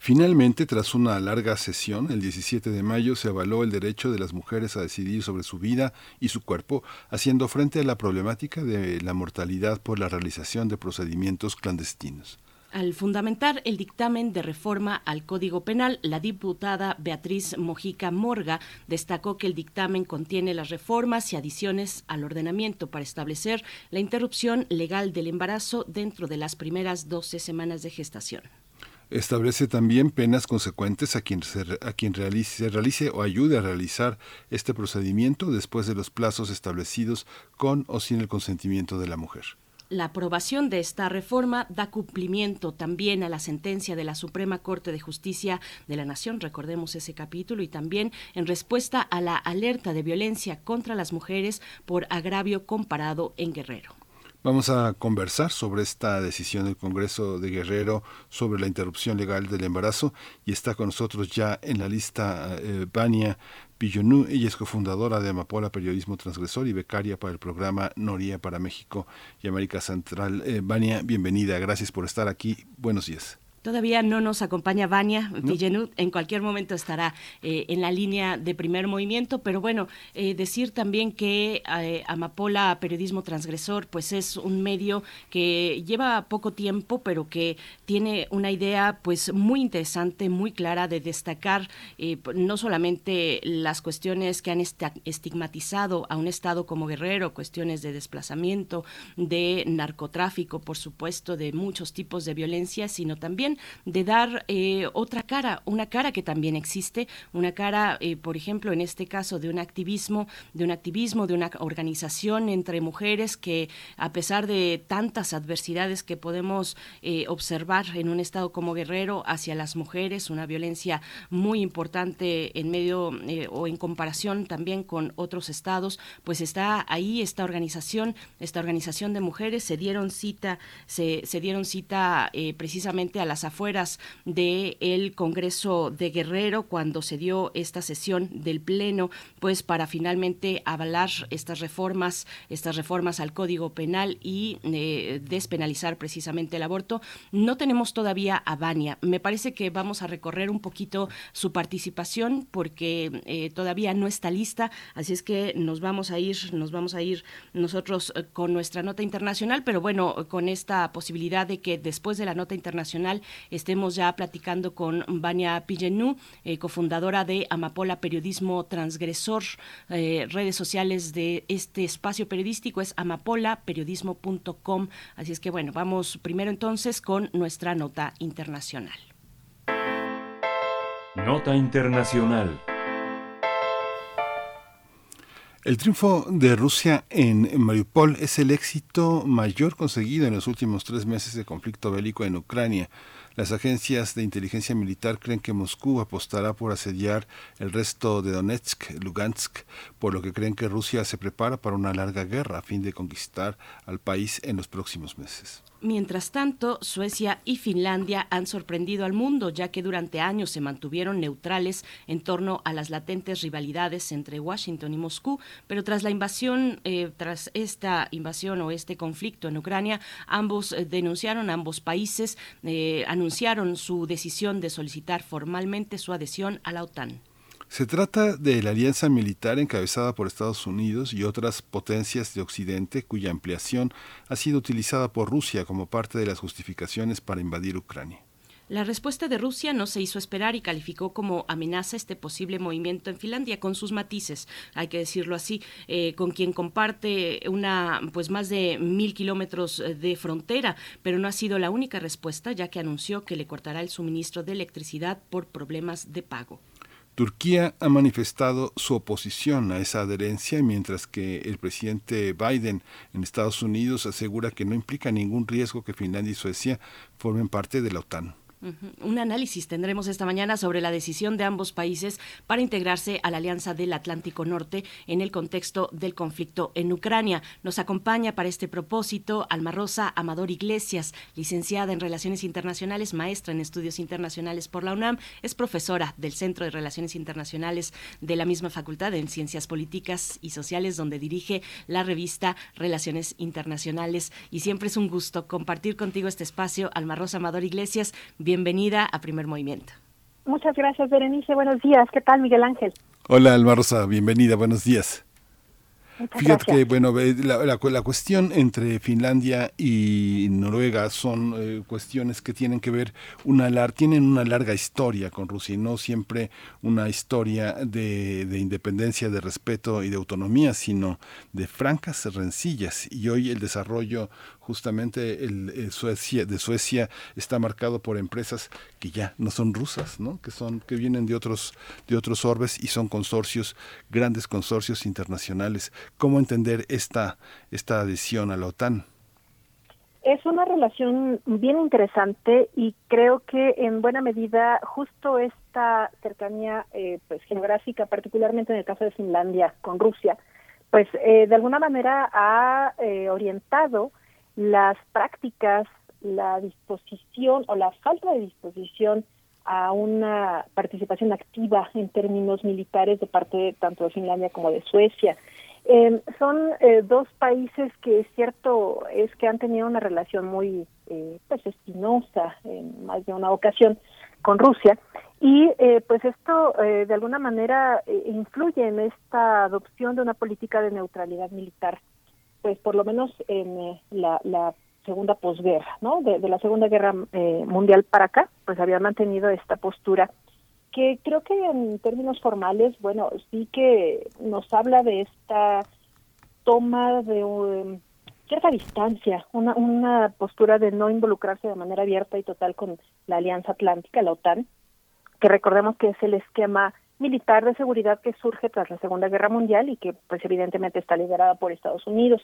Finalmente, tras una larga sesión, el 17 de mayo se avaló el derecho de las mujeres a decidir sobre su vida y su cuerpo, haciendo frente a la problemática de la mortalidad por la realización de procedimientos clandestinos. Al fundamentar el dictamen de reforma al Código Penal, la diputada Beatriz Mojica Morga destacó que el dictamen contiene las reformas y adiciones al ordenamiento para establecer la interrupción legal del embarazo dentro de las primeras 12 semanas de gestación. Establece también penas consecuentes a quien, se, a quien realice, realice o ayude a realizar este procedimiento después de los plazos establecidos con o sin el consentimiento de la mujer. La aprobación de esta reforma da cumplimiento también a la sentencia de la Suprema Corte de Justicia de la Nación, recordemos ese capítulo, y también en respuesta a la alerta de violencia contra las mujeres por agravio comparado en Guerrero. Vamos a conversar sobre esta decisión del Congreso de Guerrero sobre la interrupción legal del embarazo y está con nosotros ya en la lista eh, Pillonú. Ella es cofundadora de Amapola Periodismo Transgresor y becaria para el programa Noria para México y América Central. Eh, bienvenida. Gracias por estar aquí. Buenos días. Todavía no nos acompaña Vania Villeneuve, en cualquier momento estará eh, en la línea de primer movimiento, pero bueno, eh, decir también que eh, Amapola Periodismo Transgresor pues es un medio que lleva poco tiempo, pero que tiene una idea pues muy interesante, muy clara de destacar no solamente las cuestiones que han estigmatizado a un estado como Guerrero, cuestiones de desplazamiento, de narcotráfico, por supuesto, de muchos tipos de violencia, sino también de dar eh, otra cara, una cara que también existe, una cara, eh, por ejemplo, en este caso de un activismo, de un activismo, de una organización entre mujeres que a pesar de tantas adversidades que podemos eh, observar en un estado como Guerrero hacia las mujeres, una violencia muy importante en medio o en comparación también con otros estados, pues está ahí esta organización, esta organización de mujeres. Se dieron cita, se, dieron cita precisamente a las afueras del Congreso de Guerrero cuando se dio esta sesión del Pleno, pues para finalmente avalar estas reformas, estas reformas al Código Penal y eh, despenalizar precisamente el aborto. No tenemos todavía a Vania. Me parece que vamos a recorrer un poquito su participación porque eh, todavía no está lista, así es que nos vamos a ir, nos vamos a ir nosotros eh, con nuestra nota internacional, pero bueno, con esta posibilidad de que después de la nota internacional estemos ya platicando con Vania Pillenú, eh, cofundadora de Amapola Periodismo Transgresor. Eh, redes sociales de este espacio periodístico es amapolaperiodismo.com. Así es que bueno, vamos primero entonces con nuestra nota internacional. Nota Internacional. El triunfo de Rusia en Mariupol es el éxito mayor conseguido en los últimos tres meses de conflicto bélico en Ucrania. Las agencias de inteligencia militar creen que Moscú apostará por asediar el resto de Donetsk, Lugansk, por lo que creen que Rusia se prepara para una larga guerra a fin de conquistar al país en los próximos meses. Mientras tanto, Suecia y Finlandia han sorprendido al mundo, ya que durante años se mantuvieron neutrales en torno a las latentes rivalidades entre Washington y Moscú, pero tras la invasión, eh, tras esta invasión o este conflicto en Ucrania, ambos eh, denunciaron, ambos países eh, anunciaron su decisión de solicitar formalmente su adhesión a la OTAN. Se trata de la alianza militar encabezada por Estados Unidos y otras potencias de Occidente cuya ampliación ha sido utilizada por Rusia como parte de las justificaciones para invadir Ucrania. La respuesta de Rusia no se hizo esperar y calificó como amenaza este posible movimiento en Finlandia con sus matices, hay que decirlo así, eh, con quien comparte una pues más de mil kilómetros de frontera, pero no ha sido la única respuesta ya que anunció que le cortará el suministro de electricidad por problemas de pago. Turquía ha manifestado su oposición a esa adherencia, mientras que el presidente Biden en Estados Unidos asegura que no implica ningún riesgo que Finlandia y Suecia formen parte de la OTAN. Un análisis tendremos esta mañana sobre la decisión de ambos países para integrarse a la Alianza del Atlántico Norte en el contexto del conflicto en Ucrania. Nos acompaña para este propósito Alma Rosa Amador Iglesias, licenciada en Relaciones Internacionales, maestra en Estudios Internacionales por la UNAM, es profesora del Centro de Relaciones Internacionales de la misma Facultad en Ciencias Políticas y Sociales, donde dirige la revista Relaciones Internacionales. Y siempre es un gusto compartir contigo este espacio, Alma Rosa Amador Iglesias bienvenida a Primer Movimiento. Muchas gracias, Berenice. Buenos días. ¿Qué tal, Miguel Ángel? Hola, Alma Rosa. Bienvenida. Buenos días. Muchas Fíjate gracias. que, bueno, la, la- la cuestión entre Finlandia y Noruega son eh, cuestiones que tienen que ver, una lar tienen una larga historia con Rusia y no siempre una historia de, de independencia, de respeto y de autonomía, sino de francas rencillas. Y hoy el desarrollo justamente el, el Suecia, de Suecia está marcado por empresas que ya no son rusas, ¿no? que son que vienen de otros de otros orbes y son consorcios, grandes consorcios internacionales. ¿Cómo entender esta esta adhesión a la OTAN? Es una relación bien interesante y creo que en buena medida justo esta cercanía eh, pues geográfica, particularmente en el caso de Finlandia con Rusia, pues eh, de alguna manera ha eh, orientado las prácticas, la disposición o la falta de disposición a una participación activa en términos militares de parte tanto de Finlandia como de Suecia. Eh, son eh, dos países que es cierto es que han tenido una relación muy eh, pues espinosa en más de una ocasión con Rusia y eh, pues esto eh, de alguna manera eh, influye en esta adopción de una política de neutralidad militar pues por lo menos en eh, la, la segunda posguerra, ¿no? De, la Segunda Guerra eh, Mundial para acá, pues había mantenido esta postura que creo que en términos formales, bueno, sí que nos habla de esta toma de cierta distancia, una, una postura de no involucrarse de manera abierta y total con la Alianza Atlántica, la OTAN, que recordemos que es el esquema militar de seguridad que surge tras la Segunda Guerra Mundial y que pues evidentemente está liderada por Estados Unidos.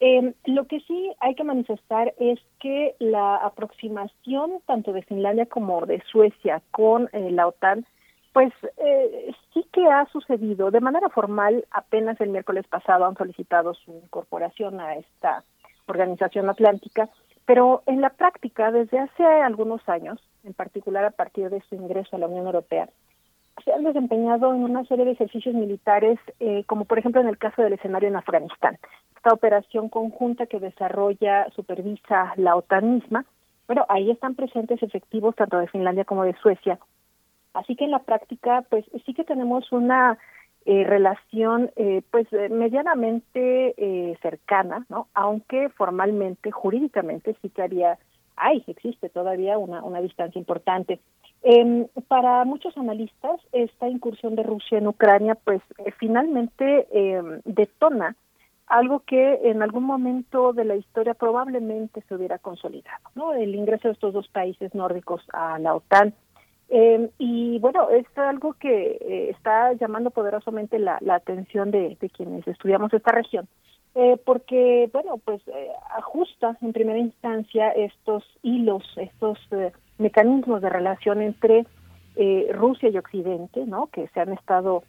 Eh, lo que sí hay que manifestar es que la aproximación tanto de Finlandia como de Suecia con eh, la OTAN, pues eh, sí que ha sucedido. De manera formal, apenas el miércoles pasado han solicitado su incorporación a esta organización atlántica, pero en la práctica, desde hace algunos años, en particular a partir de su ingreso a la Unión Europea, se han desempeñado en una serie de ejercicios militares, eh, como por ejemplo en el caso del escenario en Afganistán. Esta operación conjunta que desarrolla, supervisa la OTAN misma, bueno, ahí están presentes efectivos tanto de Finlandia como de Suecia. Así que en la práctica, pues sí que tenemos una eh, relación, eh, pues eh, medianamente eh, cercana, ¿no? Aunque formalmente, jurídicamente, sí que había hay, existe todavía una, una distancia importante. Em, para muchos analistas, esta incursión de Rusia en Ucrania, pues eh, finalmente em, detona algo que en algún momento de la historia probablemente se hubiera consolidado, ¿no? El ingreso de estos dos países nórdicos a la OTAN. Eh, y bueno, es algo que eh, está llamando poderosamente la, atención de, de, quienes estudiamos esta región, eh, porque, bueno, pues ajusta en primera instancia estos hilos, estos mecanismos de relación entre Rusia y Occidente, ¿no? Que se han estado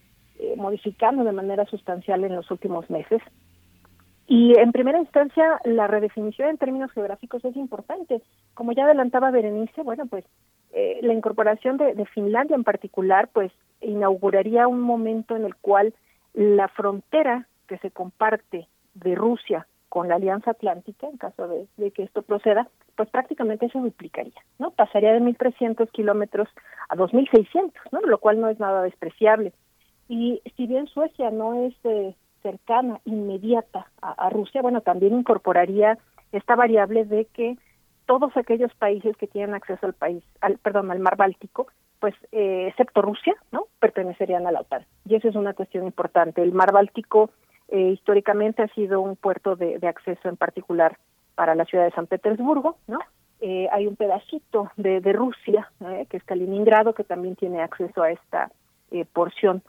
modificando de manera sustancial en los últimos meses. Y en primera instancia, la redefinición en términos geográficos es importante. Como ya adelantaba Berenice, bueno, pues eh, la incorporación de, de, Finlandia en particular, pues inauguraría un momento en el cual la frontera que se comparte de Rusia con la Alianza Atlántica, en caso de, que esto proceda, pues prácticamente se duplicaría, ¿no? Pasaría de 1.300 kilómetros a 2.600, ¿no? Lo cual no es nada despreciable. Y si bien Suecia no es eh, cercana, inmediata a, a, Rusia, bueno, también incorporaría esta variable de que todos aquellos países que tienen acceso al país, al perdón, al mar Báltico, pues eh, excepto Rusia, ¿no? pertenecerían a la OTAN. Y esa es una cuestión importante. El mar Báltico eh, históricamente ha sido un puerto de, acceso en particular para la ciudad de San Petersburgo, ¿no? Eh, hay un pedacito de, Rusia, que es Kaliningrado, que también tiene acceso a esta porción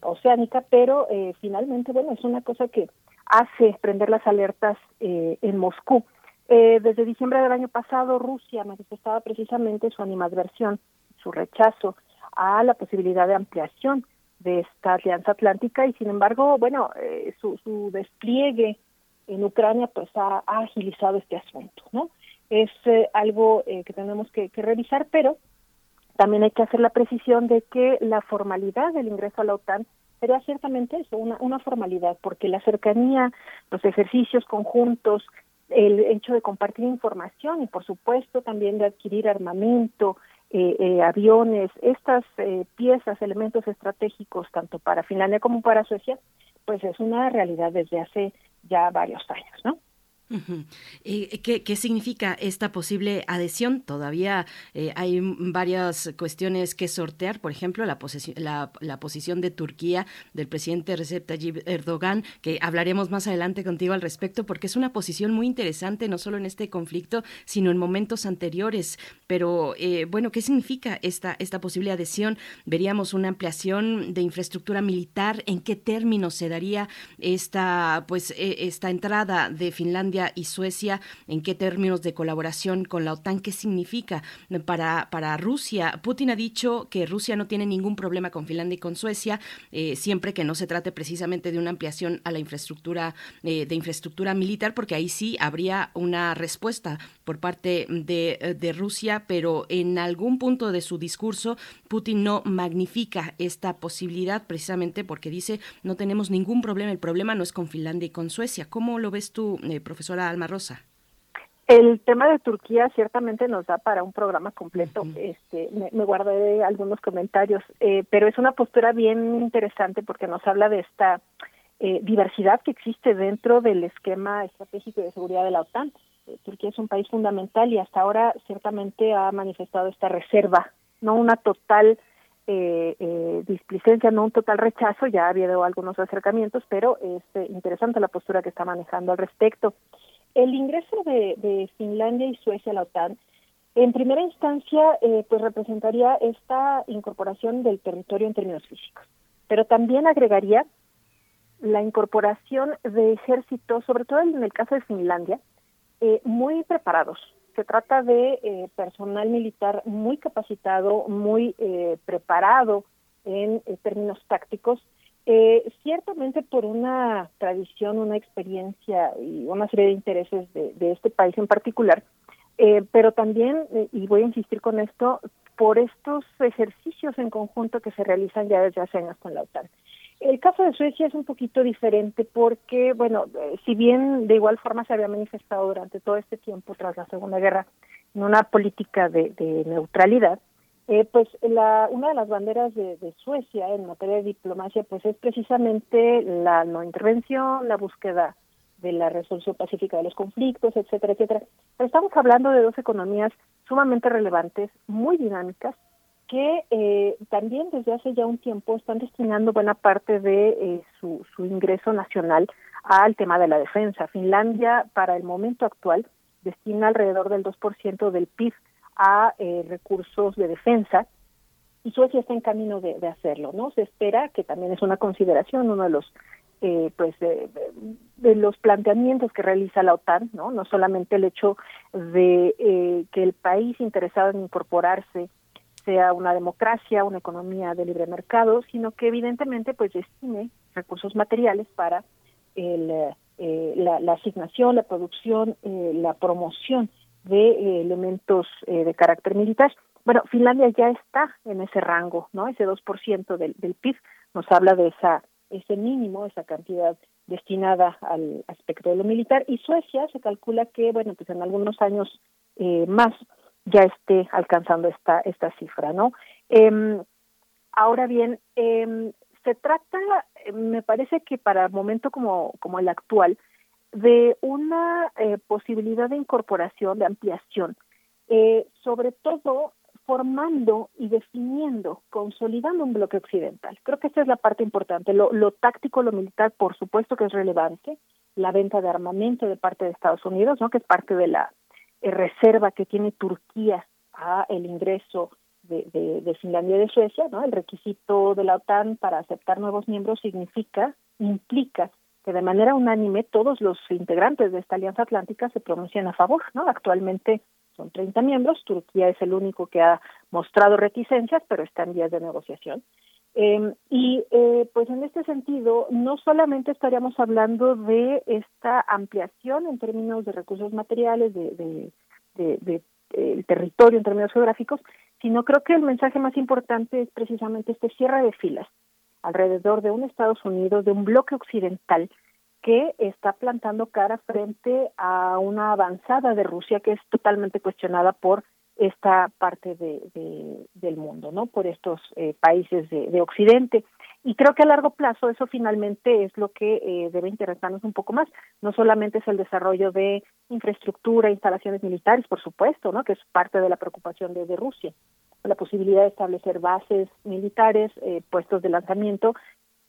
oceánica, pero finalmente, bueno, es una cosa que hace prender las alertas en Moscú eh, desde diciembre del año pasado, Rusia manifestaba precisamente su animadversión, su rechazo a la posibilidad de ampliación de esta alianza atlántica y, sin embargo, bueno, eh, su, su, despliegue en Ucrania pues ha, agilizado este asunto, ¿no? Es eh, algo que tenemos que, que revisar, pero también hay que hacer la precisión de que la formalidad del ingreso a la OTAN sería ciertamente eso, una, una formalidad, porque la cercanía, los ejercicios conjuntos, el hecho de compartir información y por supuesto también de adquirir armamento, eh, eh, aviones, estas eh, piezas, elementos estratégicos tanto para Finlandia como para Suecia, pues es una realidad desde hace ya varios años, ¿no? ¿Qué, ¿Qué, significa esta posible adhesión? Todavía eh, hay varias cuestiones que sortear, por ejemplo, la, posición de Turquía del presidente Recep Tayyip Erdogan, que hablaremos más adelante contigo al respecto, porque es una posición muy interesante, no solo en este conflicto, sino en momentos anteriores. Pero, eh, bueno, ¿qué significa esta, esta posible adhesión? Veríamos una ampliación de infraestructura militar, ¿en qué términos se daría esta, pues, eh, esta entrada de Finlandia? Y Suecia, en qué términos de colaboración con la OTAN, qué significa para, para Rusia. Putin ha dicho que Rusia no tiene ningún problema con Finlandia y con Suecia, eh, siempre que no se trate precisamente de una ampliación a la infraestructura eh, de infraestructura militar, porque ahí sí habría una respuesta por parte de, de Rusia, pero en algún punto de su discurso Putin no magnifica esta posibilidad precisamente porque dice no tenemos ningún problema, el problema no es con Finlandia y con Suecia. ¿Cómo lo ves tú, eh, profesora Alma Rosa? El tema de Turquía ciertamente nos da para un programa completo. Uh -huh. Este, me, me, guardé algunos comentarios, eh, pero es una postura bien interesante porque nos habla de esta eh, diversidad que existe dentro del esquema estratégico de seguridad de la OTAN. Eh, Turquía es un país fundamental y hasta ahora ciertamente ha manifestado esta reserva, no una total eh, eh, displicencia, no un total rechazo, ya ha habido algunos acercamientos, pero es eh, interesante la postura que está manejando al respecto. El ingreso de, de Finlandia y Suecia a la OTAN, en primera instancia, eh, pues representaría esta incorporación del territorio en términos físicos, pero también agregaría la incorporación de ejércitos, sobre todo en el caso de Finlandia, eh, muy preparados, se trata de eh, personal militar muy capacitado, muy eh, preparado en, en, términos tácticos, eh, ciertamente por una tradición, una experiencia y una serie de intereses de, de este país en particular, eh, pero también, eh, y voy a insistir con esto, por estos ejercicios en conjunto que se realizan ya desde hace años con la OTAN. El caso de Suecia es un poquito diferente porque, bueno, eh, si bien de igual forma se había manifestado durante todo este tiempo tras la Segunda Guerra en una política de, de neutralidad, eh, pues la, una de las banderas de, de, Suecia en materia de diplomacia pues es precisamente la no intervención, la búsqueda de la resolución pacífica de los conflictos, etcétera, etcétera. Pero estamos hablando de dos economías sumamente relevantes, muy dinámicas, que eh, también desde hace ya un tiempo están destinando buena parte de eh, su, su ingreso nacional al tema de la defensa. Finlandia, para el momento actual, destina alrededor del 2% del PIB a eh, recursos de defensa y Suecia está en camino de, hacerlo, ¿no? Se espera que también es una consideración, uno de los eh, pues de- de los planteamientos que realiza la OTAN, ¿no? No solamente el hecho de eh, que el país interesado en incorporarse sea una democracia, una economía de libre mercado, sino que evidentemente pues destine recursos materiales para el, eh, la, asignación, la producción, eh, la promoción de eh, elementos eh, de carácter militar. Bueno, Finlandia ya está en ese rango, ¿no? Ese 2% del, del PIB nos habla de esa ese mínimo, esa cantidad destinada al aspecto de lo militar y Suecia se calcula que, bueno, pues en algunos años eh, más ya esté alcanzando esta esta cifra, ¿no? Em, ahora bien, em, se trata, eh, me parece que para el momento como, como el actual, de una eh, posibilidad de incorporación, de ampliación, eh, sobre todo formando y definiendo, consolidando un bloque occidental. Creo que esta es la parte importante. Lo, lo táctico, lo militar, por supuesto que es relevante. La venta de armamento de parte de Estados Unidos, ¿no? que es parte de la eh, reserva que tiene Turquía a el ingreso de, de, de Finlandia y de Suecia, ¿no? El requisito de la OTAN para aceptar nuevos miembros significa, implica que de manera unánime todos los integrantes de esta alianza atlántica se pronuncian a favor, ¿no? Actualmente son 30 miembros, Turquía es el único que ha mostrado reticencias, pero está en vías de negociación. Eh, y eh, pues en este sentido, no solamente estaríamos hablando de esta ampliación en términos de recursos materiales, de, de, de, el territorio en términos geográficos, sino creo que el mensaje más importante es precisamente este cierre de filas alrededor de un Estados Unidos, de un bloque occidental que está plantando cara frente a una avanzada de Rusia que es totalmente cuestionada por esta parte de, de- del mundo, ¿no? Por estos eh, países de, de Occidente. Y creo que a largo plazo eso finalmente es lo que eh, debe interesarnos un poco más. No solamente es el desarrollo de infraestructura, instalaciones militares, por supuesto, ¿no? Que es parte de la preocupación de, Rusia. La posibilidad de establecer bases militares, eh, puestos de lanzamiento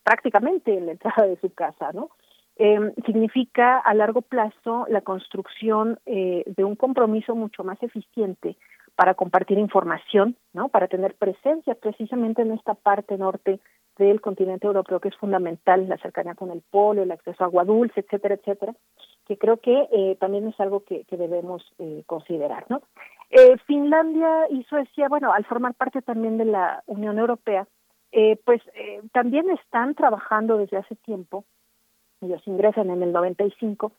prácticamente en la entrada de su casa, ¿no? Eh, significa a largo plazo la construcción eh, de un compromiso mucho más eficiente para compartir información, ¿no? Para tener presencia precisamente en esta parte norte del continente europeo que es fundamental, la cercanía con el polo, el acceso a agua dulce, etcétera, etcétera, que creo que eh, también es algo que, debemos eh, considerar, ¿no? Eh, Finlandia y Suecia, bueno, al formar parte también de la Unión Europea, eh, pues eh, también están trabajando desde hace tiempo ellos ingresan en el 95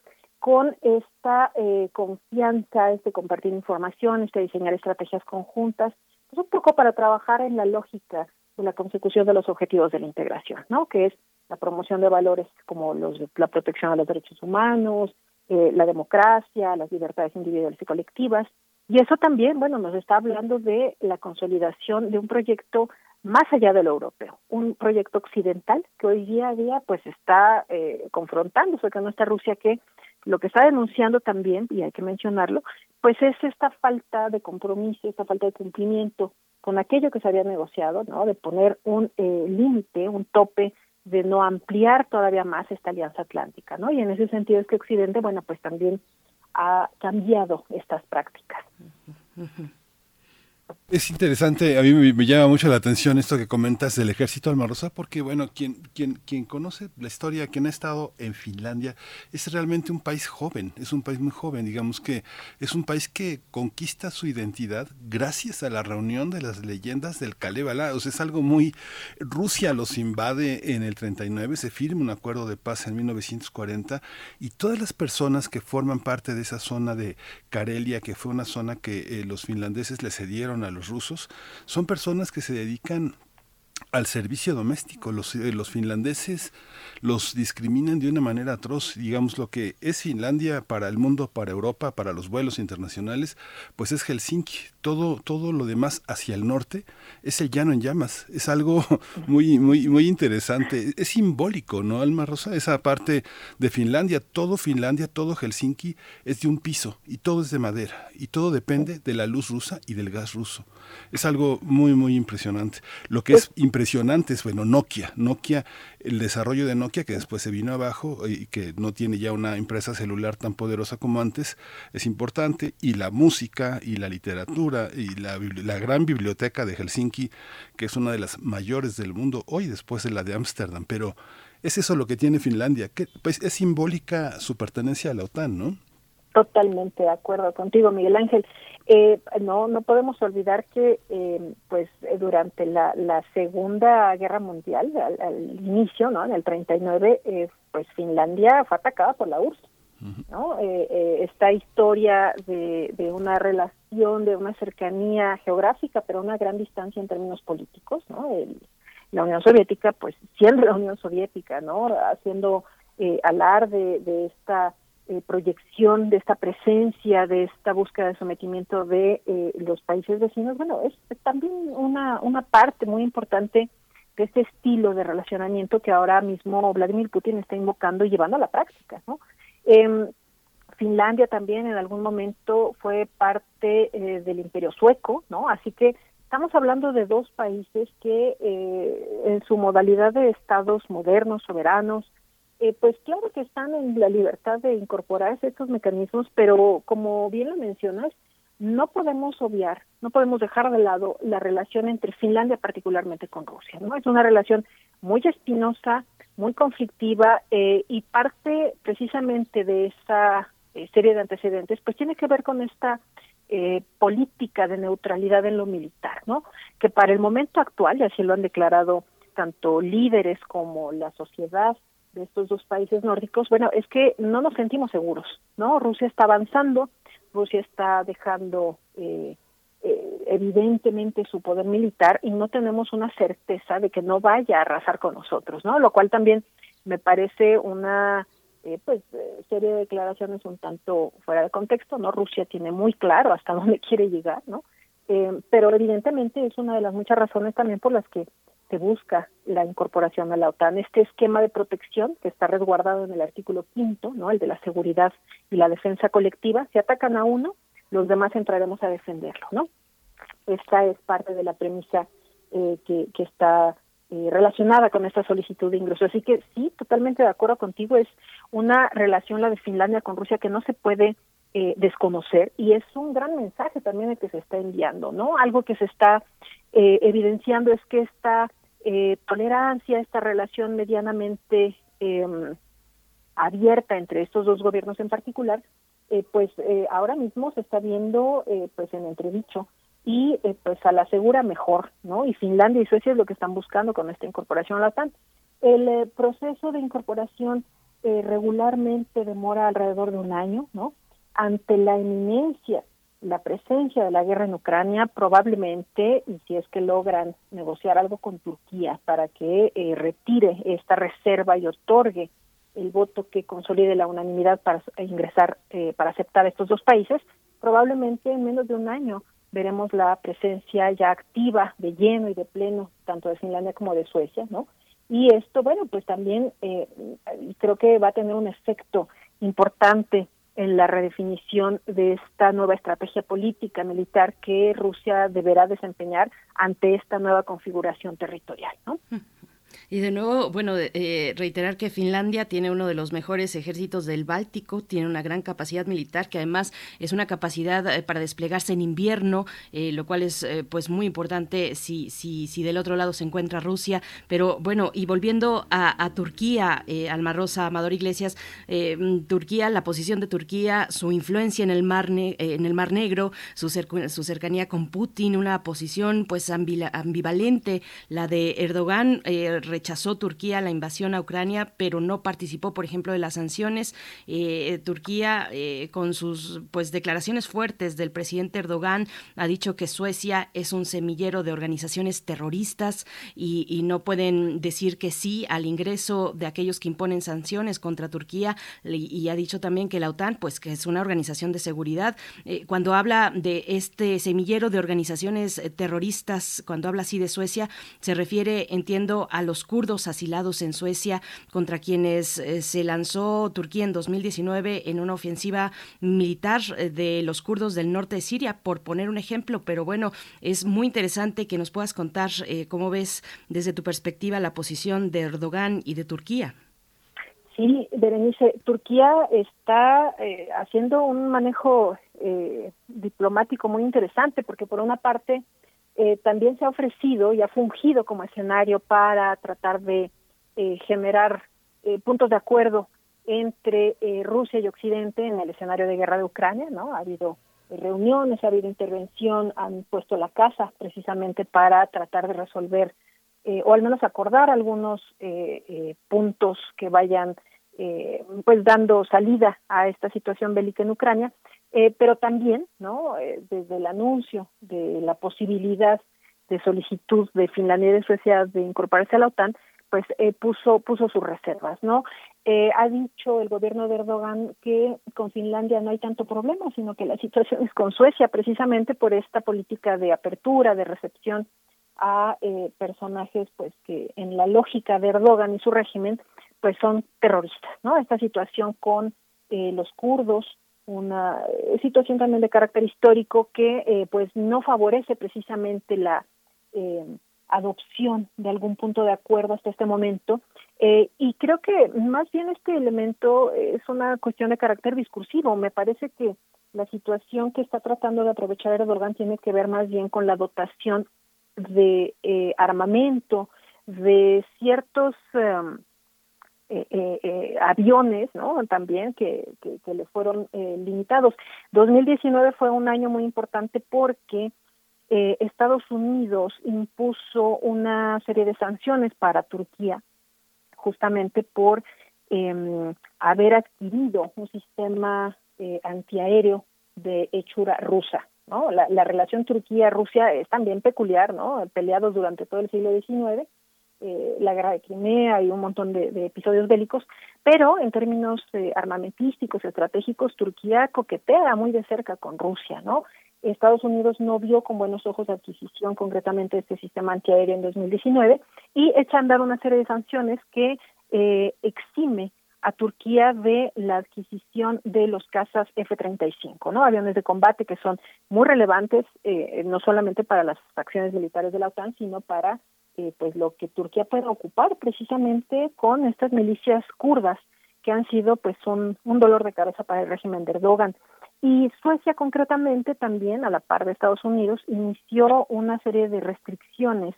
con esta eh, confianza, este compartir información, este diseñar estrategias conjuntas, pues un poco para trabajar en la lógica de la consecución de los objetivos de la integración, ¿no? Que es la promoción de valores como los la protección de los derechos humanos, eh, la democracia, las libertades individuales y colectivas. Y eso también, bueno, nos está hablando de la consolidación de un proyecto más allá de lo europeo, un proyecto occidental que hoy día a día pues está eh, confrontándose con esta Rusia que lo que está denunciando también, y hay que mencionarlo, pues es esta falta de compromiso, esta falta de cumplimiento con aquello que se había negociado, ¿no? De poner un eh, límite, un tope, de no ampliar todavía más esta alianza atlántica, ¿no? Y en ese sentido es que Occidente, bueno, pues también ha cambiado estas prácticas. Es interesante, a mí me, llama mucho la atención esto que comentas del ejército almarosa, porque bueno, quien, quien, quien conoce la historia, quien ha estado en Finlandia, es realmente un país joven, es un país muy joven, digamos que es un país que conquista su identidad gracias a la reunión de las leyendas del Kalevala, o sea, es algo muy... Rusia los invade en el 39, se firma un acuerdo de paz en 1940 y todas las personas que forman parte de esa zona de Karelia, que fue una zona que eh, los finlandeses le cedieron a los rusos, son personas que se dedican al servicio doméstico. Los, eh, los finlandeses los discriminan de una manera atroz. Digamos, lo que es Finlandia para el mundo, para Europa, para los vuelos internacionales, pues es Helsinki. Todo, todo lo demás hacia el norte es el llano en llamas. Es algo *laughs* muy, muy, muy interesante. Es simbólico, ¿no, Alma Rosa? Esa parte de Finlandia, todo Finlandia, todo Helsinki es de un piso y todo es de madera. Y todo depende de la luz rusa y del gas ruso. Es algo muy, muy impresionante. Lo que es impresionante es, bueno, Nokia. Nokia, el desarrollo de Nokia que después se vino abajo y que no tiene ya una empresa celular tan poderosa como antes, es importante. Y la música y la literatura y la, la gran biblioteca de Helsinki, que es una de las mayores del mundo hoy después de la de Ámsterdam. Pero es eso lo que tiene Finlandia, que pues es simbólica su pertenencia a la OTAN, ¿no? Totalmente de acuerdo contigo, Miguel Ángel. Eh, no, no podemos olvidar que, eh, pues, eh, durante la, la Segunda Guerra Mundial, al, al inicio, ¿no? En el 39, eh, pues Finlandia fue atacada por la URSS, ¿no? Eh, eh, esta historia de, de una relación, de una cercanía geográfica, pero una gran distancia en términos políticos, ¿no? El- la Unión Soviética, pues, siendo la Unión Soviética, ¿no? Haciendo eh, alarde de esta eh, proyección, de esta presencia, de esta búsqueda de sometimiento de eh, los países vecinos, bueno, es, también una, una parte muy importante de este estilo de relacionamiento que ahora mismo Vladimir Putin está invocando y llevando a la práctica, ¿no? Em, Finlandia también en algún momento fue parte eh, del imperio sueco, ¿no? Así que estamos hablando de dos países que eh, en su modalidad de estados modernos, soberanos, eh, pues claro que están en la libertad de incorporarse estos mecanismos, pero como bien lo mencionas, no podemos obviar, no podemos dejar de lado la relación entre Finlandia particularmente con Rusia, ¿no? Es una relación muy espinosa, muy conflictiva eh, y parte precisamente de esa eh, serie de antecedentes, pues tiene que ver con esta eh, política de neutralidad en lo militar, ¿no? Que para el momento actual, y así lo han declarado tanto líderes como la sociedad de estos dos países nórdicos, bueno, es que no nos sentimos seguros, ¿no? Rusia está avanzando, Rusia está dejando eh, eh, evidentemente su poder militar y no tenemos una certeza de que no vaya a arrasar con nosotros, ¿no? Lo cual también me parece una eh, pues eh, serie de declaraciones un tanto fuera de contexto, ¿no? Rusia tiene muy claro hasta *laughs* dónde quiere llegar, ¿no? Eh, pero evidentemente es una de las muchas razones también por las que se busca la incorporación a la OTAN. Este esquema de protección que está resguardado en el artículo quinto, ¿no? el de la seguridad y la defensa colectiva, si atacan a uno, los demás entraremos a defenderlo, ¿no? Esta es parte de la premisa eh, que, que está eh, relacionada con esta solicitud de ingreso. Así que sí, totalmente de acuerdo contigo, es una relación la de Finlandia con Rusia que no se puede eh, desconocer y es un gran mensaje también el que se está enviando, ¿no? Algo que se está eh, evidenciando es que esta eh, tolerancia, esta relación medianamente eh, abierta entre estos dos gobiernos en particular, eh, pues eh, ahora mismo se está viendo eh, pues en entredicho y pues a la segura mejor, ¿no? Y Finlandia y Suecia es lo que están buscando con esta incorporación a la OTAN. El proceso de incorporación regularmente demora alrededor de un año, ¿no? Ante la eminencia, la presencia de la guerra en Ucrania, probablemente, y si es que logran negociar algo con Turquía para que eh, retire esta reserva y otorgue el voto que consolide la unanimidad para ingresar, eh, para aceptar estos dos países, probablemente en menos de un año veremos la presencia ya activa de lleno y de pleno tanto de Finlandia como de Suecia, ¿no? Y esto, bueno, pues también eh, creo que va a tener un efecto importante en la redefinición de esta nueva estrategia política militar que Rusia deberá desempeñar ante esta nueva configuración territorial, ¿no? Y de nuevo, bueno, eh, reiterar que Finlandia tiene uno de los mejores ejércitos del Báltico, tiene una gran capacidad militar que además es una capacidad eh, para desplegarse en invierno, eh, lo cual es eh, pues muy importante si, si, si del otro lado se encuentra Rusia. Pero bueno, y volviendo a, Turquía, Alma Rosa, Amador Iglesias, Turquía, la posición de Turquía, su influencia en el Mar, ne en el Mar Negro, su, su cercanía con Putin, una posición pues ambivalente, la de Erdogan. Eh, rechazó Turquía la invasión a Ucrania, pero no participó, por ejemplo, de las sanciones. Eh, Turquía, eh, con sus pues declaraciones fuertes del presidente Erdogan, ha dicho que Suecia es un semillero de organizaciones terroristas y, no pueden decir que sí al ingreso de aquellos que imponen sanciones contra Turquía. Y, ha dicho también que la OTAN, pues que es una organización de seguridad. Eh, cuando habla de este semillero de organizaciones eh, terroristas, cuando habla así de Suecia, se refiere, entiendo, a los kurdos asilados en Suecia contra quienes eh, se lanzó Turquía en 2019 en una ofensiva militar eh, de los kurdos del norte de Siria, por poner un ejemplo. Pero bueno, es muy interesante que nos puedas contar eh, cómo ves desde tu perspectiva la posición de Erdogan y de Turquía. Sí, Berenice, Turquía está eh, haciendo un manejo eh, diplomático muy interesante porque por una parte eh, también se ha ofrecido y ha fungido como escenario para tratar de eh, generar eh, puntos de acuerdo entre eh, Rusia y Occidente en el escenario de guerra de Ucrania, ¿no? Ha habido reuniones, ha habido intervención, han puesto la casa precisamente para tratar de resolver eh, o al menos acordar algunos eh, puntos que vayan pues dando salida a esta situación bélica en Ucrania, eh, pero también, ¿no? Eh, desde el anuncio de la posibilidad de solicitud de Finlandia y de Suecia de incorporarse a la OTAN, pues eh, puso puso sus reservas, ¿no? Eh, ha dicho el gobierno de Erdogan que con Finlandia no hay tanto problema, sino que la situación es con Suecia, precisamente por esta política de apertura, de recepción a eh, personajes, pues que en la lógica de Erdogan y su régimen, pues son terroristas, ¿no? Esta situación con eh, los kurdos, una eh, situación también de carácter histórico que eh, pues no favorece precisamente la eh, adopción de algún punto de acuerdo hasta este momento. Eh, y creo que más bien este elemento es una cuestión de carácter discursivo. Me parece que la situación que está tratando de aprovechar Erdogan tiene que ver más bien con la dotación de eh, armamento de ciertos um, eh, eh, eh, aviones, ¿no? También que, que, le fueron eh, limitados. 2019 fue un año muy importante porque eh, Estados Unidos impuso una serie de sanciones para Turquía, justamente por eh, haber adquirido un sistema antiaéreo de hechura rusa. ¿no? La, la relación Turquía-Rusia es también peculiar, ¿no? Peleados durante todo el siglo XIX eh, la guerra de Crimea y un montón de, episodios bélicos, pero en términos eh, armamentísticos, estratégicos, Turquía coquetea muy de cerca con Rusia, ¿no? Estados Unidos no vio con buenos ojos la adquisición concretamente de este sistema antiaéreo en 2019 y echa a andar una serie de sanciones que eh, exime a Turquía de la adquisición de los cazas F-35, ¿no? Aviones de combate que son muy relevantes, eh, no solamente para las acciones militares de la OTAN, sino para eh, pues lo que Turquía puede ocupar precisamente con estas milicias kurdas que han sido pues un, un dolor de cabeza para el régimen de Erdogan. Y Suecia concretamente también, a la par de Estados Unidos, inició una serie de restricciones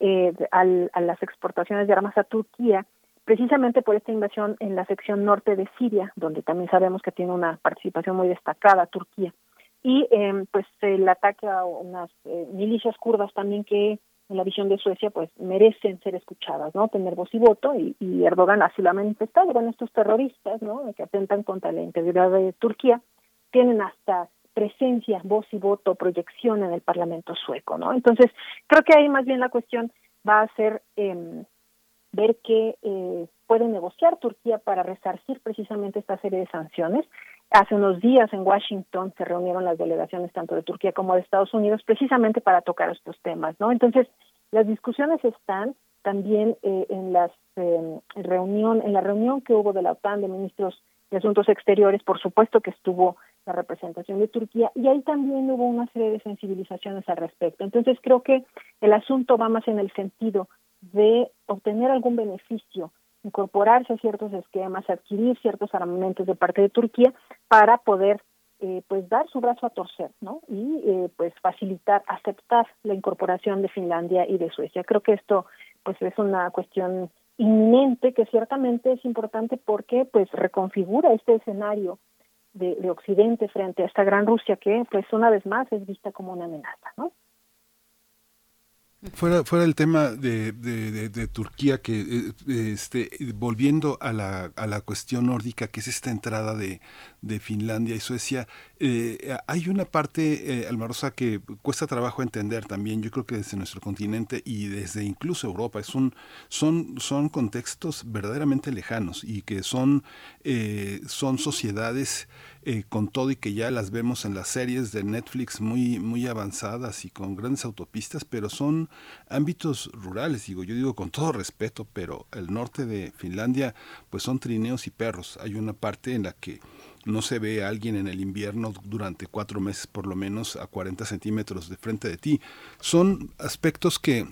eh, al, a las exportaciones de armas a Turquía, precisamente por esta invasión en la sección norte de Siria, donde también sabemos que tiene una participación muy destacada Turquía. Y eh, pues el ataque a unas eh, milicias kurdas también que en la visión de Suecia, pues merecen ser escuchadas, ¿no? Tener voz y voto, y, Erdogan así lo ha manifestado, estos terroristas, ¿no? Que atentan contra la integridad de Turquía, tienen hasta presencia, voz y voto, proyección en el Parlamento sueco, ¿no? Entonces, creo que ahí más bien la cuestión va a ser eh, ver qué eh, puede negociar Turquía para resarcir precisamente esta serie de sanciones. Hace unos días en Washington se reunieron las delegaciones tanto de Turquía como de Estados Unidos precisamente para tocar estos temas, ¿no? Entonces, las discusiones están también eh, en las eh, reunión en la reunión que hubo de la OTAN de ministros de Asuntos Exteriores, por supuesto que estuvo la representación de Turquía y ahí también hubo una serie de sensibilizaciones al respecto. Entonces, creo que el asunto va más en el sentido de obtener algún beneficio incorporarse a ciertos esquemas, adquirir ciertos armamentos de parte de Turquía para poder eh, pues dar su brazo a torcer, ¿no? Y eh, pues facilitar, aceptar la incorporación de Finlandia y de Suecia. Creo que esto pues es una cuestión inminente que ciertamente es importante porque pues reconfigura este escenario de, de Occidente frente a esta gran Rusia que pues una vez más es vista como una amenaza, ¿no? Fuera, fuera el tema de, de, Turquía, que eh, este, volviendo a la, a la cuestión nórdica, que es esta entrada de, de Finlandia y Suecia, eh, hay una parte, eh, Almarosa, que cuesta trabajo entender también, yo creo que desde nuestro continente y desde incluso Europa, es un, son, son contextos verdaderamente lejanos y que son, eh, son sociedades eh, con todo y que ya las vemos en las series de Netflix muy, muy avanzadas y con grandes autopistas, pero son ámbitos rurales, digo, yo digo con todo respeto, pero el norte de Finlandia, pues son trineos y perros. Hay una parte en la que no se ve a alguien en el invierno durante cuatro meses por lo menos a 40 centímetros de frente de ti. Son aspectos que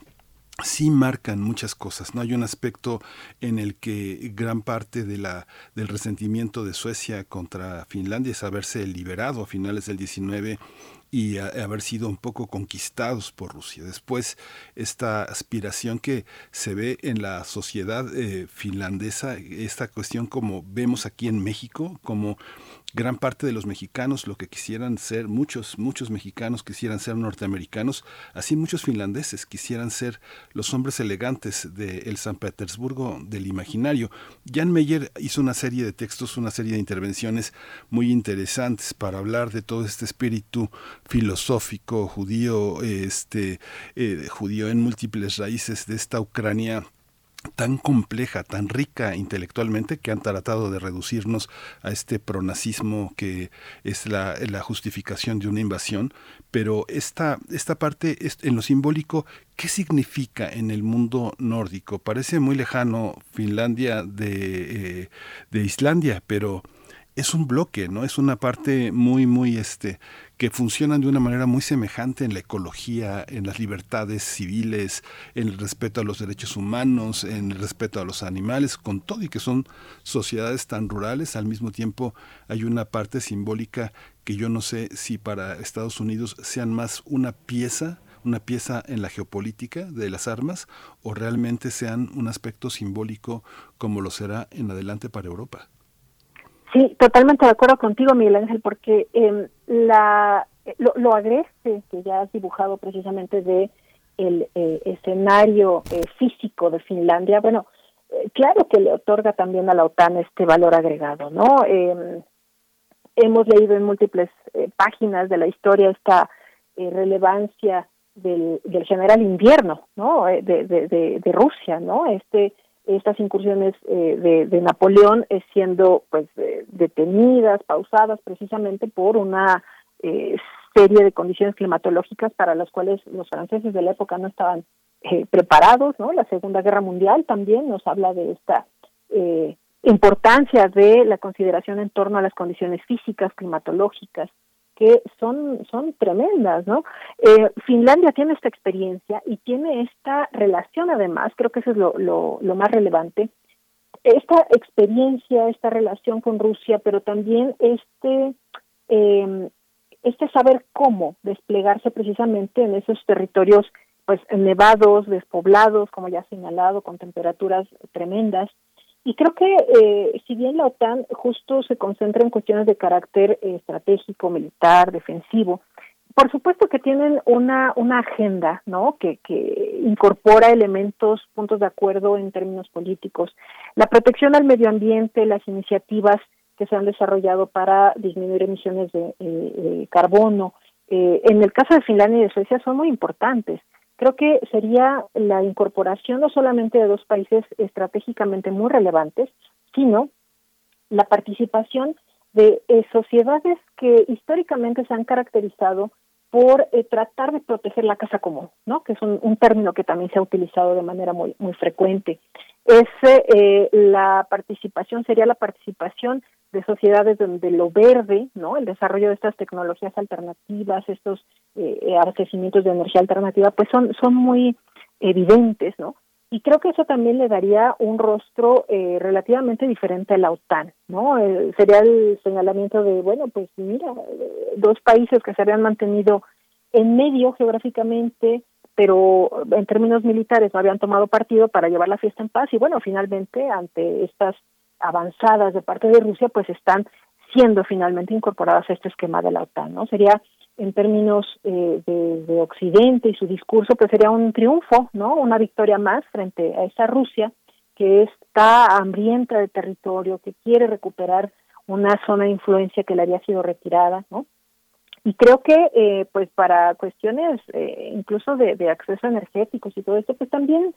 sí marcan muchas cosas. No hay un aspecto en el que gran parte de la del resentimiento de Suecia contra Finlandia es haberse liberado a finales del 19 y haber sido un poco conquistados por Rusia. Después, esta aspiración que se ve en la sociedad eh, finlandesa, esta cuestión como vemos aquí en México, como gran parte de los mexicanos lo que quisieran ser, muchos, muchos mexicanos quisieran ser norteamericanos, así muchos finlandeses quisieran ser los hombres elegantes del San Petersburgo del imaginario. Jan Meyer hizo una serie de textos, una serie de intervenciones muy interesantes para hablar de todo este espíritu filosófico judío, este, eh, judío en múltiples raíces de esta Ucrania tan compleja, tan rica intelectualmente, que han tratado de reducirnos a este pronazismo que es la, la justificación de una invasión, pero esta, esta parte en lo simbólico, ¿qué significa en el mundo nórdico? Parece muy lejano Finlandia de, eh, de Islandia, pero es un bloque, ¿no? Es una parte muy, muy, este, que funcionan de una manera muy semejante en la ecología, en las libertades civiles, en el respeto a los derechos humanos, en el respeto a los animales, con todo y que son sociedades tan rurales, al mismo tiempo hay una parte simbólica que yo no sé si para Estados Unidos sean más una pieza, una pieza en la geopolítica de las armas, o realmente sean un aspecto simbólico como lo será en adelante para Europa. Sí, totalmente de acuerdo contigo, Miguel Ángel, porque em, la, lo, lo agreste que ya has dibujado precisamente de el eh, escenario eh, físico de Finlandia, bueno, eh, claro que le otorga también a la OTAN este valor agregado, ¿no? Em, hemos leído en múltiples eh, páginas de la historia esta eh, relevancia del, general invierno, ¿no? De, de, de Rusia, ¿no? Este estas incursiones eh, de, Napoleón eh, siendo pues eh, detenidas, pausadas precisamente por una eh, serie de condiciones climatológicas para las cuales los franceses de la época no estaban eh, preparados, ¿no? La Segunda Guerra Mundial también nos habla de esta eh, importancia de la consideración en torno a las condiciones físicas, climatológicas, que son, son tremendas, ¿no? Eh, Finlandia tiene esta experiencia y tiene esta relación además, creo que eso es lo, lo, lo más relevante, esta experiencia, esta relación con Rusia, pero también este, eh, este saber cómo desplegarse precisamente en esos territorios pues nevados, despoblados, como ya ha señalado, con temperaturas tremendas, y creo que eh, si bien la OTAN justo se concentra en cuestiones de carácter estratégico, militar, defensivo, por supuesto que tienen una, una agenda, ¿no? Que, incorpora elementos, puntos de acuerdo en términos políticos. La protección al medio ambiente, las iniciativas que se han desarrollado para disminuir emisiones de, eh, carbono. Eh, en el caso de Finlandia y de Suecia son muy importantes creo que sería la incorporación no solamente de dos países estratégicamente muy relevantes, sino la participación de eh, sociedades que históricamente se han caracterizado por eh, tratar de proteger la casa común, ¿no? Que es un, término que también se ha utilizado de manera muy muy frecuente. Es eh, la participación sería la participación de sociedades donde lo verde, ¿no? El desarrollo de estas tecnologías alternativas, estos eh, abastecimientos de energía alternativa, pues son son muy evidentes, ¿no? Y creo que eso también le daría un rostro eh, relativamente diferente a la OTAN, ¿no? Eh, sería el señalamiento de, bueno, pues mira, dos países que se habían mantenido en medio geográficamente, pero en términos militares no habían tomado partido para llevar la fiesta en paz y bueno, finalmente ante estas avanzadas de parte de Rusia, pues están siendo finalmente incorporadas a este esquema de la OTAN, ¿no? Sería en términos eh, de, de Occidente y su discurso, pues sería un triunfo, ¿no? Una victoria más frente a esa Rusia que está hambrienta de territorio, que quiere recuperar una zona de influencia que le había sido retirada, ¿no? Y creo que, eh, pues, para cuestiones eh, incluso de, acceso a energéticos y todo esto, pues también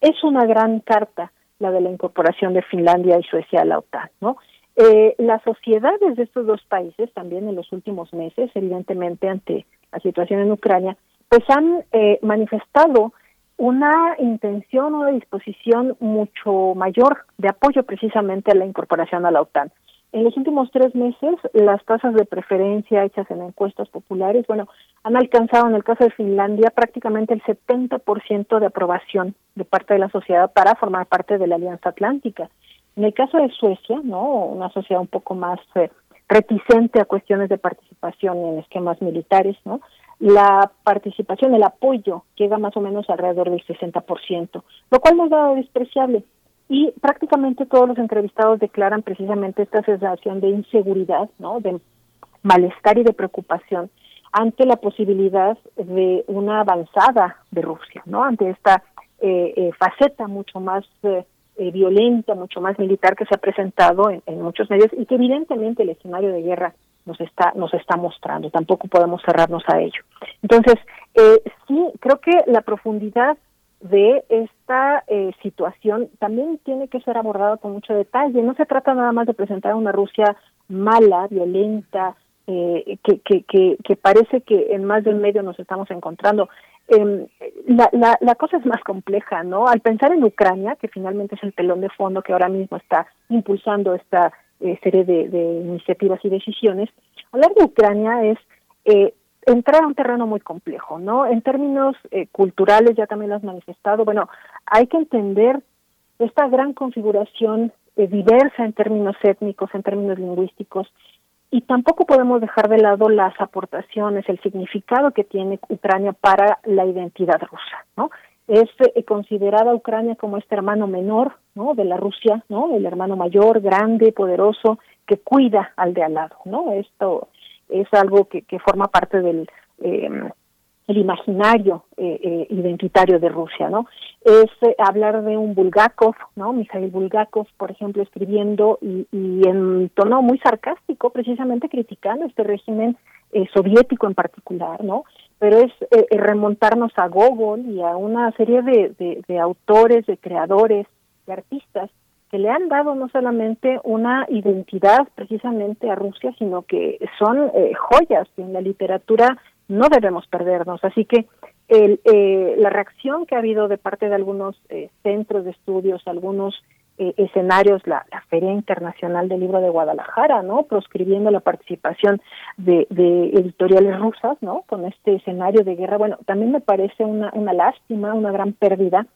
es una gran carta la de la incorporación de Finlandia y Suecia a la OTAN, ¿no? Eh, las sociedades de estos dos países también en los últimos meses, evidentemente ante la situación en Ucrania, pues han eh, manifestado una intención, una disposición mucho mayor de apoyo precisamente a la incorporación a la OTAN. En los últimos tres meses, las tasas de preferencia hechas en encuestas populares, bueno, han alcanzado en el caso de Finlandia prácticamente el 70% de aprobación de parte de la sociedad para formar parte de la Alianza Atlántica. En el caso de Suecia, ¿no? Una sociedad un poco más eh, reticente a cuestiones de participación en esquemas militares, ¿no? La participación, el apoyo llega más o menos alrededor del 60%, lo cual no es nada despreciable. Y prácticamente todos los entrevistados declaran precisamente esta sensación de inseguridad, ¿no? De malestar y de preocupación ante la posibilidad de una avanzada de Rusia, ¿no? Ante esta eh, eh, faceta mucho más eh, eh, violenta, mucho más militar que se ha presentado en, en, muchos medios y que evidentemente el escenario de guerra nos está nos está mostrando. Tampoco podemos cerrarnos a ello. Entonces, eh, sí, creo que la profundidad de esta eh, situación también tiene que ser abordada con mucho detalle. No se trata nada más de presentar una Rusia mala, violenta, eh, que, que, que, que parece que en más de un medio nos estamos encontrando. Eh, la, la, la cosa es más compleja, ¿no? Al pensar en Ucrania, que finalmente es el telón de fondo que ahora mismo está impulsando esta eh, serie de, de, iniciativas y decisiones, hablar de Ucrania es eh, entrar a un terreno muy complejo, ¿no? En términos eh, culturales, ya también lo has manifestado, bueno, hay que entender esta gran configuración eh, diversa en términos étnicos, en términos lingüísticos, y tampoco podemos dejar de lado las aportaciones, el significado que tiene Ucrania para la identidad rusa, ¿no? Es eh, considerada Ucrania como este hermano menor, ¿no? De la Rusia, ¿no? El hermano mayor, grande, poderoso, que cuida al de al lado, ¿no? Esto es algo que, que forma parte del eh, el imaginario eh, eh, identitario de Rusia, ¿no? Es eh, hablar de un Bulgakov, ¿no? Mikhail Bulgakov, por ejemplo, escribiendo y, y en tono muy sarcástico, precisamente criticando este régimen soviético en particular, ¿no? Pero es eh, remontarnos a Gogol y a una serie de, de autores, de creadores, de artistas que le han dado no solamente una identidad precisamente a Rusia, sino que son eh, joyas en la literatura no debemos perdernos. Así que el, eh, la reacción que ha habido de parte de algunos eh, centros de estudios, algunos eh, escenarios, la, la, Feria Internacional del Libro de Guadalajara, ¿no? Proscribiendo la participación de, de, editoriales rusas, ¿no? Con este escenario de guerra, bueno, también me parece una, una lástima, una gran pérdida,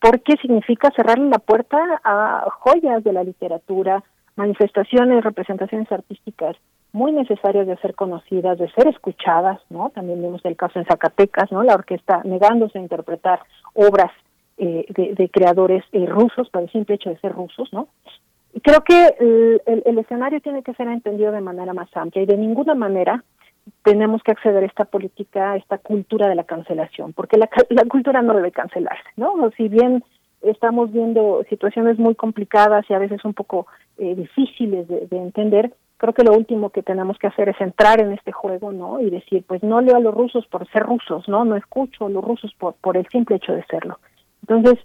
porque significa cerrarle la puerta a joyas de la literatura, manifestaciones, representaciones artísticas muy necesarias de ser conocidas, de ser escuchadas, ¿no? También vemos el caso en Zacatecas, ¿no? La orquesta negándose a interpretar obras eh, de, de, creadores eh, rusos por el simple hecho de ser rusos, ¿no? Creo que el, el, el, escenario tiene que ser entendido de manera más amplia y de ninguna manera tenemos que acceder a esta política, a esta cultura de la cancelación, porque la, la cultura no debe cancelarse, ¿no? Si bien estamos viendo situaciones muy complicadas y a veces un poco eh, difíciles de, de entender, creo que lo último que tenemos que hacer es entrar en este juego, ¿no? Y decir, pues no leo a los rusos por ser rusos, ¿no? No escucho a los rusos por, por el simple hecho de serlo. Entonces,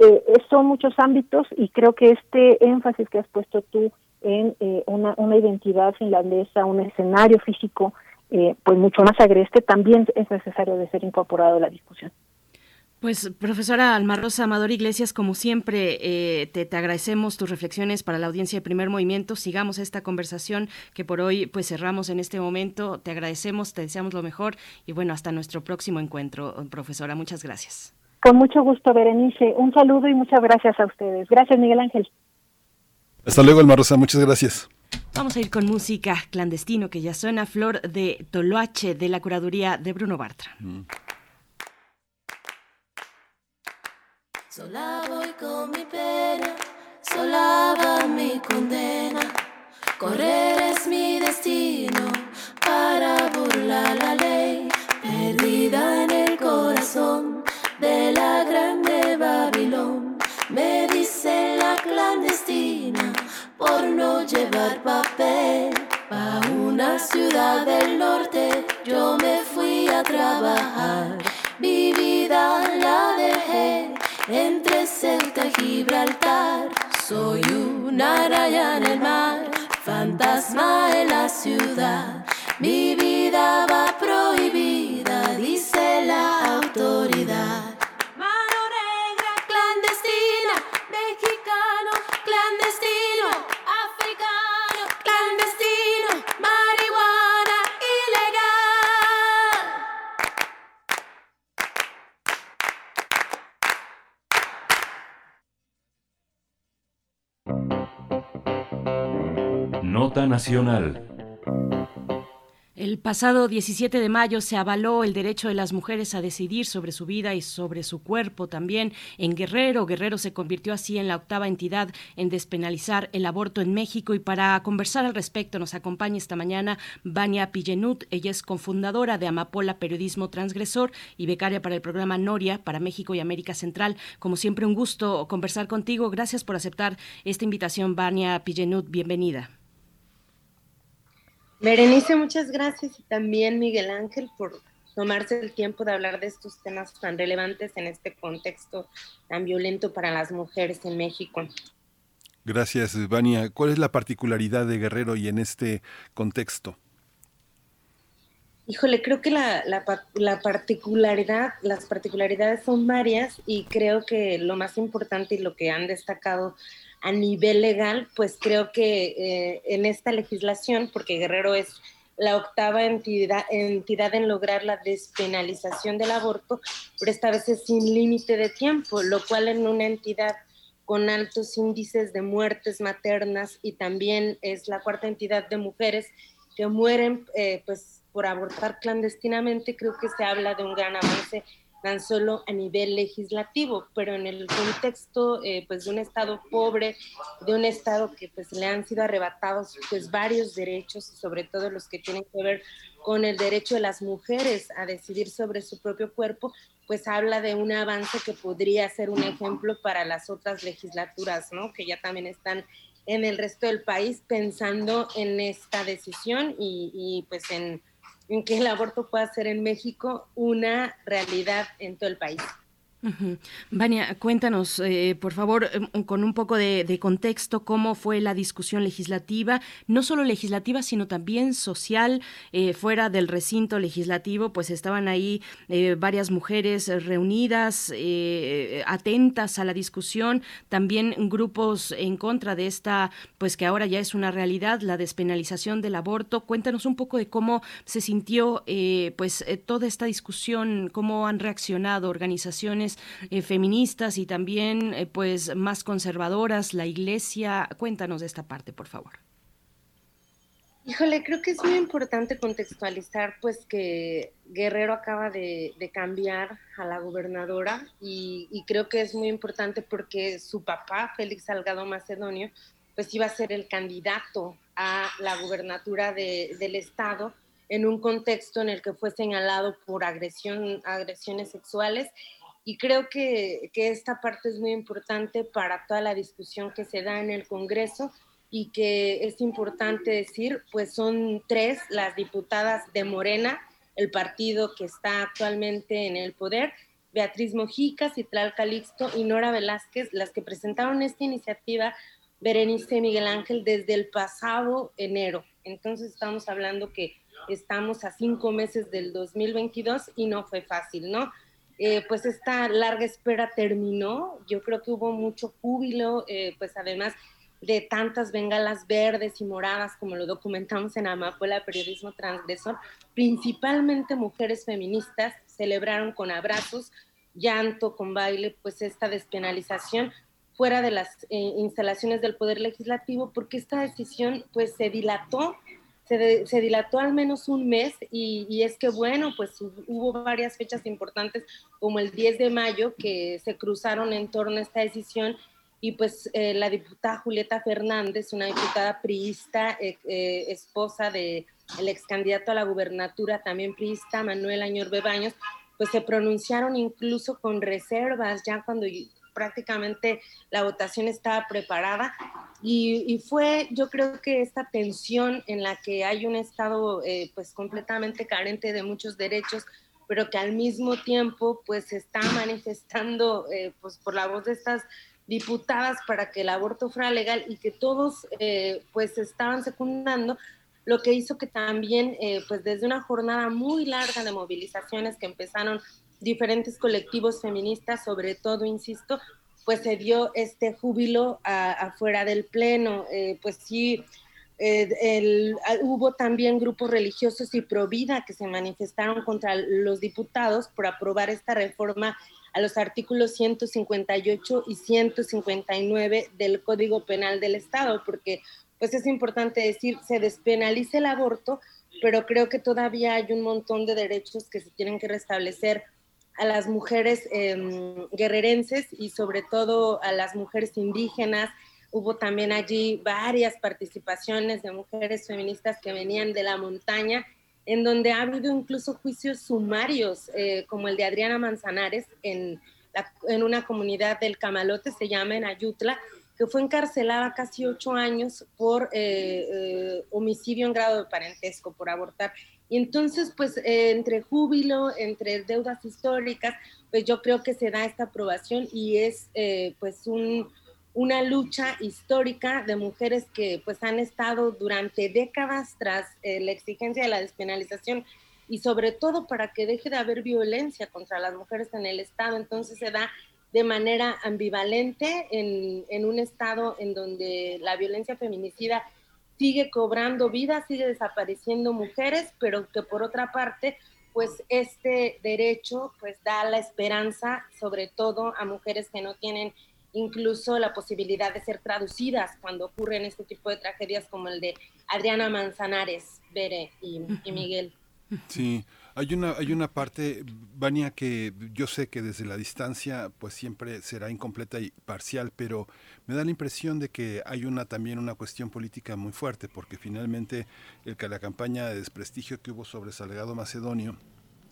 eh, son muchos ámbitos y creo que este énfasis que has puesto tú en eh, una, una identidad finlandesa, un escenario físico, eh, pues mucho más agreste, también es necesario de ser incorporado a la discusión. Pues, profesora Almarrosa Amador Iglesias, como siempre, eh, te, te, agradecemos tus reflexiones para la audiencia de primer movimiento. Sigamos esta conversación que por hoy pues cerramos en este momento. Te agradecemos, te deseamos lo mejor y bueno, hasta nuestro próximo encuentro, profesora. Muchas gracias. Con mucho gusto, Berenice. Un saludo y muchas gracias a ustedes. Gracias, Miguel Ángel. Hasta luego, Alma Rosa. Muchas gracias. Vamos a ir con música clandestino que ya suena Flor de Toloache de la curaduría de Bruno Bartra. Mm. Sola voy con mi pena, sola va mi condena. Correr es mi destino para burlar la ley, perdida en el corazón buscar papel pa' una ciudad del norte. Yo me fui a trabajar, mi vida la dejé entre Ceuta y Gibraltar. Soy una raya en el mar, fantasma en la ciudad. Mi vida va Nacional. El pasado 17 de mayo se avaló el derecho de las mujeres a decidir sobre su vida y sobre su cuerpo también en Guerrero. Guerrero se convirtió así en la octava entidad en despenalizar el aborto en México y para conversar al respecto nos acompaña esta mañana Vania Pillenut. Ella es cofundadora de Amapola Periodismo Transgresor y becaria para el programa Noria para México y América Central. Como siempre, un gusto conversar contigo. Gracias por aceptar esta invitación, Vania Pillenut. Bienvenida. Berenice, muchas gracias y también Miguel Ángel por tomarse el tiempo de hablar de estos temas tan relevantes en este contexto tan violento para las mujeres en México. Gracias, Vania. ¿Cuál es la particularidad de Guerrero y en este contexto? Híjole, creo que la, la, pa- la particularidad, las particularidades son varias y creo que lo más importante y lo que han destacado a nivel legal, pues creo que eh, en esta legislación, porque Guerrero es la octava entidad, entidad en lograr la despenalización del aborto, pero esta vez es sin límite de tiempo, lo cual en una entidad con altos índices de muertes maternas y también es la cuarta entidad de mujeres que mueren eh, pues por abortar clandestinamente, creo que se habla de un gran avance tan solo a nivel legislativo, pero en el contexto eh, pues de un estado pobre, de un estado que pues le han sido arrebatados pues varios derechos sobre todo los que tienen que ver con el derecho de las mujeres a decidir sobre su propio cuerpo, pues habla de un avance que podría ser un ejemplo para las otras legislaturas, ¿no? Que ya también están en el resto del país pensando en esta decisión y, y pues en en que el aborto pueda ser en México una realidad en todo el país. Vania, cuéntanos, eh, por favor, em, con un poco de, contexto, cómo fue la discusión legislativa, no solo legislativa, sino también social, eh, fuera del recinto legislativo, pues estaban ahí eh, varias mujeres reunidas, eh, atentas a la discusión, también grupos en contra de esta, pues que ahora ya es una realidad, la despenalización del aborto. Cuéntanos un poco de cómo se sintió, pues, toda esta discusión, cómo han reaccionado organizaciones eh, feministas y también eh, pues más conservadoras, la iglesia. Cuéntanos de esta parte, por favor. Híjole, creo que es muy importante contextualizar pues que Guerrero acaba de, cambiar a la gobernadora y, y creo que es muy importante porque su papá, Félix Salgado Macedonio, pues iba a ser el candidato a la gubernatura de- del estado en un contexto en el que fue señalado por agresión, agresiones sexuales y creo que, que esta parte es muy importante para toda la discusión que se da en el Congreso y que es importante decir, pues son tres las diputadas de Morena, el partido que está actualmente en el poder, Beatriz Mojica, Citlal Calixto y Nora Velázquez, las que presentaron esta iniciativa, Berenice Miguel Ángel, desde el pasado enero. Entonces estamos hablando que estamos a cinco meses del 2022 y no fue fácil, ¿no? Eh, pues esta larga espera terminó, yo creo que hubo mucho júbilo, eh, pues además de tantas bengalas verdes y moradas como lo documentamos en Amapola Periodismo Transgresor, principalmente mujeres feministas celebraron con abrazos, llanto, con baile, pues esta despenalización fuera de las eh, instalaciones del Poder Legislativo, porque esta decisión pues se dilató, se, de- dilató al menos un mes y, es que bueno, pues hu- hubo varias fechas importantes como el 10 de mayo que se cruzaron en torno a esta decisión y pues eh, la diputada Julieta Fernández, una diputada priista, eh, eh, esposa del el ex candidato a la gubernatura, también priista, Manuel Añor Bebaños, pues se pronunciaron incluso con reservas ya cuando prácticamente la votación estaba preparada y, fue yo creo que esta tensión en la que hay un Estado eh, pues completamente carente de muchos derechos, pero que al mismo tiempo pues se está manifestando eh, pues por la voz de estas diputadas para que el aborto fuera legal y que todos eh, pues estaban secundando, lo que hizo que también eh, pues desde una jornada muy larga de movilizaciones que empezaron diferentes colectivos feministas, sobre todo, insisto, pues se dio este júbilo afuera del pleno, Eh, pues sí, eh, hubo también grupos religiosos y pro vida que se manifestaron contra los diputados por aprobar esta reforma a los artículos 158 y 159 del Código Penal del Estado, porque pues es importante decir, se despenaliza el aborto, pero creo que todavía hay un montón de derechos que se tienen que restablecer a las mujeres em, guerrerenses y sobre todo a las mujeres indígenas. Hubo también allí varias participaciones de mujeres feministas que venían de la montaña, en donde ha habido incluso juicios sumarios, eh, como el de Adriana Manzanares en, en una comunidad del Camalote, se llama en Ayutla, que fue encarcelada casi ocho años por eh, eh, homicidio en grado de parentesco, por abortar. Y entonces, pues, eh, entre júbilo, entre deudas históricas, pues yo creo que se da esta aprobación y es, eh, pues, un, una lucha histórica de mujeres que, pues, han estado durante décadas tras eh, la exigencia de la despenalización y sobre todo para que deje de haber violencia contra las mujeres en el Estado. Entonces se da de manera ambivalente en, en un Estado en donde la violencia feminicida sigue cobrando vida, sigue desapareciendo mujeres, pero que por otra parte, pues este derecho pues da la esperanza, sobre todo a mujeres que no tienen incluso la posibilidad de ser traducidas cuando ocurren este tipo de tragedias como el de Adriana Manzanares, Bere y, y Miguel. Sí, hay una, hay una parte, Vania, que yo sé que desde la distancia pues siempre será incompleta y parcial, pero me da la impresión de que hay una también una cuestión política muy fuerte, porque finalmente el, que la campaña de desprestigio que hubo sobre Salgado Macedonio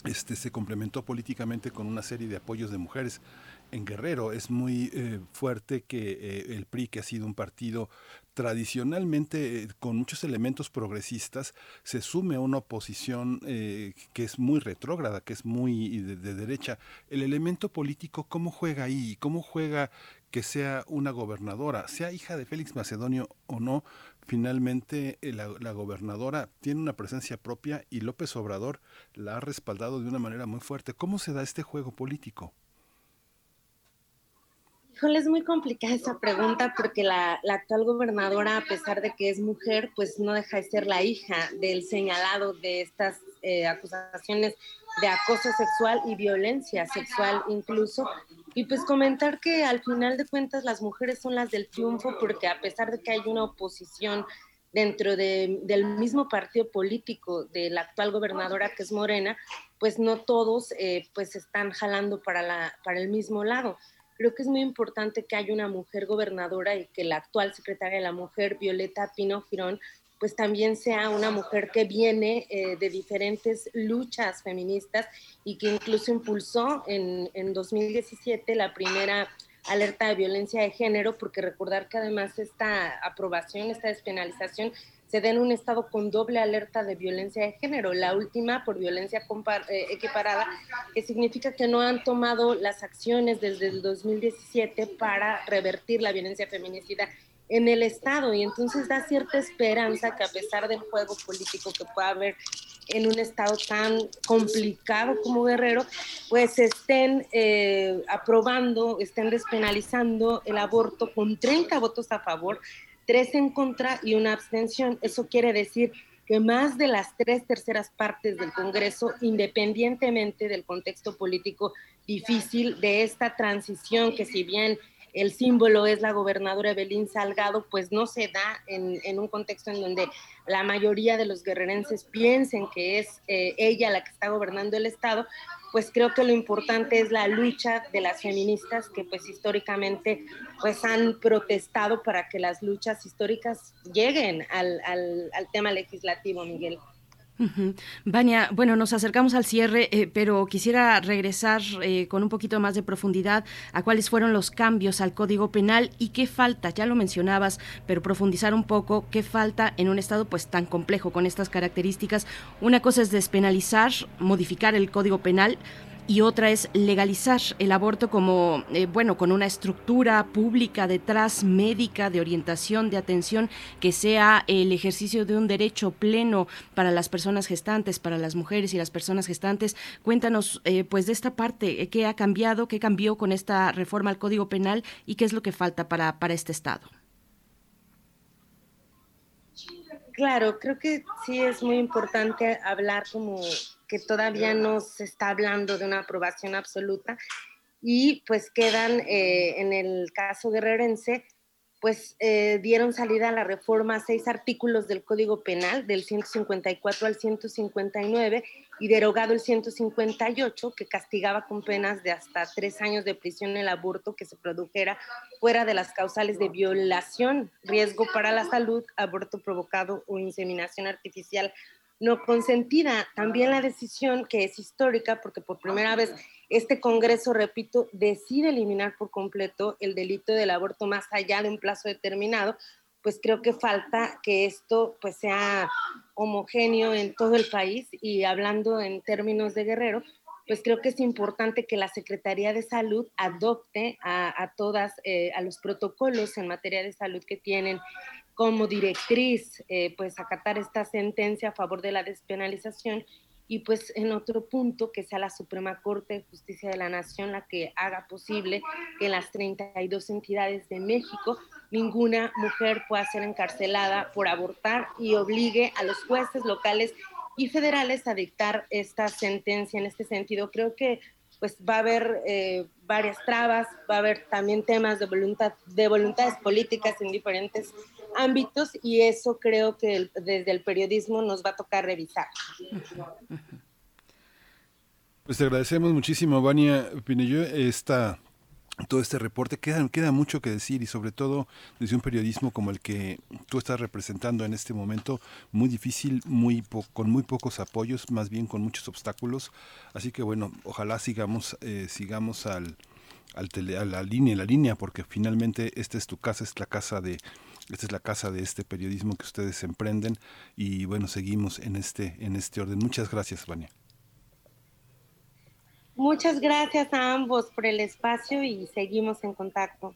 este, se complementó políticamente con una serie de apoyos de mujeres. En Guerrero es muy eh, fuerte que eh, el PRI, que ha sido un partido tradicionalmente eh, con muchos elementos progresistas, se sume a una oposición eh, que es muy retrógrada, que es muy de, de derecha. El elemento político, ¿cómo juega ahí? ¿Cómo juega que sea una gobernadora, sea hija de Félix Macedonio o no? Finalmente, eh, la, la gobernadora tiene una presencia propia y López Obrador la ha respaldado de una manera muy fuerte. ¿Cómo se da este juego político? Híjole, es muy complicada esa pregunta porque la, actual gobernadora, a pesar de que es mujer, pues no deja de ser la hija del señalado de estas eh, acusaciones de acoso sexual y violencia sexual incluso. Y pues comentar que al final de cuentas las mujeres son las del triunfo porque a pesar de que hay una oposición dentro de- del mismo partido político de la actual gobernadora que es Morena, pues no todos eh, pues están jalando para, la, para el mismo lado. Creo que es muy importante que haya una mujer gobernadora y que la actual secretaria de la mujer, Violeta Pino Girón, pues también sea una mujer que viene eh, de diferentes luchas feministas y que incluso impulsó en, en 2017 la primera alerta de violencia de género, porque recordar que además esta aprobación, esta despenalización, se da en un estado con doble alerta de violencia de género, la última por violencia eh, equiparada, que significa que no han tomado las acciones desde el 2017 para revertir la violencia feminicida en el Estado. Y entonces da cierta esperanza que a pesar del juego político que pueda haber en un Estado tan complicado como Guerrero, pues estén eh, aprobando, estén despenalizando el aborto con 30 votos a favor, tres en contra y una abstención. Eso quiere decir que más de las tres terceras partes del Congreso, independientemente del contexto político difícil de esta transición, que si bien el símbolo es la gobernadora Evelyn Salgado, pues no se da en, un contexto en donde la mayoría de los guerrerenses piensen que es eh, ella la que está gobernando el Estado, pues creo que lo importante es la lucha de las feministas que pues históricamente pues han protestado para que las luchas históricas lleguen al tema legislativo, Miguel. Vania, bueno, nos acercamos al cierre, eh, pero quisiera regresar eh, con un poquito más de profundidad a cuáles fueron los cambios al Código Penal y qué falta, ya lo mencionabas, pero profundizar un poco qué falta en un estado pues tan complejo con estas características. Una cosa es despenalizar, modificar el Código Penal, y otra es legalizar el aborto como, eh, bueno, con una estructura pública detrás, médica, de orientación, de atención, que sea el ejercicio de un derecho pleno para las personas gestantes, para las mujeres y las personas gestantes. Cuéntanos, eh, pues, de esta parte, eh, qué ha cambiado, qué cambió con esta reforma al Código Penal y qué es lo que falta para, para este Estado. Claro, creo que sí es muy importante hablar como que todavía no se está hablando de una aprobación absoluta. Y pues quedan eh, en el caso guerrerense, pues eh, dieron salida a la reforma seis artículos del Código Penal, del 154 al 159, y derogado el 158, que castigaba con penas de hasta tres años de prisión el aborto que se produjera fuera de las causales de violación, riesgo para la salud, aborto provocado o inseminación artificial no consentida. También la decisión que es histórica, porque por primera vez este Congreso, repito, decide eliminar por completo el delito del aborto más allá de un plazo determinado, pues creo que falta que esto pues sea homogéneo en todo el país y hablando en términos de Guerrero, pues creo que es importante que la Secretaría de Salud adopte a, a todas, eh, a los protocolos en materia de salud que tienen como directriz, eh, pues acatar esta sentencia a favor de la despenalización y pues en otro punto que sea la Suprema Corte de Justicia de la Nación la que haga posible que en las 32 entidades de México ninguna mujer pueda ser encarcelada por abortar y obligue a los jueces locales y federales a dictar esta sentencia en este sentido. Creo que pues va a haber eh, varias trabas, va a haber también temas de voluntad, de voluntades políticas en diferentes ámbitos y eso creo que desde el periodismo nos va a tocar revisar. Pues te agradecemos muchísimo, Vania Pinello, esta, todo este reporte. Queda, queda mucho que decir y sobre todo desde un periodismo como el que tú estás representando en este momento, muy difícil, muy po- con muy pocos apoyos, más bien con muchos obstáculos. Así que bueno, ojalá sigamos, eh, sigamos al, al tele- a la línea, la línea, porque finalmente esta es tu casa, es la casa de esta es la casa de este periodismo que ustedes emprenden y bueno, seguimos en este en este orden. Muchas gracias, Vania. Muchas gracias a ambos por el espacio y seguimos en contacto.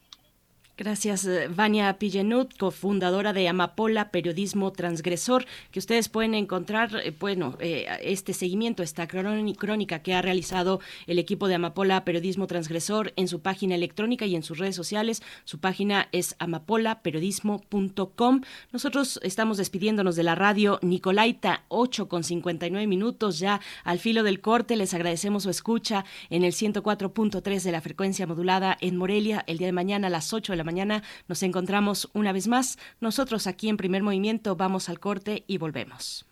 Gracias, eh, Vania Pillenut, cofundadora de Amapola Periodismo Transgresor, que ustedes pueden encontrar, eh, bueno, eh, este seguimiento, esta cróni- crónica que ha realizado el equipo de Amapola Periodismo Transgresor en su página electrónica y en sus redes sociales. Su página es amapolaperiodismo.com. Nosotros estamos despidiéndonos de la radio Nicolaita, 8 con 59 minutos ya al filo del corte. Les agradecemos su escucha en el 104.3 de la frecuencia modulada en Morelia. El día de mañana a las 8 de la mañana nos encontramos una vez más. Nosotros aquí en primer movimiento vamos al corte y volvemos.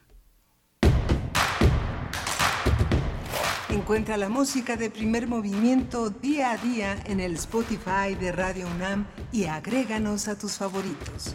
Encuentra la música de primer movimiento día a día en el Spotify de Radio UNAM y agréganos a tus favoritos.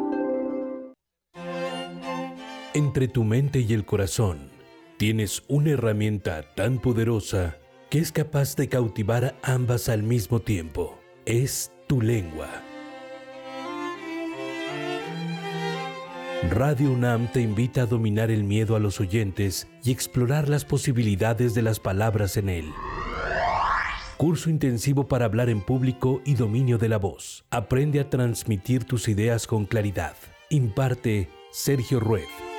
Entre tu mente y el corazón tienes una herramienta tan poderosa que es capaz de cautivar ambas al mismo tiempo. Es tu lengua. Radio UNAM te invita a dominar el miedo a los oyentes y explorar las posibilidades de las palabras en él. Curso intensivo para hablar en público y dominio de la voz. Aprende a transmitir tus ideas con claridad. Imparte Sergio Rued.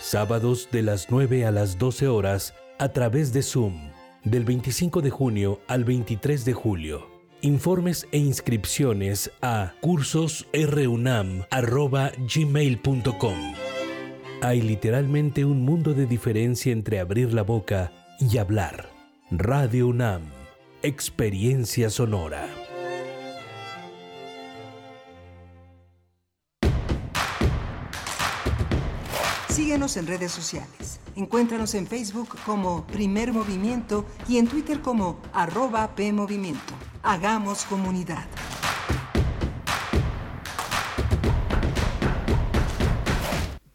Sábados de las 9 a las 12 horas a través de Zoom. Del 25 de junio al 23 de julio. Informes e inscripciones a cursosrunam.gmail.com. Hay literalmente un mundo de diferencia entre abrir la boca y hablar. Radio UNAM. Experiencia sonora. Síguenos en redes sociales. Encuéntranos en Facebook como Primer Movimiento y en Twitter como arroba PMovimiento. Hagamos comunidad.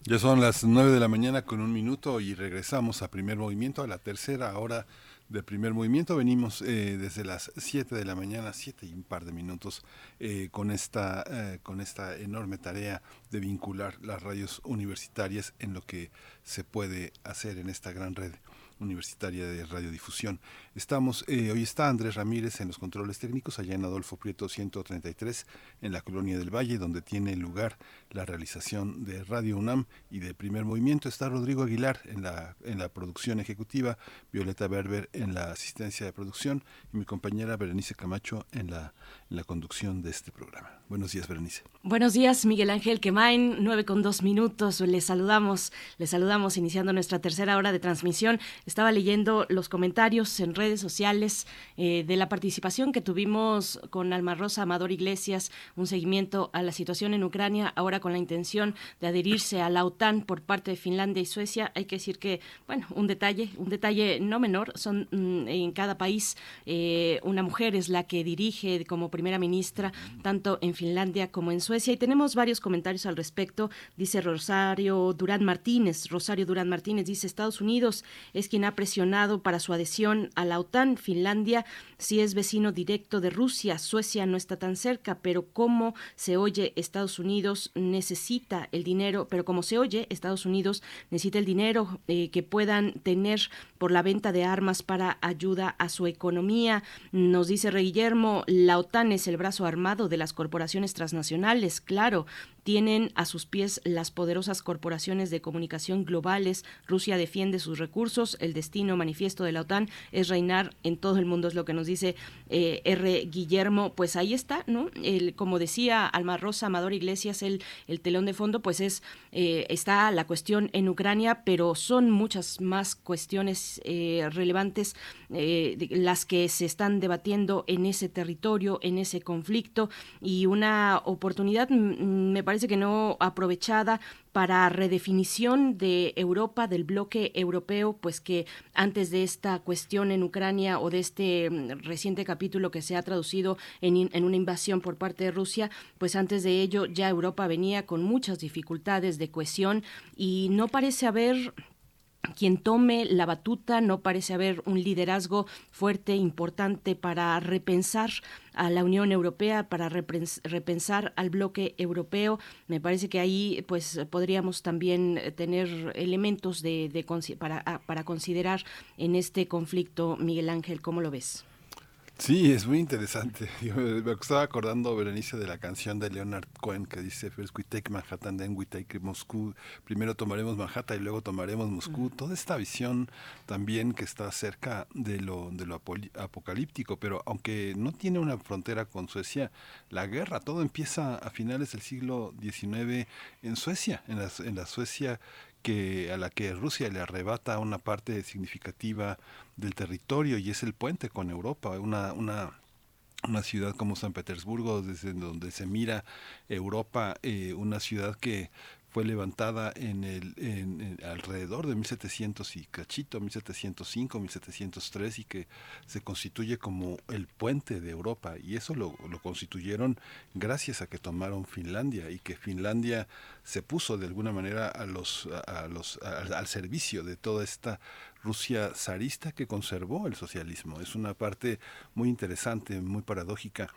Ya son las 9 de la mañana con un minuto y regresamos a primer movimiento, a la tercera hora de primer movimiento. Venimos eh, desde las 7 de la mañana, 7 y un par de minutos, eh, con, esta, eh, con esta enorme tarea de vincular las radios universitarias en lo que se puede hacer en esta gran red universitaria de radiodifusión. Estamos, eh, hoy está Andrés Ramírez en los controles técnicos, allá en Adolfo Prieto 133, en la Colonia del Valle, donde tiene lugar la realización de Radio UNAM y de Primer Movimiento. Está Rodrigo Aguilar en la, en la producción ejecutiva, Violeta Berber en la asistencia de producción y mi compañera Berenice Camacho en la, en la conducción de este programa. Buenos días, Berenice. Buenos días, Miguel Ángel Quemain, nueve con dos minutos. Les saludamos, les saludamos iniciando nuestra tercera hora de transmisión. Estaba leyendo los comentarios en redes sociales eh, de la participación que tuvimos con Alma Rosa Amador Iglesias, un seguimiento a la situación en Ucrania, ahora con la intención de adherirse a la OTAN por parte de Finlandia y Suecia. Hay que decir que, bueno, un detalle, un detalle no menor, son mm, en cada país eh, una mujer es la que dirige como primera ministra, tanto en Finlandia como en Suecia. Y tenemos varios comentarios al respecto. Dice Rosario Durán Martínez, Rosario Durán Martínez dice, Estados Unidos es quien ha presionado para su adhesión a la OTAN. Finlandia sí es vecino directo de Rusia. Suecia no está tan cerca, pero como se oye, Estados Unidos necesita el dinero, pero como se oye, Estados Unidos necesita el dinero eh, que puedan tener por la venta de armas para ayuda a su economía. Nos dice Rey Guillermo, la OTAN es el brazo armado de las corporaciones transnacionales, claro, tienen a sus pies las poderosas corporaciones de comunicación globales. Rusia defiende sus recursos. El destino manifiesto de la OTAN es reinar en todo el mundo, es lo que nos dice eh, R. Guillermo. Pues ahí está, ¿no? El, como decía Alma Rosa Amador Iglesias, el, el telón de fondo, pues es eh, está la cuestión en Ucrania, pero son muchas más cuestiones eh, relevantes las que se están debatiendo en ese territorio, en ese conflicto y una oportunidad, mm, me parece parece que no aprovechada para redefinición de Europa, del bloque europeo, pues que antes de esta cuestión en Ucrania o de este mm, reciente capítulo que se ha traducido en, en, una invasión por parte de Rusia, pues antes de ello ya Europa venía con muchas dificultades de cohesión y no parece haber quien tome la batuta, no parece haber un liderazgo fuerte, importante para repensar a la Unión Europea, para repensar al bloque europeo. Me parece que ahí pues podríamos también tener elementos de, de para, para considerar en este conflicto. Miguel Ángel, ¿cómo lo ves? Sí, es muy interesante. *laughs* Yo me estaba acordando, Berenice, de la canción de Leonard Cohen que dice, First we take Manhattan, then we take Moscú. Primero tomaremos Manhattan y luego tomaremos Moscú. Toda esta visión también que está cerca de lo, de lo apocalíptico, pero aunque no tiene una frontera con Suecia, la guerra, todo empieza a finales del siglo XIX en Suecia, en la, en la Suecia a la que Rusia le arrebata una parte significativa del territorio y es el puente con Europa, una, una, una ciudad como San Petersburgo, desde donde se mira Europa, eh, una ciudad que fue levantada en el en, alrededor de 1700 y cachito 1705 1703 y que se constituye como el puente de Europa. Y eso lo, lo constituyeron gracias a que tomaron Finlandia y que Finlandia se puso de alguna manera a los al servicio de toda esta Rusia zarista que conservó el socialismo. Es una parte muy interesante muy paradójica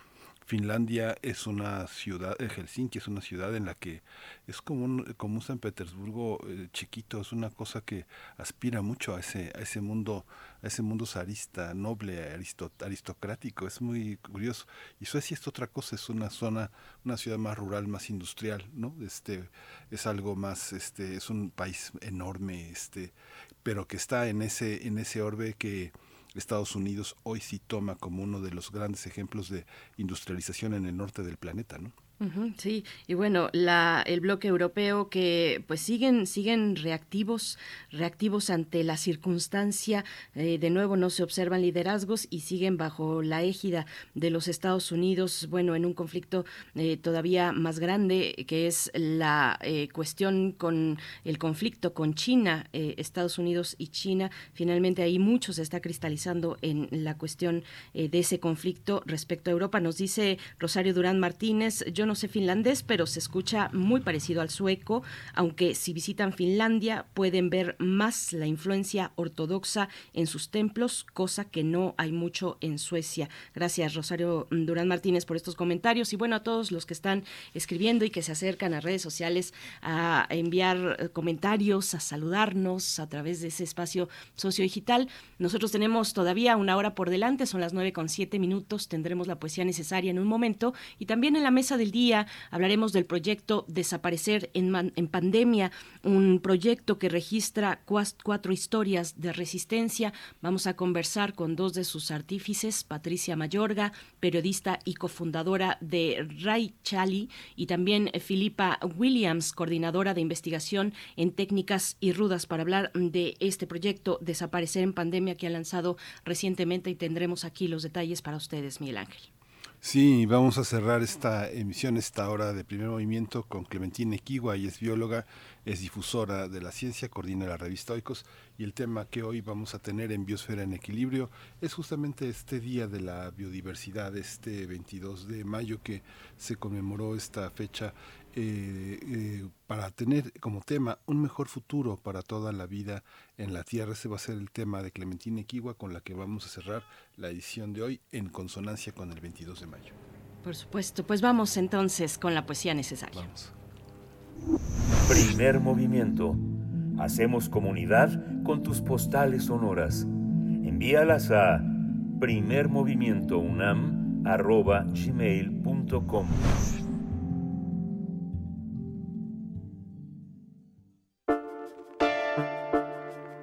Finlandia es una ciudad, eh, Helsinki es una ciudad en la que es como un, como un San Petersburgo eh, chiquito, es una cosa que aspira mucho a ese, a ese mundo, a ese mundo zarista, noble, aristocrático, es muy curioso. Y Suecia es otra cosa, es una zona, una ciudad más rural, más industrial, ¿no? Este, es algo más, este, es un país enorme, este, pero que está en ese, en ese orbe que Estados Unidos hoy sí toma como uno de los grandes ejemplos de industrialización en el norte del planeta, ¿no? Sí, y bueno, la, el bloque europeo que pues siguen, siguen reactivos, reactivos ante la circunstancia, eh, de nuevo no se observan liderazgos y siguen bajo la égida de los Estados Unidos, bueno, en un conflicto eh, todavía más grande que es la eh, cuestión con el conflicto con China, Estados Unidos y China, finalmente ahí mucho se está cristalizando en la cuestión de ese conflicto respecto a Europa. Nos dice Rosario Durán Martínez, yo no sé finlandés, pero se escucha muy parecido al sueco, aunque si visitan Finlandia pueden ver más la influencia ortodoxa en sus templos, cosa que no hay mucho en Suecia. Gracias, Rosario Durán Martínez, por estos comentarios y bueno, a todos los que están escribiendo y que se acercan a redes sociales a enviar eh, comentarios, a saludarnos a través de ese espacio sociodigital. Nosotros tenemos todavía una hora por delante, son las nueve con siete minutos, tendremos la poesía necesaria en un momento y también en la mesa del hablaremos del proyecto Desaparecer en, Pandemia, un proyecto que registra cuatro historias de resistencia. Vamos a conversar con dos de sus artífices, Patricia Mayorga, periodista y cofundadora de Ray Chali, y también Filipa Williams, coordinadora de investigación en técnicas y rudas, para hablar de este proyecto Desaparecer en Pandemia que ha lanzado recientemente y tendremos aquí los detalles para ustedes, Miguel Ángel. Sí, vamos a cerrar esta emisión, esta hora de primer movimiento con Clementina Equigua, y es bióloga, es difusora de la ciencia, coordina la revista Oikos y el tema que hoy vamos a tener en Biosfera en Equilibrio es justamente este Día de la Biodiversidad, este 22 de mayo que se conmemoró esta fecha eh, eh, para tener como tema un mejor futuro para toda la vida en la Tierra. Ese va a ser el tema de Clementina Equigua con la que vamos a cerrar la edición de hoy en consonancia con el 22 de mayo. Por supuesto, pues vamos entonces con la poesía necesaria. Vamos. Primer movimiento. Hacemos comunidad con tus postales sonoras. Envíalas a primermovimientounam.gmail.com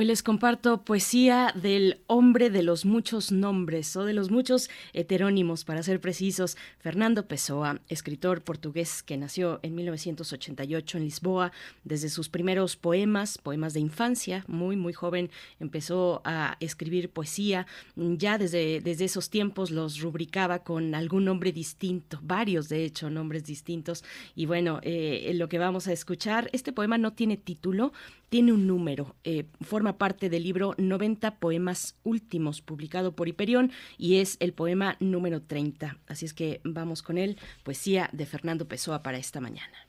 Hoy les comparto poesía del hombre de los muchos nombres o de los muchos heterónimos, para ser precisos. Fernando Pessoa, escritor portugués que nació en 1988 en Lisboa, desde sus primeros poemas, poemas de infancia, muy, muy joven, empezó a escribir poesía. Ya desde, desde esos tiempos los rubricaba con algún nombre distinto, varios de hecho nombres distintos. Y bueno, eh, lo que vamos a escuchar, este poema no tiene título, tiene un número, eh, forma parte del libro 90 Poemas Últimos, publicado por Hiperión, y es el poema número 30. Así es que vamos con él, poesía de Fernando Pessoa para esta mañana.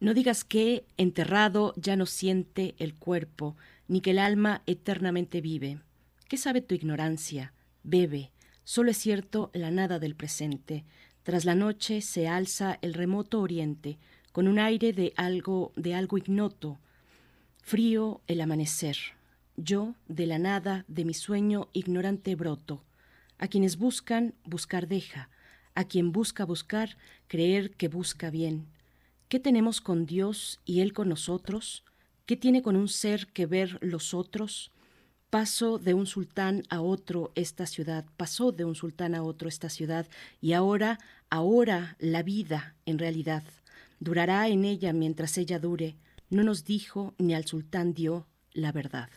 No digas que, enterrado, ya no siente el cuerpo, ni que el alma eternamente vive. ¿Qué sabe tu ignorancia? Bebe. Solo es cierto la nada del presente. Tras la noche se alza el remoto oriente, con un aire de algo, de algo ignoto. Frío el amanecer. Yo, de la nada, de mi sueño ignorante broto. A quienes buscan, buscar deja. A quien busca buscar, creer que busca bien. ¿Qué tenemos con Dios y Él con nosotros? ¿Qué tiene con un ser que ver los otros? Paso de un sultán a otro esta ciudad, pasó de un sultán a otro esta ciudad, y ahora, ahora la vida en realidad durará en ella mientras ella dure, no nos dijo ni al sultán dio la verdad.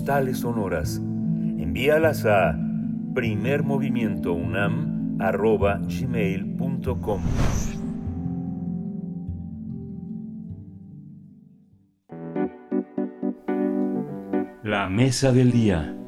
Postales sonoras. Envíalas a primermovimientounam.gmail.com La mesa del día.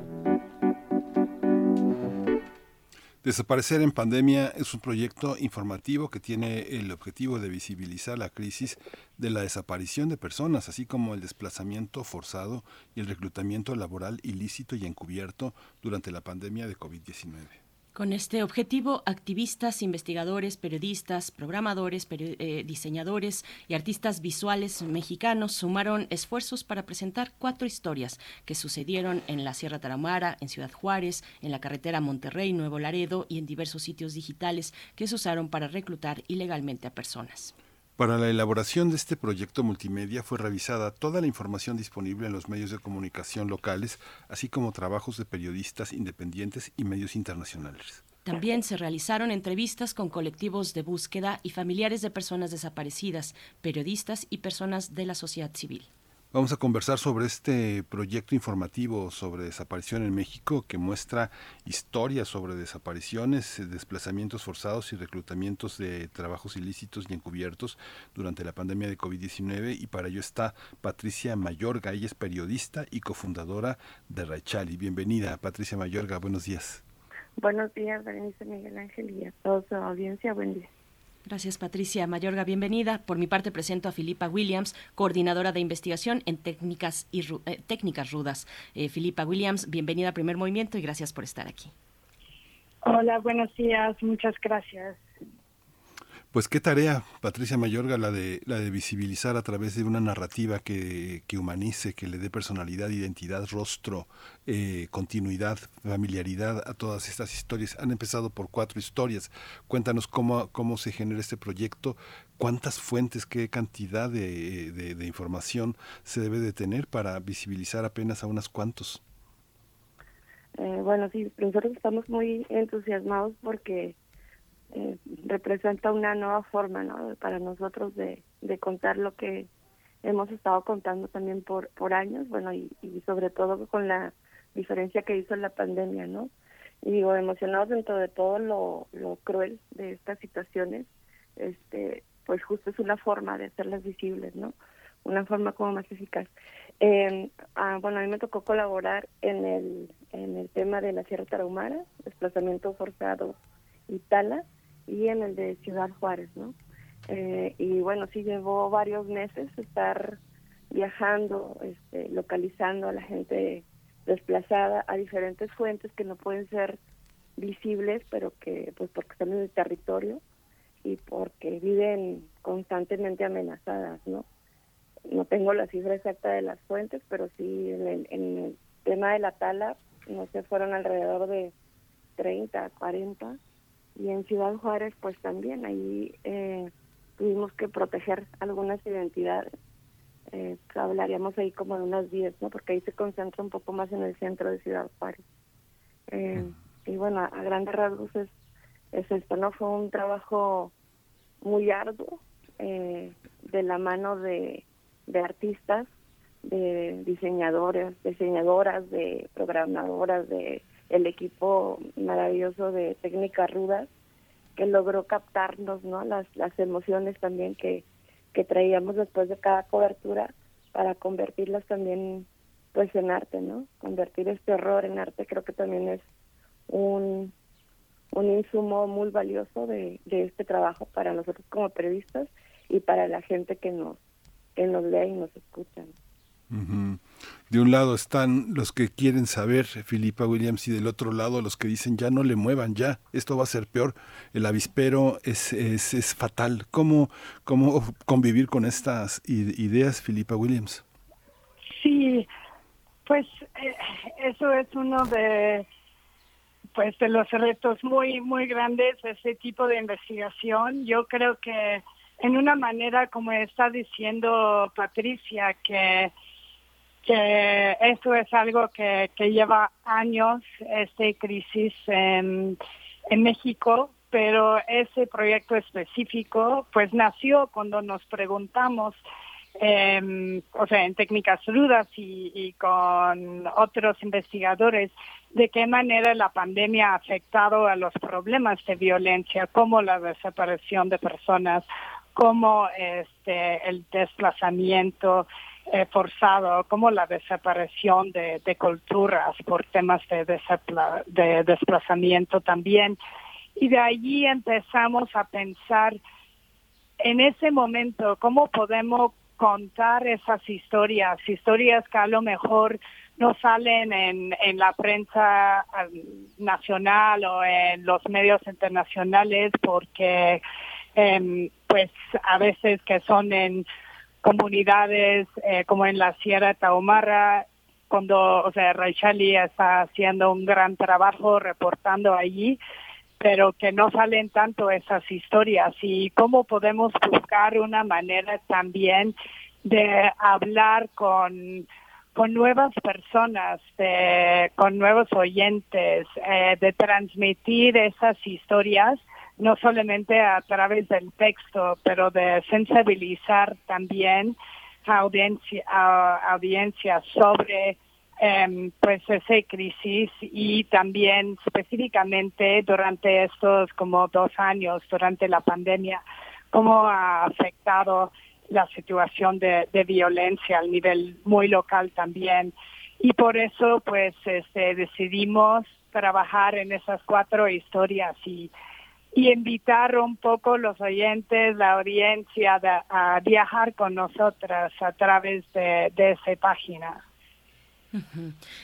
Desaparecer en pandemia es un proyecto informativo que tiene el objetivo de visibilizar la crisis de la desaparición de personas, así como el desplazamiento forzado y el reclutamiento laboral ilícito y encubierto durante la pandemia de COVID-19. Con este objetivo, activistas, investigadores, periodistas, programadores, eh, diseñadores y artistas visuales mexicanos sumaron esfuerzos para presentar cuatro historias que sucedieron en la Sierra Tarahumara, en Ciudad Juárez, en la carretera Monterrey Nuevo Laredo y en diversos sitios digitales que se usaron para reclutar ilegalmente a personas. Para la elaboración de este proyecto multimedia fue revisada toda la información disponible en los medios de comunicación locales, así como trabajos de periodistas independientes y medios internacionales. También se realizaron entrevistas con colectivos de búsqueda y familiares de personas desaparecidas, periodistas y personas de la sociedad civil. Vamos a conversar sobre este proyecto informativo sobre desaparición en México que muestra historias sobre desapariciones, eh, desplazamientos forzados y reclutamientos de trabajos ilícitos y encubiertos durante la pandemia de COVID-19 y para ello está Patricia Mayorga, ella es periodista y cofundadora de Rachali. Bienvenida Patricia Mayorga, buenos días. Buenos días, Berenice Miguel Ángel y a toda su audiencia. Buen día. Gracias, Patricia Mayorga. Bienvenida. Por mi parte, presento a Filipa Williams, coordinadora de investigación en técnicas, y ru- eh, técnicas rudas. Eh, Filipa Williams, bienvenida a Primer Movimiento y gracias por estar aquí. Hola, buenos días. Muchas gracias. Pues qué tarea, Patricia Mayorga, la de, la de visibilizar a través de una narrativa que, que humanice, que le dé personalidad, identidad, rostro, eh, continuidad, familiaridad a todas estas historias. Han empezado por cuatro historias. Cuéntanos cómo, cómo se genera este proyecto, cuántas fuentes, qué cantidad de, de, información se debe de tener para visibilizar apenas a unas cuantos. Eh, bueno, sí, nosotros estamos muy entusiasmados porque eh, representa una nueva forma ¿no? para nosotros de, contar lo que hemos estado contando también por, por años, bueno, y, y sobre todo con la diferencia que hizo la pandemia, ¿no? Y digo, emocionados dentro de todo lo, lo cruel de estas situaciones, este, pues justo es una forma de hacerlas visibles, ¿no? Una forma como más eficaz. Eh, ah, bueno, a mí me tocó colaborar en el, en el tema de la Sierra Tarahumara, desplazamiento forzado y tala, y en el de Ciudad Juárez, ¿no? Eh, y bueno, sí llevó varios meses estar viajando, este, localizando a la gente desplazada a diferentes fuentes que no pueden ser visibles, pero que, pues porque están en el territorio y porque viven constantemente amenazadas, ¿no? No tengo la cifra exacta de las fuentes, pero sí en el, en el tema de la tala, no sé, fueron alrededor de 30, 40 y en Ciudad Juárez pues también ahí eh, tuvimos que proteger algunas identidades. Eh, hablaríamos ahí como de unas 10 no porque ahí se concentra un poco más en el centro de Ciudad Juárez. Eh, y bueno a, grandes rasgos es, es esto no fue un trabajo muy arduo eh, de la mano de, de artistas de diseñadores diseñadoras de programadoras de el equipo maravilloso de técnicas rudas que logró captarnos no las las emociones también que que traíamos después de cada cobertura para convertirlas también pues en arte no convertir este horror en arte creo que también es un un insumo muy valioso de, de este trabajo para nosotros como periodistas y para la gente que nos que nos lee y nos escucha de un lado están los que quieren saber, Filipa Williams, y del otro lado los que dicen ya no le muevan, ya, esto va a ser peor, el avispero es, es, es fatal. ¿Cómo, ¿Cómo convivir con estas ideas, Filipa Williams? Sí, pues eh, eso es uno de pues de los retos muy muy grandes de este tipo de investigación. Yo creo que en una manera como está diciendo Patricia que que esto es algo que, que lleva años, esta crisis en, México, pero ese proyecto específico pues nació cuando nos preguntamos, eh, o sea, en técnicas rudas y, y, con otros investigadores, de qué manera la pandemia ha afectado a los problemas de violencia, como la desaparición de personas, como este, el desplazamiento, eh, forzado, como la desaparición de, de culturas por temas de, de desplazamiento también. Y de allí empezamos a pensar en ese momento cómo podemos contar esas historias, historias que a lo mejor no salen en, en la prensa nacional o en los medios internacionales porque em, pues a veces que son en comunidades eh, como en la Sierra Taumarra, cuando, o sea, Raichali está haciendo un gran trabajo reportando allí, pero que no salen tanto esas historias. Y cómo podemos buscar una manera también de hablar con con nuevas personas, de, con nuevos oyentes, eh, de transmitir esas historias no solamente a través del texto, pero de sensibilizar también a audiencia, audiencia sobre eh, pues esa crisis y también específicamente durante estos como dos años, durante la pandemia, cómo ha afectado la situación de, de violencia al nivel muy local también. Y por eso pues este, decidimos trabajar en esas cuatro historias y y invitar un poco los oyentes, la audiencia a viajar con nosotras a través de, esa página.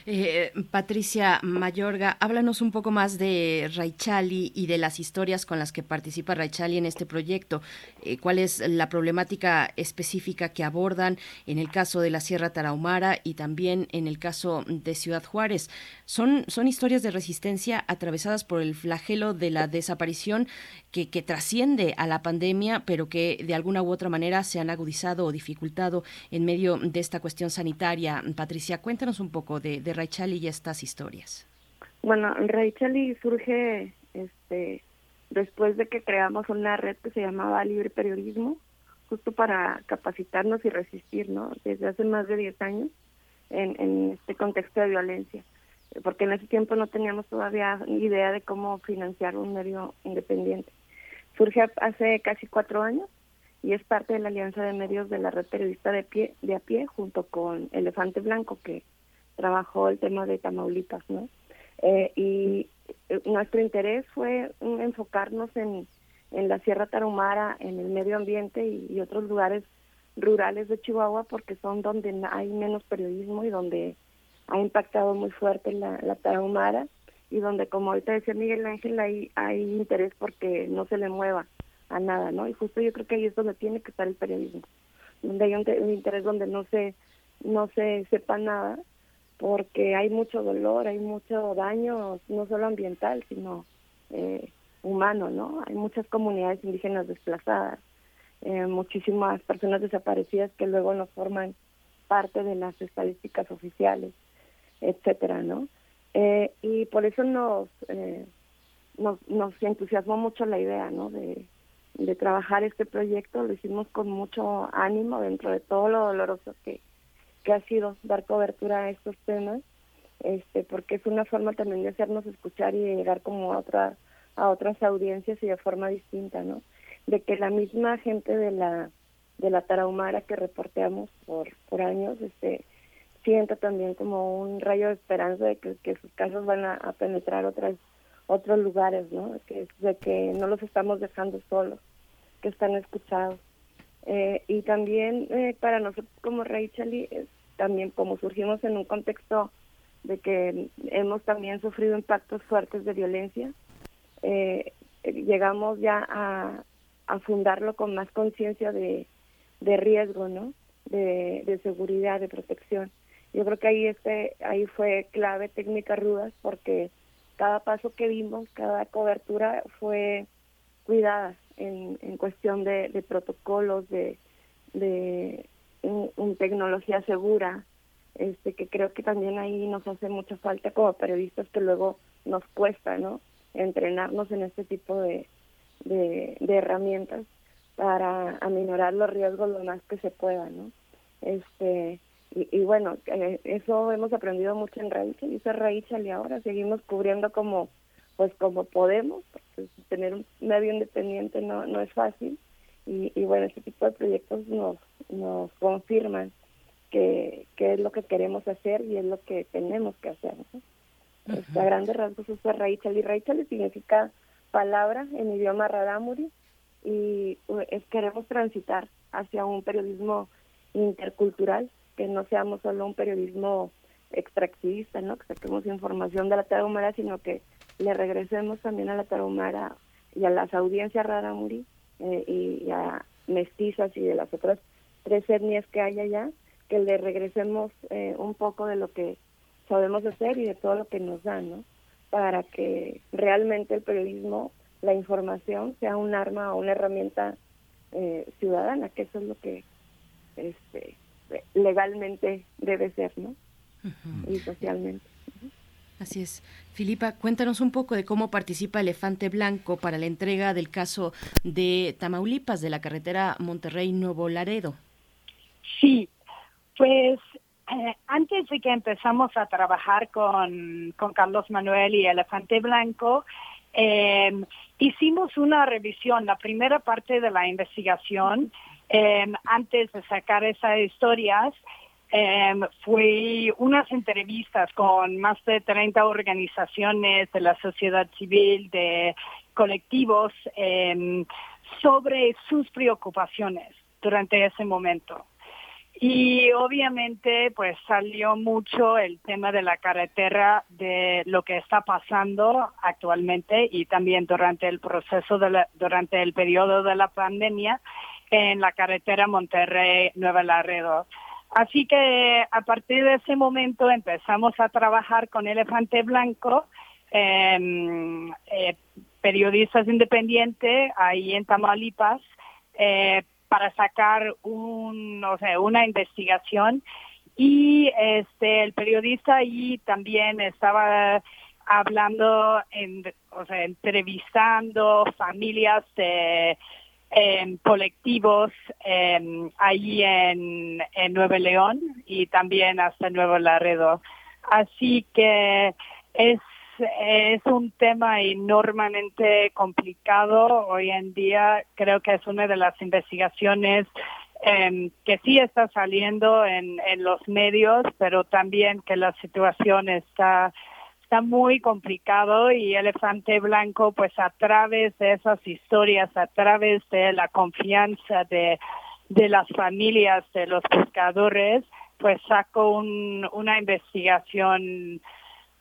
Eh, Patricia Mayorga, háblanos un poco más de Raichali y de las historias con las que participa Raichali en este proyecto. Eh, ¿Cuál es la problemática específica que abordan en el caso de la Sierra Tarahumara y también en el caso de Ciudad Juárez? Son, son historias de resistencia atravesadas por el flagelo de la desaparición que, que trasciende a la pandemia, pero que de alguna u otra manera se han agudizado o dificultado en medio de esta cuestión sanitaria. Patricia, cuéntanos un poco de, de Raichali y estas historias. Bueno, Raichali surge este, después de que creamos una red que se llamaba Libre Periodismo, justo para capacitarnos y resistir, ¿no? Desde hace más de 10 años en, en este contexto de violencia, porque en ese tiempo no teníamos todavía idea de cómo financiar un medio independiente. Surge hace casi cuatro años y es parte de la alianza de medios de la red periodista de pie de a pie junto con Elefante Blanco que trabajó el tema de Tamaulipas, ¿no? Eh, y nuestro interés fue enfocarnos en, en la Sierra Tarahumara, en el medio ambiente y, otros lugares rurales de Chihuahua porque son donde hay menos periodismo y donde ha impactado muy fuerte la, la Tarahumara y donde, como ahorita decía Miguel Ángel, hay, hay interés porque no se le mueva a nada, ¿no? Y justo yo creo que ahí es donde tiene que estar el periodismo, donde hay un, un interés donde no se, no se sepa nada porque hay mucho dolor, hay mucho daño, no solo ambiental, sino eh, humano, ¿no? Hay muchas comunidades indígenas desplazadas, eh, muchísimas personas desaparecidas que luego no forman parte de las estadísticas oficiales, etcétera, ¿no? Eh, y por eso nos, eh, nos, nos entusiasmó mucho la idea, ¿no? De, de trabajar este proyecto, lo hicimos con mucho ánimo dentro de todo lo doloroso que, que ha sido dar cobertura a estos temas, este, porque es una forma también de hacernos escuchar y llegar como a otra a otras audiencias y de forma distinta, ¿no? De que la misma gente de la de la Tarahumara que reporteamos por por años, este sienta también como un rayo de esperanza de que, sus casos van a, penetrar otras otros lugares, ¿no? De que no los estamos dejando solos, que están escuchados. Eh, y también eh, para nosotros como Rachel, eh, también como surgimos en un contexto de que hemos también sufrido impactos fuertes de violencia, llegamos ya a, fundarlo con más conciencia de, de riesgo, ¿no? De, de seguridad, de protección. Yo creo que ahí este ahí fue clave técnicas rudas porque cada paso que vimos, cada cobertura fue cuidada en, en cuestión de, de protocolos, de un, tecnología segura, este que creo que también ahí nos hace mucha falta como periodistas que luego nos cuesta, ¿no? Entrenarnos en este tipo de, de, herramientas para aminorar los riesgos lo más que se pueda, ¿no? Este y, bueno, eh, eso hemos aprendido mucho en Rachel, y Rachel y ahora seguimos cubriendo como pues como podemos, porque tener un medio independiente no, no es fácil. Y, y bueno, este tipo de proyectos nos, nos confirman que, que es lo que queremos hacer y es lo que tenemos que hacer. ¿no? Este, a grandes rasgos es Rachel. Y Rachel significa palabra en idioma rarámuri y es, queremos transitar hacia un periodismo intercultural, que no seamos solo un periodismo extractivista, ¿no? que saquemos información de la Tarahumara, sino que le regresemos también a la Tarahumara y a las audiencias Raramuri eh, y a mestizas y de las otras tres etnias que hay allá, que le regresemos eh, un poco de lo que sabemos hacer y de todo lo que nos dan, ¿no? Para que realmente el periodismo, la información, sea un arma o una herramienta eh, ciudadana, que eso es lo que este, legalmente debe ser, ¿no? Y socialmente. Así es. Filipa, cuéntanos un poco de cómo participa Elefante Blanco para la entrega del caso de Tamaulipas, de la carretera Monterrey-Nuevo Laredo. Sí, pues eh, antes de que empezamos a trabajar con, con Carlos Manuel y Elefante Blanco, eh, hicimos una revisión, la primera parte de la investigación, eh, antes de sacar esas historias, eh, fue unas entrevistas con más de 30 organizaciones de la sociedad civil, de colectivos, em, sobre sus preocupaciones durante ese momento. Y obviamente pues salió mucho el tema de la carretera, de lo que está pasando actualmente y también durante el proceso, de la, durante el periodo de la pandemia en la carretera Monterrey-Nueva Laredo. Así que a partir de ese momento empezamos a trabajar con Elefante Blanco, em, eh, periodistas independientes ahí en Tamaulipas, eh, para sacar un, no sé, una investigación. Y este el periodista ahí también estaba hablando, en, o sea, entrevistando familias de colectivos eh, ahí en, en Nuevo León y también hasta Nuevo Laredo. Así que es es un tema enormemente complicado hoy en día. Creo que es una de las investigaciones eh, que sí está saliendo en, en los medios, pero también que la situación está está muy complicado y Elefante Blanco, pues a través de esas historias, a través de la confianza de, de las familias de los pescadores, pues sacó un, una investigación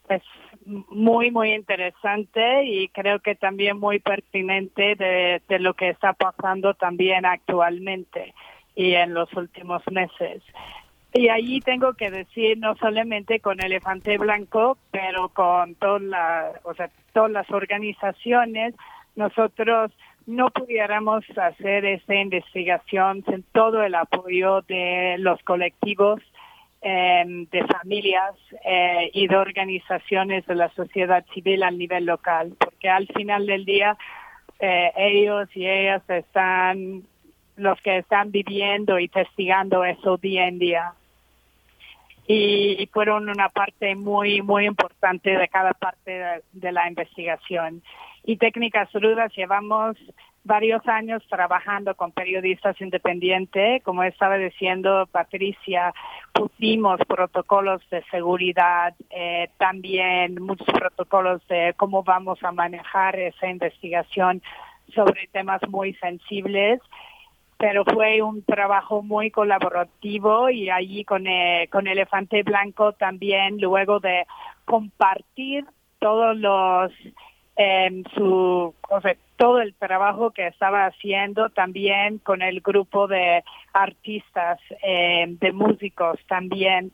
pues muy muy interesante y creo que también muy pertinente de, de lo que está pasando también actualmente y en los últimos meses. Y allí tengo que decir, no solamente con Elefante Blanco, pero con toda la, o sea, todas las organizaciones, nosotros no pudiéramos hacer esta investigación sin todo el apoyo de los colectivos, em, de familias eh, y de organizaciones de la sociedad civil a nivel local, porque al final del día eh, ellos y ellas están los que están viviendo y testigando eso día en día. Y, fueron una parte muy, muy importante de cada parte de, la investigación. Y Técnicas Rudas llevamos varios años trabajando con periodistas independientes. Como estaba diciendo Patricia, pusimos protocolos de seguridad, eh, también muchos protocolos de cómo vamos a manejar esa investigación sobre temas muy sensibles pero fue un trabajo muy colaborativo y allí con, eh, con Elefante Blanco también luego de compartir todos los eh, su o sea, todo el trabajo que estaba haciendo también con el grupo de artistas eh, de músicos también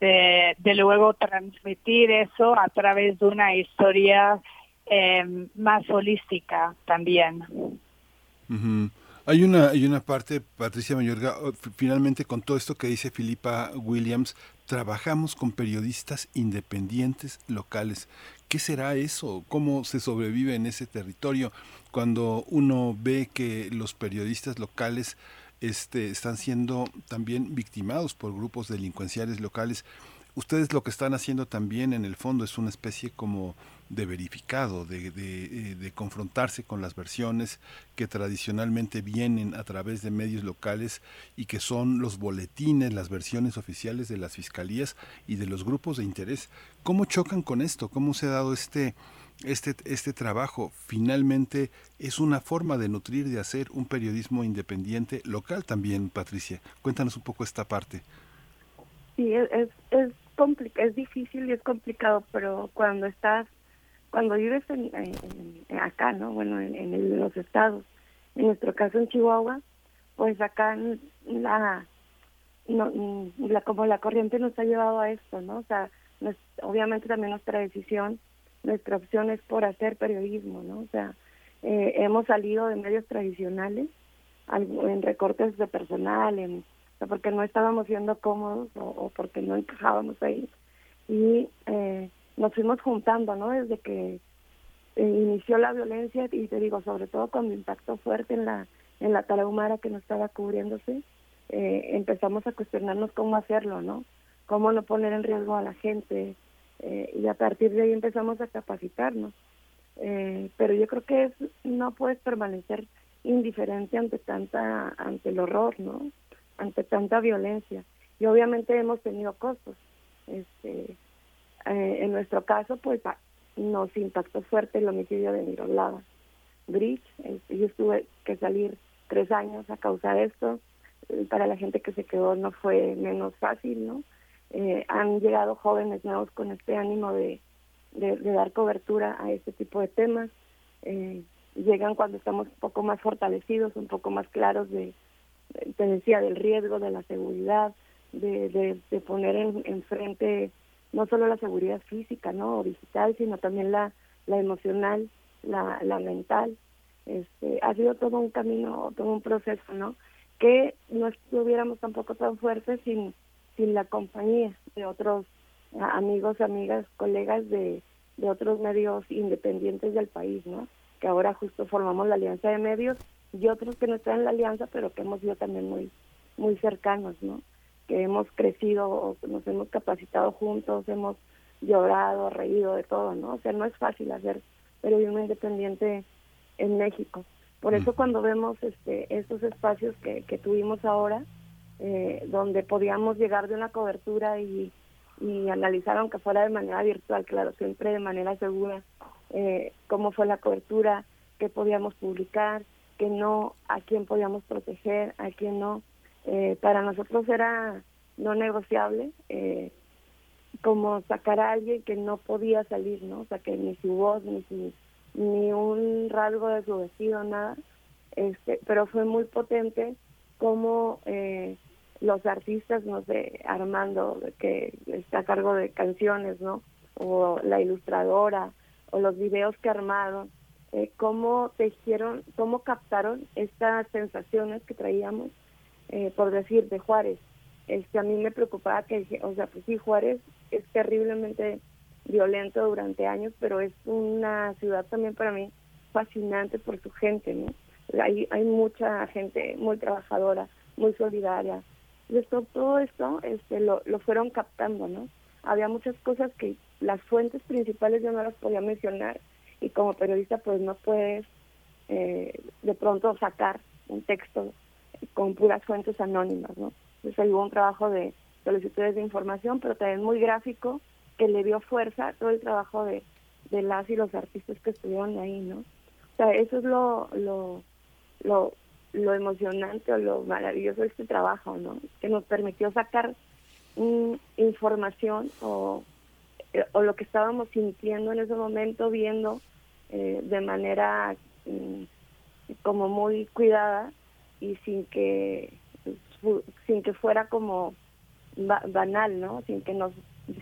de, luego transmitir eso a través de una historia eh, más holística también. Hay una, hay una parte, Patricia Mayorga, finalmente con todo esto que dice Filipa Williams, trabajamos con periodistas independientes locales. ¿Qué será eso? ¿Cómo se sobrevive en ese territorio cuando uno ve que los periodistas locales este, están siendo también victimados por grupos delincuenciales locales? Ustedes lo que están haciendo también en el fondo es una especie como de verificado, de, de, eh, confrontarse con las versiones que tradicionalmente vienen a través de medios locales y que son los boletines, las versiones oficiales de las fiscalías y de los grupos de interés. ¿Cómo chocan con esto? ¿Cómo se ha dado este, este, este trabajo? Finalmente es una forma de nutrir, de hacer un periodismo independiente local también, Patricia. Cuéntanos un poco esta parte. Sí, es, es, es difícil y es complicado, pero cuando estás cuando vives en, acá, ¿no? Bueno, en, los estados, en nuestro caso en Chihuahua, pues acá la, no, la como la corriente nos ha llevado a esto, ¿no? O sea, obviamente también nuestra decisión, nuestra opción es por hacer periodismo, ¿no? O sea, eh, hemos salido de medios tradicionales en recortes de personal, en, porque no estábamos siendo cómodos o, o porque no encajábamos ahí. Y eh, nos fuimos juntando, ¿no? Desde que eh, inició la violencia y te digo, sobre todo con el impacto fuerte en la en la tarahumara que no estaba cubriéndose, eh, empezamos a cuestionarnos cómo hacerlo, ¿no? Cómo no poner en riesgo a la gente eh, y a partir de ahí empezamos a capacitarnos. pero yo creo que es, no puedes permanecer indiferente ante tanta ante el horror, ¿no? Ante tanta violencia. Y obviamente hemos tenido costos. Este, eh, en nuestro caso, pues nos impactó fuerte el homicidio de Miroslava Bridge. Este, yo tuve que salir tres años a causar esto. eh, para la gente que se quedó no fue menos fácil, ¿no? Eh, han llegado jóvenes nuevos con este ánimo de, de, dar cobertura a este tipo de temas. Eh, llegan cuando estamos un poco más fortalecidos, un poco más claros de, te decía, del riesgo, de la seguridad, de, de, poner en, frente no solo la seguridad física, ¿no? O digital, sino también la, la emocional, la, la mental. Este, ha sido todo un camino, todo un proceso, ¿no? Que no estuviéramos tampoco tan fuertes sin, sin la compañía de otros amigos, amigas, colegas de, de otros medios independientes del país, ¿no? Que ahora justo formamos la alianza de medios y otros que no están en la alianza, pero que hemos sido también muy, muy cercanos, ¿no? Que hemos crecido, nos hemos capacitado juntos, hemos llorado, reído de todo, ¿no? O sea, no es fácil hacer periodismo independiente en México. Por eso cuando vemos este, estos espacios que, que tuvimos ahora, eh, donde podíamos llegar de una cobertura y, y analizar, aunque fuera de manera virtual, claro, siempre de manera segura, eh, cómo fue la cobertura, qué podíamos publicar, qué no, a quién podíamos proteger, a quién no. Eh, para nosotros era no negociable eh, como sacar a alguien que no podía salir, ¿no? O sea, que ni su voz, ni su, ni un rasgo de su vestido, nada. Este, pero fue muy potente como eh, los artistas, no sé, Armando, que está a cargo de canciones, ¿no? O la ilustradora, o los videos que armaron, eh, cómo tejieron, cómo captaron estas sensaciones que traíamos, eh, por decir, de Juárez. Este, a mí me preocupaba que, o sea, pues sí, Juárez es terriblemente violento durante años, pero es una ciudad también para mí fascinante por su gente, ¿no? Hay, hay mucha gente muy trabajadora, muy solidaria, esto, todo esto este, lo, lo fueron captando, ¿no? Había muchas cosas que las fuentes principales yo no las podía mencionar y como periodista pues no puedes eh, de pronto sacar un texto con puras fuentes anónimas, ¿no? Entonces hubo un trabajo de solicitudes de información, pero también muy gráfico, que le dio fuerza a todo el trabajo de, de las y los artistas que estuvieron ahí, ¿no? O sea, eso es lo, lo, lo, lo emocionante o lo maravilloso de este trabajo, ¿no? Que nos permitió sacar información o, o lo que estábamos sintiendo en ese momento, viendo eh, de manera mm, como muy cuidada y sin que sin que fuera como banal, ¿no? Sin que nos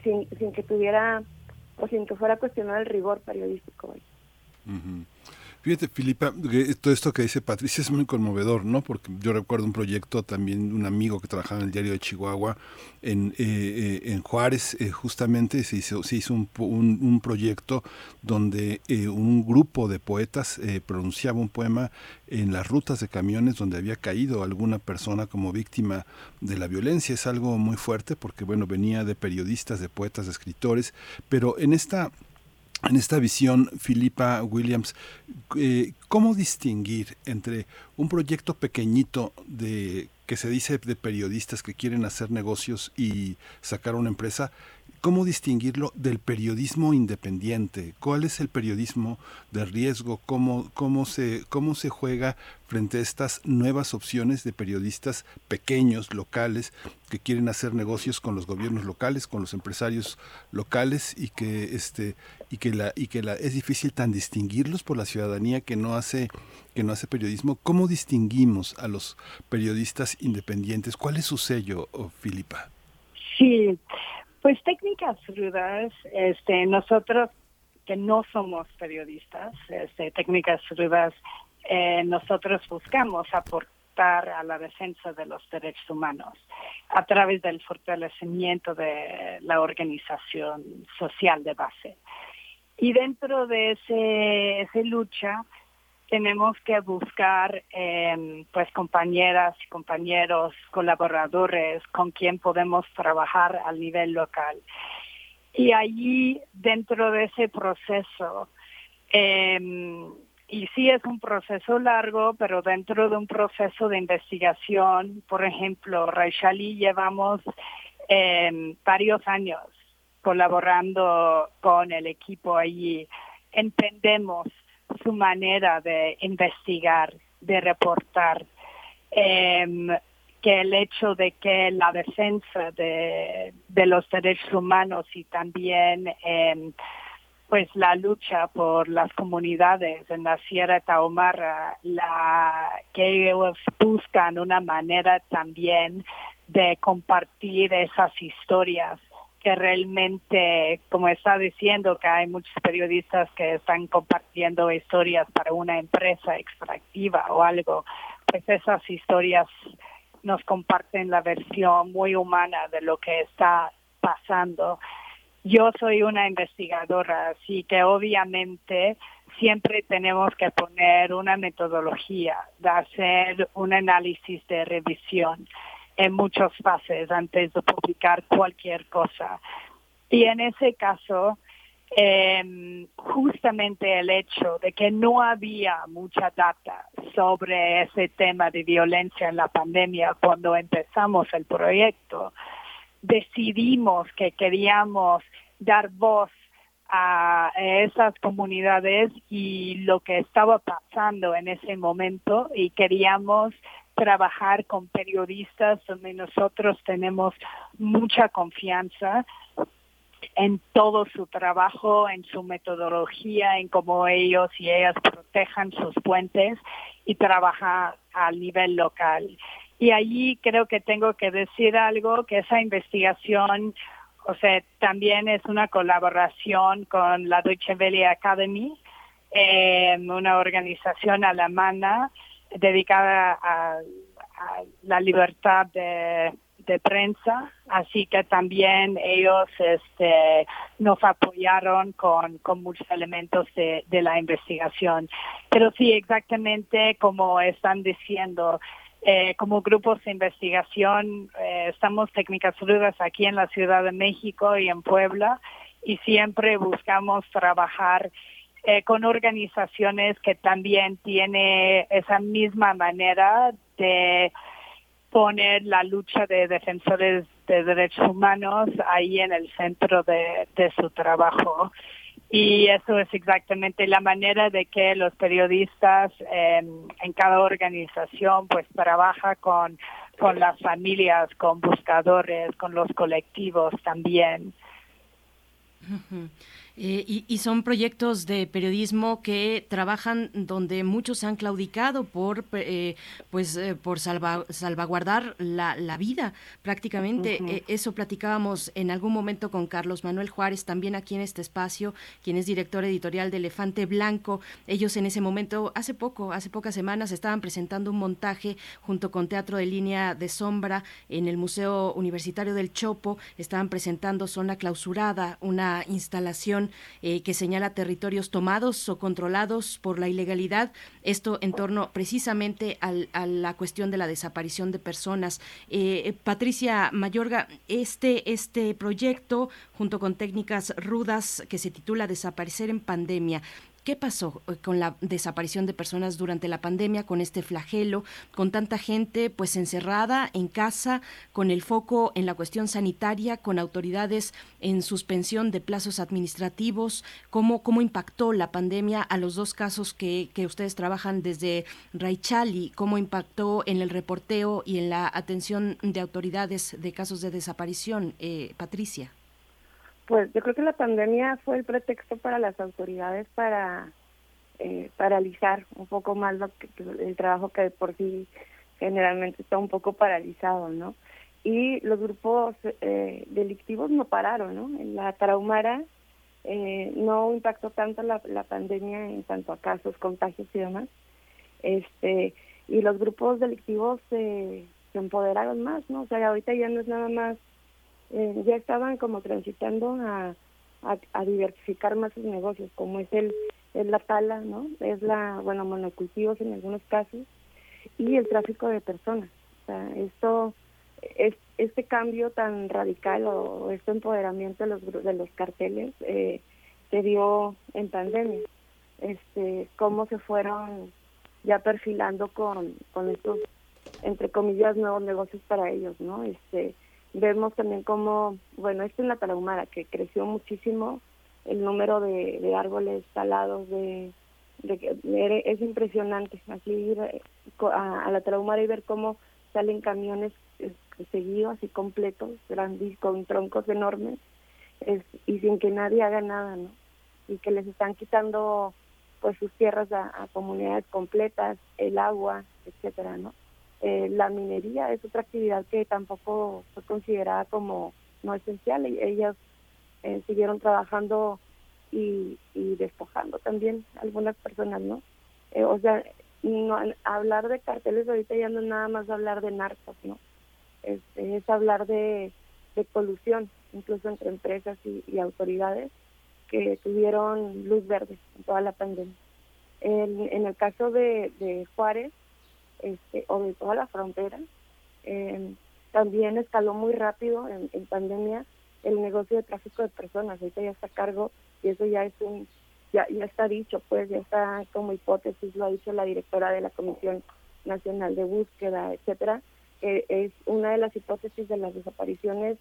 sin, sin que tuviera o sin que fuera cuestionar el rigor periodístico. Fíjate, Filipa, todo esto que dice Patricia es muy conmovedor, ¿no? Porque yo recuerdo un proyecto también, un amigo que trabajaba en el diario de Chihuahua, en, eh, eh, en Juárez, eh, justamente se hizo, se hizo un, un, proyecto donde un grupo de poetas pronunciaba un poema en las rutas de camiones donde había caído alguna persona como víctima de la violencia. Es algo muy fuerte porque, bueno, venía de periodistas, de poetas, de escritores, pero en esta en esta visión, Filipa Williams, eh, ¿cómo distinguir entre un proyecto pequeñito de que se dice de periodistas que quieren hacer negocios y sacar una empresa ¿Cómo distinguirlo del periodismo independiente? ¿Cuál es el periodismo de riesgo? ¿Cómo, cómo, se, ¿Cómo se juega frente a estas nuevas opciones de periodistas pequeños, locales, que quieren hacer negocios con los gobiernos locales, con los empresarios locales y que, este, y que, la, y que la, es difícil tan distinguirlos por la ciudadanía que no hace que no hace periodismo. ¿Cómo distinguimos a los periodistas independientes? ¿Cuál es su sello, oh, Filipa? Sí, pues técnicas rudas, este, nosotros que no somos periodistas, este, técnicas rudas, eh, nosotros buscamos aportar a la defensa de los derechos humanos a través del fortalecimiento de la organización social de base. Y dentro de ese, lucha, tenemos que buscar eh, pues compañeras y compañeros, colaboradores con quien podemos trabajar a nivel local. Y allí, dentro de ese proceso, eh, y sí es un proceso largo, pero dentro de un proceso de investigación, por ejemplo, Raishali llevamos eh, varios años colaborando con el equipo allí. Entendemos su manera de investigar, de reportar, em, que el hecho de que la defensa de, los derechos humanos y también eh, pues la lucha por las comunidades en la Sierra Tahumara, la que ellos buscan una manera también de compartir esas historias que realmente, como está diciendo, que hay muchos periodistas que están compartiendo historias para una empresa extractiva o algo, pues esas historias nos comparten la versión muy humana de lo que está pasando. Yo soy una investigadora, así que obviamente siempre tenemos que poner una metodología de hacer un análisis de revisión en muchas fases antes de publicar cualquier cosa. Y en ese caso, eh, justamente el hecho de que no había mucha data sobre ese tema de violencia en la pandemia cuando empezamos el proyecto, decidimos que queríamos dar voz a esas comunidades y lo que estaba pasando en ese momento y queríamos trabajar con periodistas donde nosotros tenemos mucha confianza en todo su trabajo, en su metodología, en cómo ellos y ellas protejan sus puentes y trabajan al nivel local. Y allí creo que tengo que decir algo, que esa investigación, o sea, también es una colaboración con la Deutsche Welle Academy, eh, una organización alemana dedicada a, la libertad de, de prensa, así que también ellos este, nos apoyaron con, con muchos elementos de, de la investigación. Pero sí, exactamente como están diciendo, eh, como grupos de investigación, eh, estamos técnicas rudas aquí en la Ciudad de México y en Puebla y siempre buscamos trabajar eh, con organizaciones que también tienen esa misma manera de poner la lucha de defensores de derechos humanos ahí en el centro de, su trabajo. Y eso es exactamente la manera de que los periodistas en cada organización pues trabaja con, con las familias, con buscadores, con los colectivos también. Eh, y, son proyectos de periodismo que trabajan donde muchos han claudicado por eh, pues eh, por salvaguardar la, la, vida. Prácticamente eso platicábamos en algún momento con Carlos Manuel Juárez también aquí en este espacio quien es director editorial de Elefante Blanco. Ellos en ese momento hace poco hace pocas semanas estaban presentando un montaje junto con Teatro de Línea de Sombra en el Museo Universitario del Chopo. Estaban presentando Zona Clausurada una instalación eh, que señala territorios tomados o controlados por la ilegalidad. Esto en torno precisamente a la cuestión de la desaparición de personas. Eh, Patricia Mayorga, este, este proyecto, junto con técnicas rudas que se titula Desaparecer en pandemia, ¿Qué pasó eh, con la desaparición de personas durante la pandemia, con este flagelo, con tanta gente pues encerrada en casa, con el foco en la cuestión sanitaria, con autoridades en suspensión de plazos administrativos? ¿Cómo, cómo impactó la pandemia a los dos casos que, que ustedes trabajan desde Raichali? ¿Cómo impactó en el reporteo y en la atención de autoridades de casos de desaparición? Eh, Patricia. Pues yo creo que la pandemia fue el pretexto para las autoridades para eh, paralizar un poco más lo que, el trabajo que por sí generalmente está un poco paralizado, ¿no? Y los grupos eh, delictivos no pararon, ¿no? En la Tarahumara eh, no impactó tanto la, la pandemia en cuanto a casos, contagios y demás. Este, y los grupos delictivos se empoderaron más, ¿no? O sea, ahorita ya no es nada más eh, ya estaban como transitando a, a, diversificar más sus negocios, como es el es la tala, ¿no? Es la, bueno, monocultivos en algunos casos y el tráfico de personas. O sea, esto, es, este cambio tan radical o, este empoderamiento de los, de los carteles eh, se dio en pandemia. Este, cómo se fueron ya perfilando con, con estos, entre comillas, nuevos negocios para ellos, ¿no? Este, Vemos también como, bueno, esto en la Tarahumara, que creció muchísimo el número de, árboles talados, de, de, es impresionante, así ir a, la Tarahumara y ver cómo salen camiones seguidos y completos, grandes, con troncos enormes, y sin que nadie haga nada, ¿no? Y que les están quitando pues sus tierras a, comunidades completas, el agua, etcétera, ¿no? Eh, la minería es otra actividad que tampoco fue considerada como no esencial. Y ellas eh, siguieron trabajando y, y, despojando también algunas personas, ¿no? Eh, o sea, hablar de carteles ahorita ya no es nada más hablar de narcos, ¿no? Es, es hablar de, de colusión, incluso entre empresas y, autoridades que tuvieron luz verde en toda la pandemia. En, en el caso de, de Juárez, este, o de toda la frontera, eh, también escaló muy rápido en, pandemia el negocio de tráfico de personas. Ahorita ya está a cargo y eso ya es un, ya, ya está dicho, pues ya está como hipótesis, lo ha dicho la directora de la Comisión Nacional de Búsqueda, etcétera, es una de las hipótesis de las desapariciones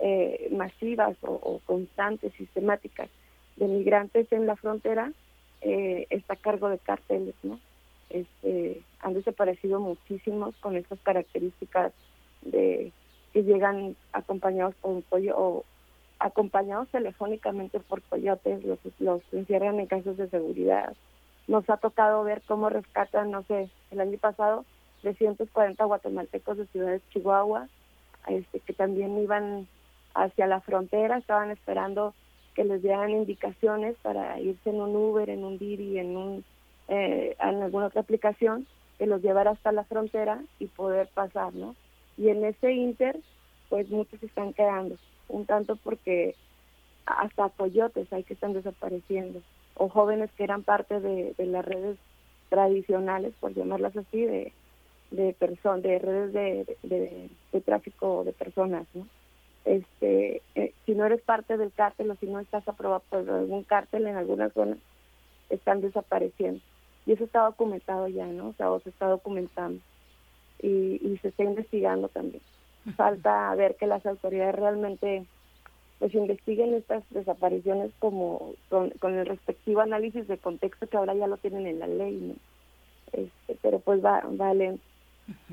eh, masivas o, constantes, sistemáticas de migrantes en la frontera, eh, está a cargo de cárteles, ¿no? Este, han desaparecido muchísimos con estas características de que llegan acompañados por un pollo o acompañados telefónicamente por coyotes, los, los encierran en casos de seguridad. Nos ha tocado ver cómo rescatan, no sé, el año pasado, 340 guatemaltecos de Ciudades Chihuahua, este, que también iban hacia la frontera, estaban esperando que les dieran indicaciones para irse en un Uber, en un Didi, en un eh, en alguna otra aplicación que los llevara hasta la frontera y poder pasar, ¿no? Y en ese inter, pues muchos están quedando, un tanto porque hasta coyotes hay que están desapareciendo, o jóvenes que eran parte de, las redes tradicionales, por llamarlas así, de de personas, de redes de, de, tráfico de personas, ¿no? Este, eh, si no eres parte del cártel o si no estás aprobado por algún cártel en algunas zonas, están desapareciendo. Y eso está documentado ya, ¿no? O sea, se está documentando. Y, y se está investigando también. Falta ver que las autoridades realmente pues investiguen estas desapariciones como con, con el respectivo análisis de contexto que ahora ya lo tienen en la ley, ¿no? Este, pero pues va, va lento.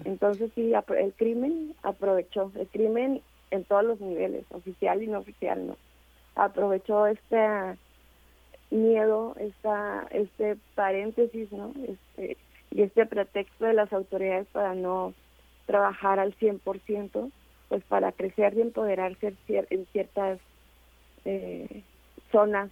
Entonces sí, el crimen aprovechó, el crimen en todos los niveles, oficial y no oficial, ¿no? Aprovechó este miedo, esta, este paréntesis, ¿no? Este, y este pretexto de las autoridades para no trabajar al 100%, pues para crecer y empoderarse en ciertas eh, zonas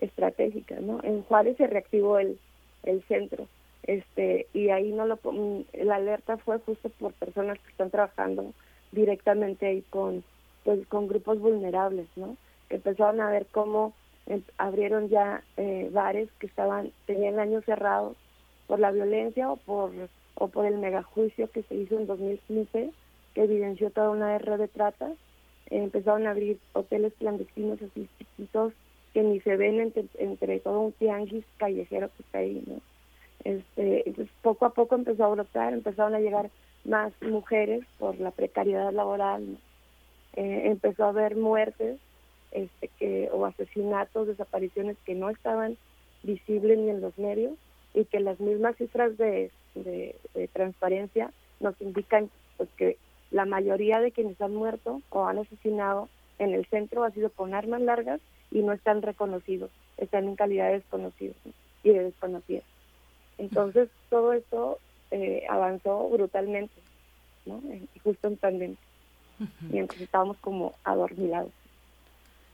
estratégicas, ¿no? En Juárez se reactivó el, el centro, este y ahí no lo mm, la alerta fue justo por personas que están trabajando directamente ahí con pues con grupos vulnerables no que empezaron a ver cómo abrieron ya eh, bares que estaban tenían años cerrados por la violencia o por o por el megajuicio que se hizo en 2015 que evidenció toda una red de trata empezaron a abrir hoteles clandestinos así chiquitos que ni se ven entre, entre todo un tianguis callejero que está ahí no este, entonces poco a poco empezó a brotar, empezaron a llegar más mujeres por la precariedad laboral, eh, empezó a haber muertes este, que, o asesinatos, desapariciones que no estaban visibles ni en los medios y que las mismas cifras de, de, transparencia nos indican pues, que la mayoría de quienes han muerto o han asesinado en el centro ha sido con armas largas y no están reconocidos, están en calidad de desconocidos y de desconocidos. Entonces, todo esto eh, avanzó brutalmente, ¿no? Justo en pandemia, mientras estábamos como adormilados.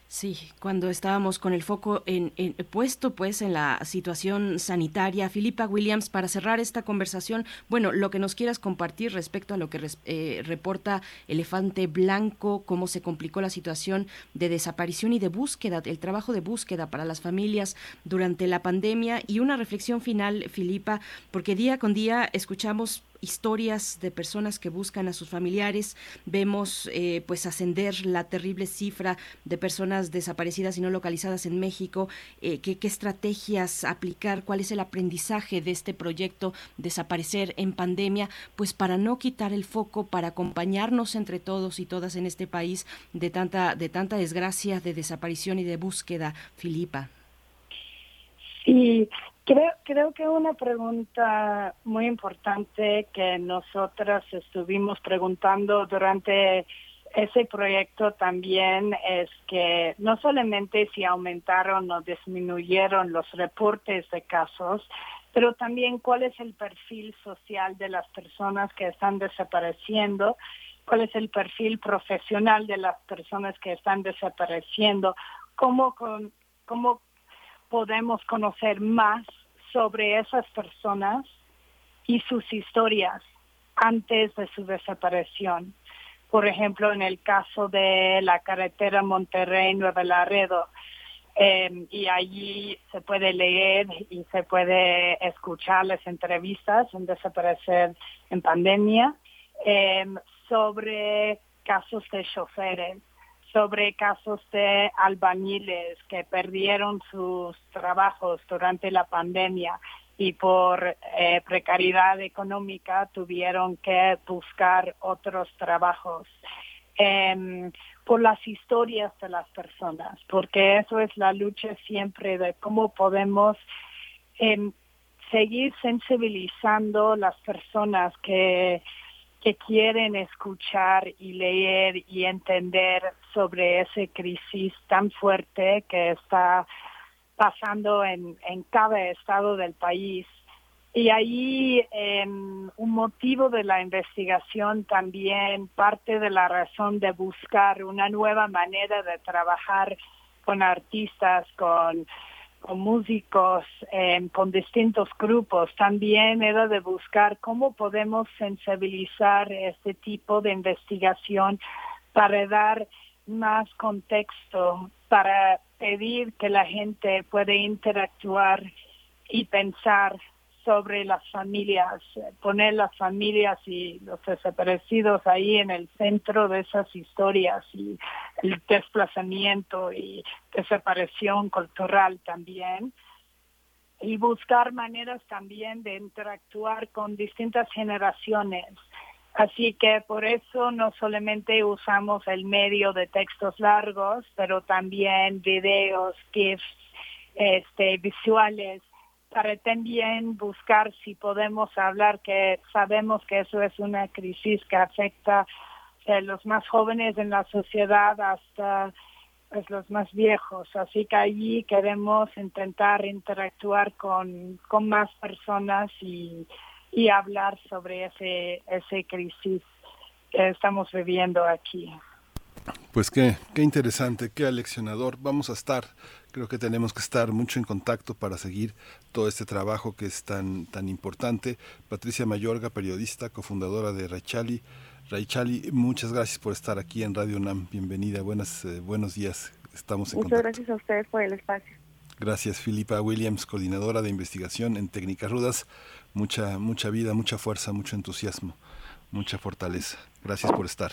Sí, cuando estábamos con el foco en, puesto pues en la situación sanitaria, Filipa Williams, para cerrar esta conversación, bueno, lo que nos quieras compartir respecto a lo que eh, reporta Elefante Blanco, cómo se complicó la situación de desaparición y de búsqueda, el trabajo de búsqueda para las familias durante la pandemia. Y una reflexión final, Filipa, porque día con día escuchamos historias de personas que buscan a sus familiares, vemos eh, pues ascender la terrible cifra de personas desaparecidas y no localizadas en México, eh, ¿qué, estrategias aplicar, cuál es el aprendizaje de este proyecto Desaparecer en Pandemia, pues para no quitar el foco, para acompañarnos entre todos y todas en este país de tanta, de tanta desgracia, de desaparición y de búsqueda, Filipa. Sí, Creo, creo que una pregunta muy importante que nosotras estuvimos preguntando durante ese proyecto también es que no solamente si aumentaron o disminuyeron los reportes de casos, pero también cuál es el perfil social de las personas que están desapareciendo, cuál es el perfil profesional de las personas que están desapareciendo, cómo, con, cómo podemos conocer más sobre esas personas y sus historias antes de su desaparición. Por ejemplo, en el caso de la carretera Monterrey-Nueva Laredo, eh, y allí se puede leer y se puede escuchar las entrevistas en Desaparecer en Pandemia eh, sobre casos de choferes sobre casos de albañiles que perdieron sus trabajos durante la pandemia y por eh, precariedad económica tuvieron que buscar otros trabajos. Em, por las historias de las personas, porque eso es la lucha siempre de cómo podemos em, seguir sensibilizando las personas que que quieren escuchar y leer y entender sobre esa crisis tan fuerte que está pasando en, en cada estado del país. Y ahí un motivo de la investigación también, parte de la razón de buscar una nueva manera de trabajar con artistas, con con músicos, eh, con distintos grupos. También era de buscar cómo podemos sensibilizar este tipo de investigación para dar más contexto, para pedir que la gente pueda interactuar y pensar sobre las familias, poner las familias y los desaparecidos ahí en el centro de esas historias y el desplazamiento y desaparición cultural también y buscar maneras también de interactuar con distintas generaciones. Así que por eso no solamente usamos el medio de textos largos, pero también videos, GIFs, este, visuales para también buscar si podemos hablar que sabemos que eso es una crisis que afecta a los más jóvenes en la sociedad hasta pues, los más viejos. Así que allí queremos intentar interactuar con, con más personas y, y hablar sobre ese, ese crisis que estamos viviendo aquí. Pues qué, qué interesante, qué aleccionador. Vamos a estar, creo que tenemos que estar mucho en contacto para seguir todo este trabajo que es tan, tan importante. Patricia Mayorga, periodista, cofundadora de Raichali. Raichali, muchas gracias por estar aquí en Radio UNAM. Bienvenida, buenas, eh, buenos días. Estamos en Muchas gracias a ustedes por el espacio. Gracias, Filipa Williams, coordinadora de investigación en técnicas rudas. Mucha, mucha vida, mucha fuerza, mucho entusiasmo, mucha fortaleza. Gracias por estar.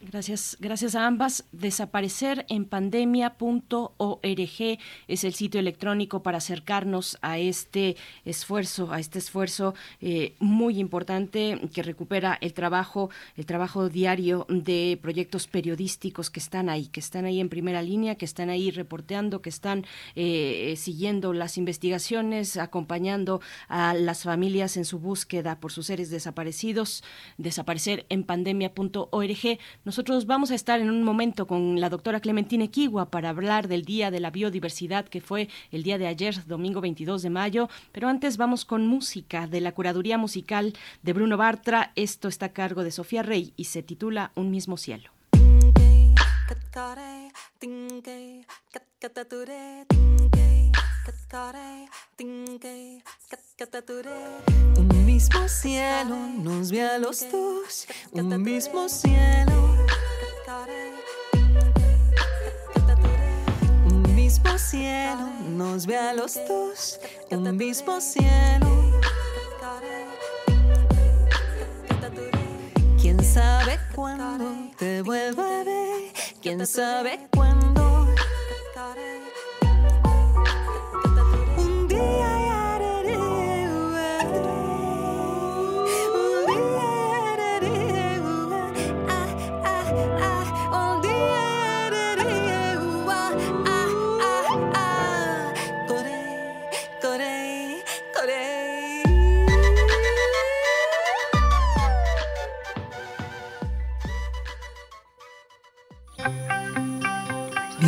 Gracias, gracias a ambas. Desaparecer en pandemia.org es el sitio electrónico para acercarnos a este esfuerzo, a este esfuerzo eh, muy importante que recupera el trabajo, el trabajo diario de proyectos periodísticos que están ahí, que están ahí en primera línea, que están ahí reporteando, que están eh, siguiendo las investigaciones, acompañando a las familias en su búsqueda por sus seres desaparecidos. Desaparecer en pandemia.org nosotros vamos a estar en un momento con la doctora Clementina Equigua para hablar del Día de la Biodiversidad que fue el día de ayer, domingo 22 de mayo, pero antes vamos con música de la curaduría musical de Bruno Bartra. Esto está a cargo de Sofía Rey y se titula Un mismo cielo. Un mismo cielo nos ve a los dos, un mismo cielo. Un mismo cielo nos ve a los dos, un mismo cielo. ¿Quién sabe cuándo te vuelva a ver? ¿Quién sabe cuándo?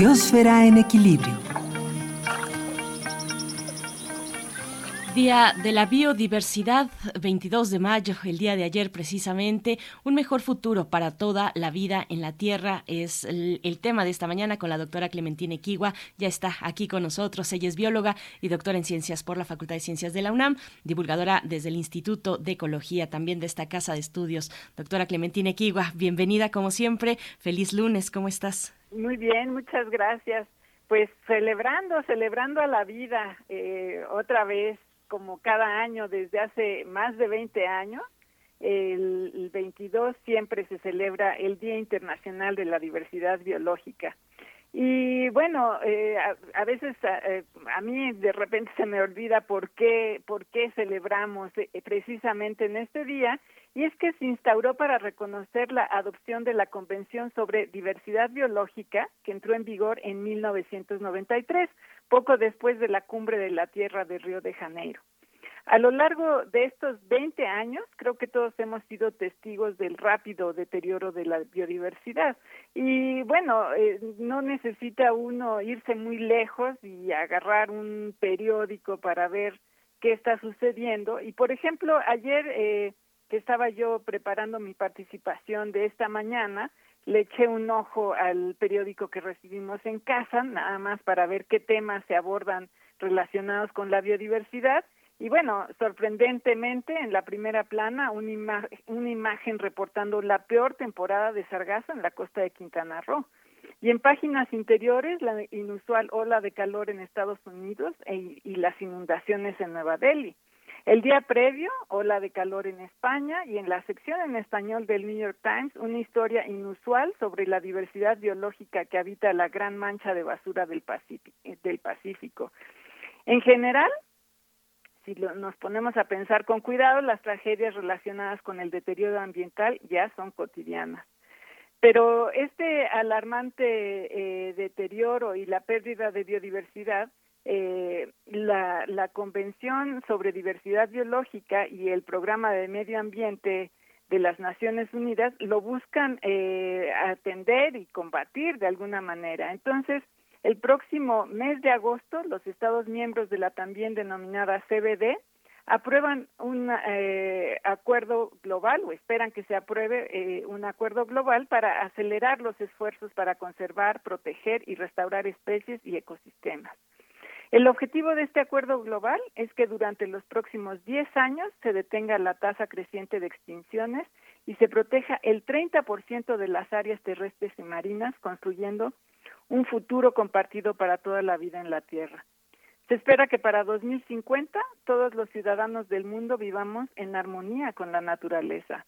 Biosfera en equilibrio. Día de la Biodiversidad, 22 de mayo, el día de ayer precisamente. Un mejor futuro para toda la vida en la Tierra es el, tema de esta mañana con la doctora Clementina Equigua. Ya está aquí con nosotros. Ella es bióloga y doctora en ciencias por la Facultad de Ciencias de la UNAM, divulgadora desde el Instituto de Ecología, también de esta casa de estudios. Doctora Clementina Equigua, bienvenida como siempre. Feliz lunes, ¿cómo estás? Muy bien, muchas gracias. Pues celebrando, celebrando a la vida eh, otra vez como cada año desde hace más de 20 años. El, 22 siempre se celebra el Día Internacional de la Diversidad Biológica. Y bueno, eh, a, veces eh, a, mí de repente se me olvida por qué, por qué celebramos eh, precisamente en este día, y es que se instauró para reconocer la adopción de la Convención sobre Diversidad Biológica, que entró en vigor en 1993 poco después de la cumbre de la Tierra de Río de Janeiro. A lo largo de estos 20 años, creo que todos hemos sido testigos del rápido deterioro de la biodiversidad. Y bueno, eh, no necesita uno irse muy lejos y agarrar un periódico para ver qué está sucediendo. Y por ejemplo, ayer eh, que estaba yo preparando mi participación de esta mañana, le eché un ojo al periódico que recibimos en casa, nada más para ver qué temas se abordan relacionados con la biodiversidad. Y bueno, sorprendentemente, en la primera plana, una, una imagen reportando la peor temporada de sargazo en la costa de Quintana Roo. Y en páginas interiores, la inusual ola de calor en Estados Unidos e, y las inundaciones en Nueva Delhi. El día previo, ola de calor en España y en la sección en español del New York Times, una historia inusual sobre la diversidad biológica que habita la gran mancha de basura del Pacífico. En general, si nos ponemos a pensar con cuidado, las tragedias relacionadas con el deterioro ambiental ya son cotidianas. Pero este alarmante eh, deterioro y la pérdida de biodiversidad eh, la, Convención sobre Diversidad Biológica y el Programa de Medio Ambiente de las Naciones Unidas lo buscan eh, atender y combatir de alguna manera. Entonces, el próximo mes de agosto, los Estados miembros de la también denominada CBD aprueban un eh, acuerdo global o esperan que se apruebe eh, un acuerdo global para acelerar los esfuerzos para conservar, proteger y restaurar especies y ecosistemas. El objetivo de este acuerdo global es que durante los próximos 10 años se detenga la tasa creciente de extinciones y se proteja el 30% de las áreas terrestres y marinas, construyendo un futuro compartido para toda la vida en la Tierra. Se espera que para 2050 todos los ciudadanos del mundo vivamos en armonía con la naturaleza.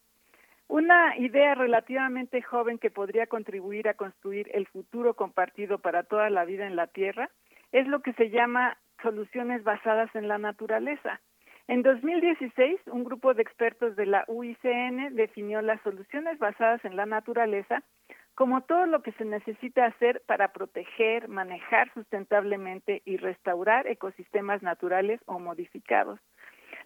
Una idea relativamente joven que podría contribuir a construir el futuro compartido para toda la vida en la Tierra es lo que se llama soluciones basadas en la naturaleza. En 2016, un grupo de expertos de la UICN definió las soluciones basadas en la naturaleza como todo lo que se necesita hacer para proteger, manejar sustentablemente y restaurar ecosistemas naturales o modificados.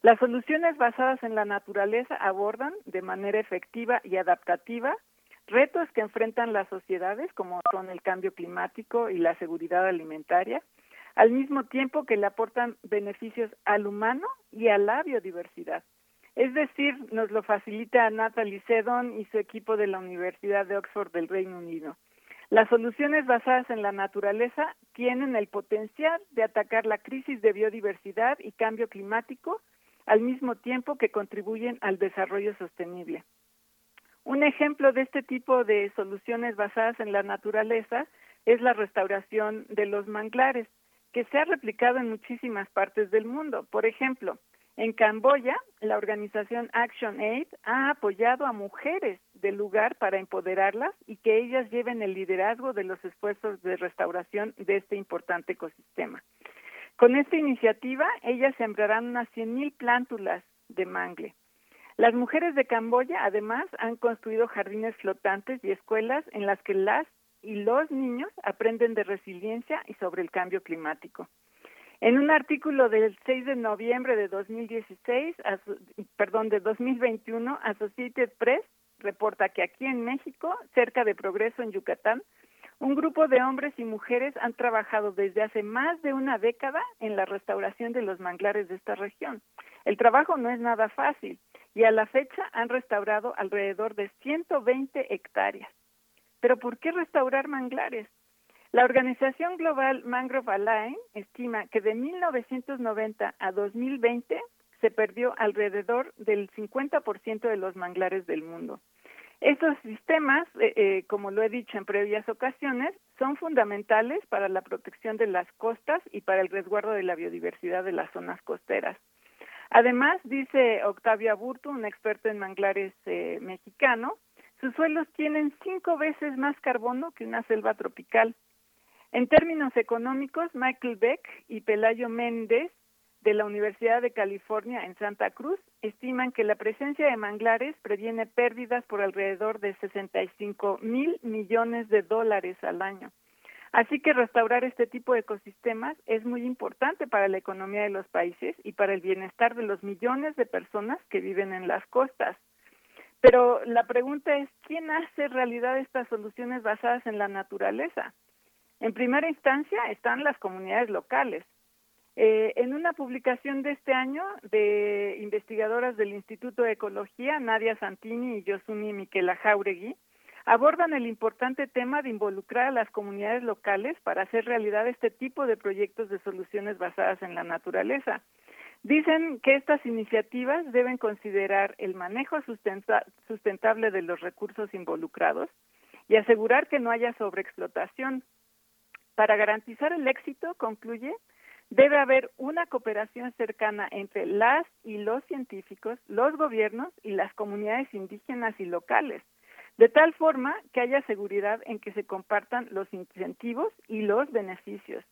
Las soluciones basadas en la naturaleza abordan de manera efectiva y adaptativa retos que enfrentan las sociedades como son el cambio climático y la seguridad alimentaria, al mismo tiempo que le aportan beneficios al humano y a la biodiversidad. Es decir, nos lo facilita Natalie Sedon y su equipo de la Universidad de Oxford del Reino Unido. Las soluciones basadas en la naturaleza tienen el potencial de atacar la crisis de biodiversidad y cambio climático al mismo tiempo que contribuyen al desarrollo sostenible. Un ejemplo de este tipo de soluciones basadas en la naturaleza es la restauración de los manglares que se ha replicado en muchísimas partes del mundo. Por ejemplo, en Camboya, la organización Action Aid ha apoyado a mujeres del lugar para empoderarlas y que ellas lleven el liderazgo de los esfuerzos de restauración de este importante ecosistema. Con esta iniciativa, ellas sembrarán unas 100.000 plántulas de mangle. Las mujeres de Camboya, además, han construido jardines flotantes y escuelas en las que las y los niños aprenden de resiliencia y sobre el cambio climático. En un artículo del 6 de noviembre de 2016, perdón, de 2021, Associated Press reporta que aquí en México, cerca de Progreso en Yucatán, Un grupo de hombres y mujeres han trabajado desde hace más de una década en la restauración de los manglares de esta región. El trabajo no es nada fácil y a la fecha han restaurado alrededor de 120 hectáreas. Pero ¿por qué restaurar manglares? La organización global Mangrove Alliance estima que de 1990 a 2020 se perdió alrededor del 50% de los manglares del mundo. Estos sistemas, eh, eh, como lo he dicho en previas ocasiones, son fundamentales para la protección de las costas y para el resguardo de la biodiversidad de las zonas costeras. Además, dice Octavio Aburto, un experto en manglares eh, mexicano, sus suelos tienen cinco veces más carbono que una selva tropical. En términos económicos, Michael Beck y Pelayo Méndez de la Universidad de California en Santa Cruz estiman que la presencia de manglares previene pérdidas por alrededor de 65 mil millones de dólares al año. Así que restaurar este tipo de ecosistemas es muy importante para la economía de los países y para el bienestar de los millones de personas que viven en las costas. Pero la pregunta es, ¿quién hace realidad estas soluciones basadas en la naturaleza? En primera instancia están las comunidades locales, eh, en una publicación de este año de investigadoras del Instituto de Ecología, Nadia Santini y Yosuni Miquela Jauregui, abordan el importante tema de involucrar a las comunidades locales para hacer realidad este tipo de proyectos de soluciones basadas en la naturaleza. Dicen que estas iniciativas deben considerar el manejo sustentable de los recursos involucrados y asegurar que no haya sobreexplotación. Para garantizar el éxito, concluye, Debe haber una cooperación cercana entre las y los científicos, los gobiernos y las comunidades indígenas y locales, de tal forma que haya seguridad en que se compartan los incentivos y los beneficios.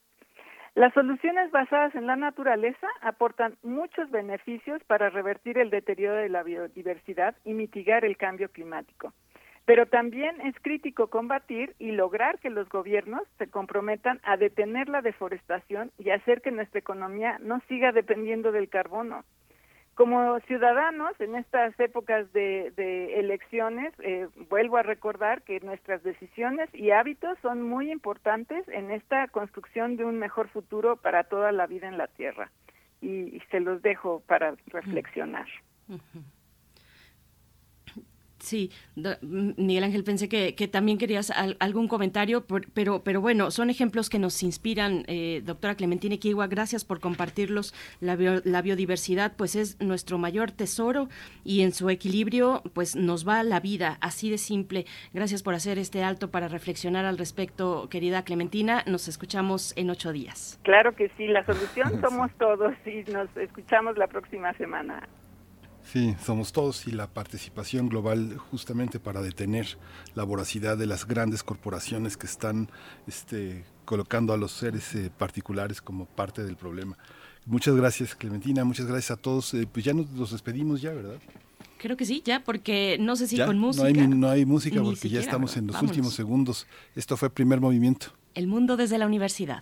Las soluciones basadas en la naturaleza aportan muchos beneficios para revertir el deterioro de la biodiversidad y mitigar el cambio climático. Pero también es crítico combatir y lograr que los gobiernos se comprometan a detener la deforestación y hacer que nuestra economía no siga dependiendo del carbono. Como ciudadanos, en estas épocas de, elecciones, eh, vuelvo a recordar que nuestras decisiones y hábitos son muy importantes en esta construcción de un mejor futuro para toda la vida en la Tierra. Y, se los dejo para reflexionar. Sí, Miguel Ángel, pensé que, también querías algún comentario, pero, pero bueno, son ejemplos que nos inspiran, eh, doctora Clementina Kiwa, gracias por compartirlos. La, la, biodiversidad, pues es nuestro mayor tesoro y en su equilibrio, pues nos va la vida, así de simple. Gracias por hacer este alto para reflexionar al respecto, querida Clementina. Nos escuchamos en ocho días. Claro que sí, la solución *laughs* somos todos y nos escuchamos la próxima semana. Sí, somos todos y la participación global justamente para detener la voracidad de las grandes corporaciones que están este, colocando a los seres eh, particulares como parte del problema. Muchas gracias Clementina, muchas gracias a todos. Eh, pues ya nos, despedimos ya, ¿verdad? Creo que sí, ya, porque no sé si con música. No hay, no hay música porque ya estamos en los últimos segundos. Esto fue primer movimiento. El mundo desde la universidad.